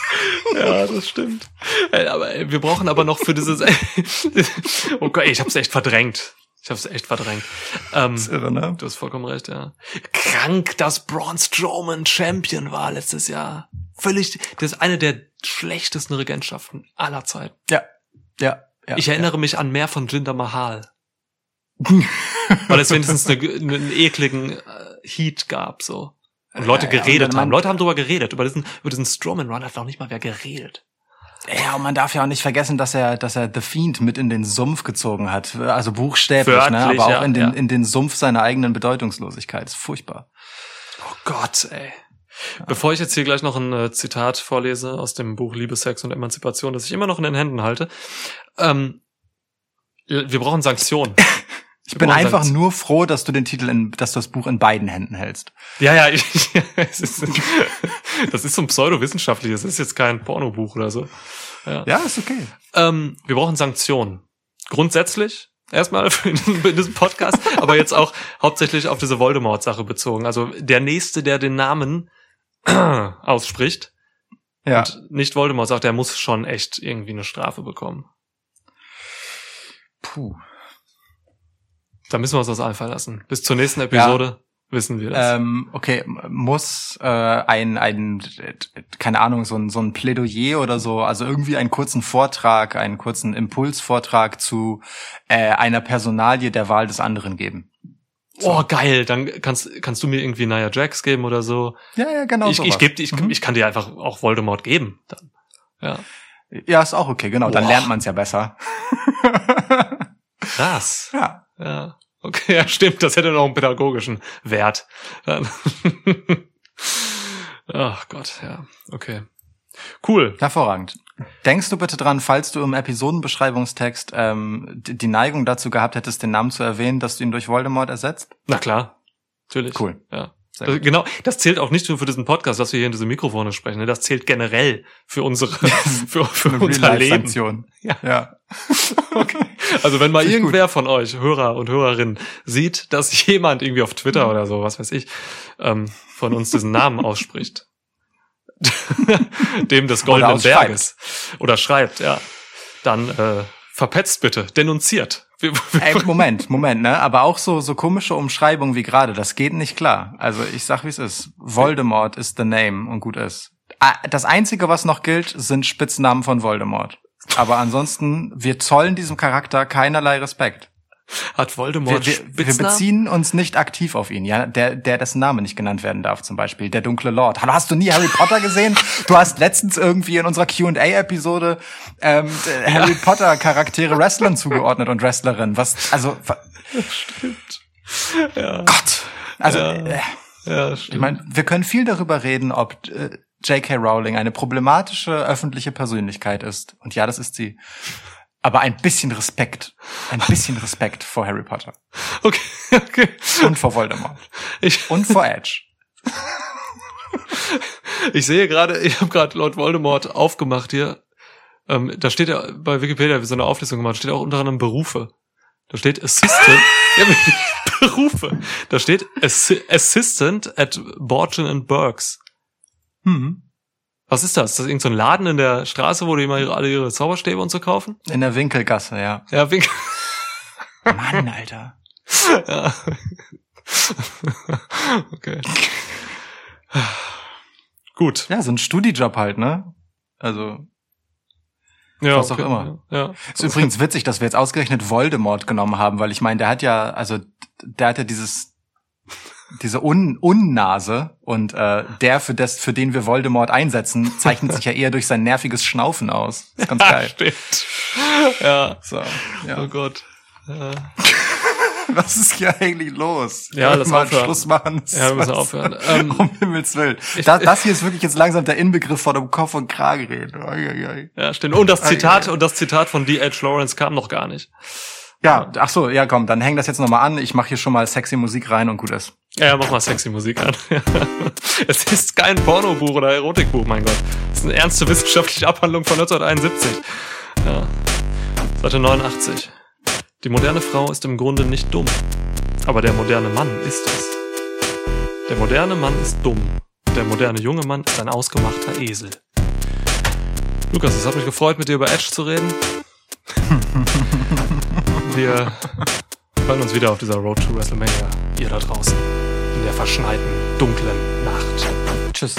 Ja, das stimmt. Ey, aber ey, wir brauchen aber noch für dieses. oh Gott, ich hab's echt verdrängt. Ich hab's echt verdrängt. Ähm, Das ist irre, ne? du hast vollkommen recht, ja. Krank, dass Braun Strowman Champion war letztes Jahr. Völlig. Das ist eine der schlechtesten Regentschaften aller Zeiten. Ja, ja. ja Ich erinnere mich an mehr von Jinder Mahal. Weil es wenigstens eine, einen ekligen äh, Heat gab, so. Und Leute Ja, ja, geredet haben. Leute haben drüber geredet. Über diesen, über diesen Strowman Run hat noch nicht mal wer geredet. Ja, und man darf ja auch nicht vergessen, dass er, dass er The Fiend mit in den Sumpf gezogen hat. Also buchstäblich, ne? Wörtlich, aber auch ja, in den, in den Sumpf seiner eigenen Bedeutungslosigkeit. ist furchtbar. Oh Gott, ey. Bevor ich jetzt hier gleich noch ein äh, Zitat vorlese aus dem Buch Liebe, Sex und Emanzipation, das ich immer noch in den Händen halte, ähm, wir brauchen Sanktionen. Ich bin einfach nur froh, dass du den Titel in, dass du das Buch in beiden Händen hältst. Ja, ja, ich, es ist, das ist so ein pseudowissenschaftliches, das ist jetzt kein Pornobuch oder so. Ja, ist okay. Ähm, wir brauchen Sanktionen. Grundsätzlich, erstmal für in, diesem Podcast, aber jetzt auch hauptsächlich auf diese Voldemort-Sache bezogen. Also der Nächste, der den Namen ausspricht, Ja. Und nicht Voldemort sagt, er muss schon echt irgendwie eine Strafe bekommen. Puh. Da müssen wir uns das einfallen lassen. Bis zur nächsten Episode wissen wir das. Ähm, okay, muss äh, ein, ein, keine Ahnung, so ein, so ein Plädoyer oder so, also irgendwie einen kurzen Vortrag, einen kurzen Impulsvortrag zu äh, einer Personalie der Wahl des anderen geben. oh, geil. Dann kannst, kannst du mir irgendwie Nia Jax geben oder so. Ja, ja, genau. ich, ich, sowas. geb, ich, Mhm. ich kann dir einfach auch Voldemort geben. Dann. Ja. Ja, ist auch okay, genau. Dann Boah. lernt man es ja besser. Krass. ja. Ja. Okay, ja, stimmt. Das hätte noch einen pädagogischen Wert. Ach Gott, ja. Okay. Cool. Hervorragend. Denkst du bitte dran, falls du im Episodenbeschreibungstext ähm, die die Neigung dazu gehabt hättest, den Namen zu erwähnen, dass du ihn durch Voldemort ersetzt? Na klar. Natürlich. Cool. Ja. Gut. genau, das zählt auch nicht nur für diesen Podcast, dass wir hier in diese Mikrofone sprechen. Ne? Das zählt generell für unsere, für, für unser Leben. Ja. ja. Okay. Also wenn mal irgendwer von euch, Hörer und Hörerinnen, sieht, dass jemand irgendwie auf Twitter oder so, was weiß ich, ähm, von uns diesen Namen ausspricht, dem des Goldenen. Berges oder schreibt, ja, dann äh, verpetzt bitte, denunziert. Wir, wir, Ey, Moment, Moment, ne? Aber auch so, so komische Umschreibungen wie gerade, das geht nicht klar. Also ich sag, wie es ist. Voldemort ist the name und gut ist. Ah, Das Einzige, was noch gilt, sind Spitznamen von Voldemort. Aber ansonsten, wir zollen diesem Charakter keinerlei Respekt. Hat Voldemort Wir, wir, wir beziehen uns nicht aktiv auf ihn, ja, der, der dessen Name nicht genannt werden darf, zum Beispiel, der dunkle Lord. Hallo, hast du nie Harry Potter gesehen? Du hast letztens irgendwie in unserer Q&A-Episode ähm, äh, Harry Potter Charaktere Wrestlern zugeordnet und Wrestlerinnen. Was, also, wa- Ja, Gott. Also, Ja. äh, ja, ich stimmt. meine, wir können viel darüber reden, ob äh, J.K. Rowling eine problematische öffentliche Persönlichkeit ist. Und ja, das ist sie. Aber ein bisschen Respekt, ein bisschen Respekt vor Harry Potter Okay, okay. und vor Voldemort Ich, und vor Edge. ich sehe gerade, ich habe gerade Lord Voldemort aufgemacht hier. Ähm, da steht ja bei Wikipedia so eine Auflistung gemacht, steht auch unter anderem Berufe. Da steht Assistant. ja, Berufe. Da steht Assi Assistant at Borgen and Burks. Hm. Was ist das? Ist das irgendein so ein Laden in der Straße, wo die immer ihre, alle ihre Zauberstäbe und so kaufen? In der Winkelgasse, ja. Ja, wink. Mann, Alter. ja. okay. Gut. Ja, so ein Studijob halt, ne? Also, Ja, Was auch immer. Ja. ist übrigens witzig, dass wir jetzt ausgerechnet Voldemort genommen haben, weil ich meine, der hat ja, also, der hat ja dieses, diese Un Unnase und äh, der, für das, für den wir Voldemort einsetzen, zeichnet sich ja eher durch sein nerviges Schnaufen aus. ist ganz geil. Stimmt. Ja. So, Oh ja. Gott. Ja, Was ist hier eigentlich los? Ja, lass mal aufhören. Schluss machen. ja wir müssen aufhören. Ähm, Um Himmels Willen. Das, das hier ist wirklich jetzt langsam der Inbegriff von einem Kopf und Kragen reden. Ja, stimmt. Und das Zitat, und das Zitat von D.H. Lawrence kam noch gar nicht. Ja, ach so, ja komm, dann häng das jetzt nochmal an. Ich mache hier schon mal sexy Musik rein und gut ist. Ja, ja, mach mal sexy Musik an. es ist kein Pornobuch oder Erotikbuch, mein Gott. Es ist eine ernste wissenschaftliche Abhandlung von 1971. Ja. Seite 89. Die moderne Frau ist im Grunde nicht dumm. Aber der moderne Mann ist es. Der moderne Mann ist dumm. Der moderne junge Mann ist ein ausgemachter Esel. Lukas, es hat mich gefreut, mit dir über Edge zu reden. Wir hören uns wieder auf dieser Road to WrestleMania. Ihr da draußen. In der verschneiten, dunklen Nacht. Tschüss.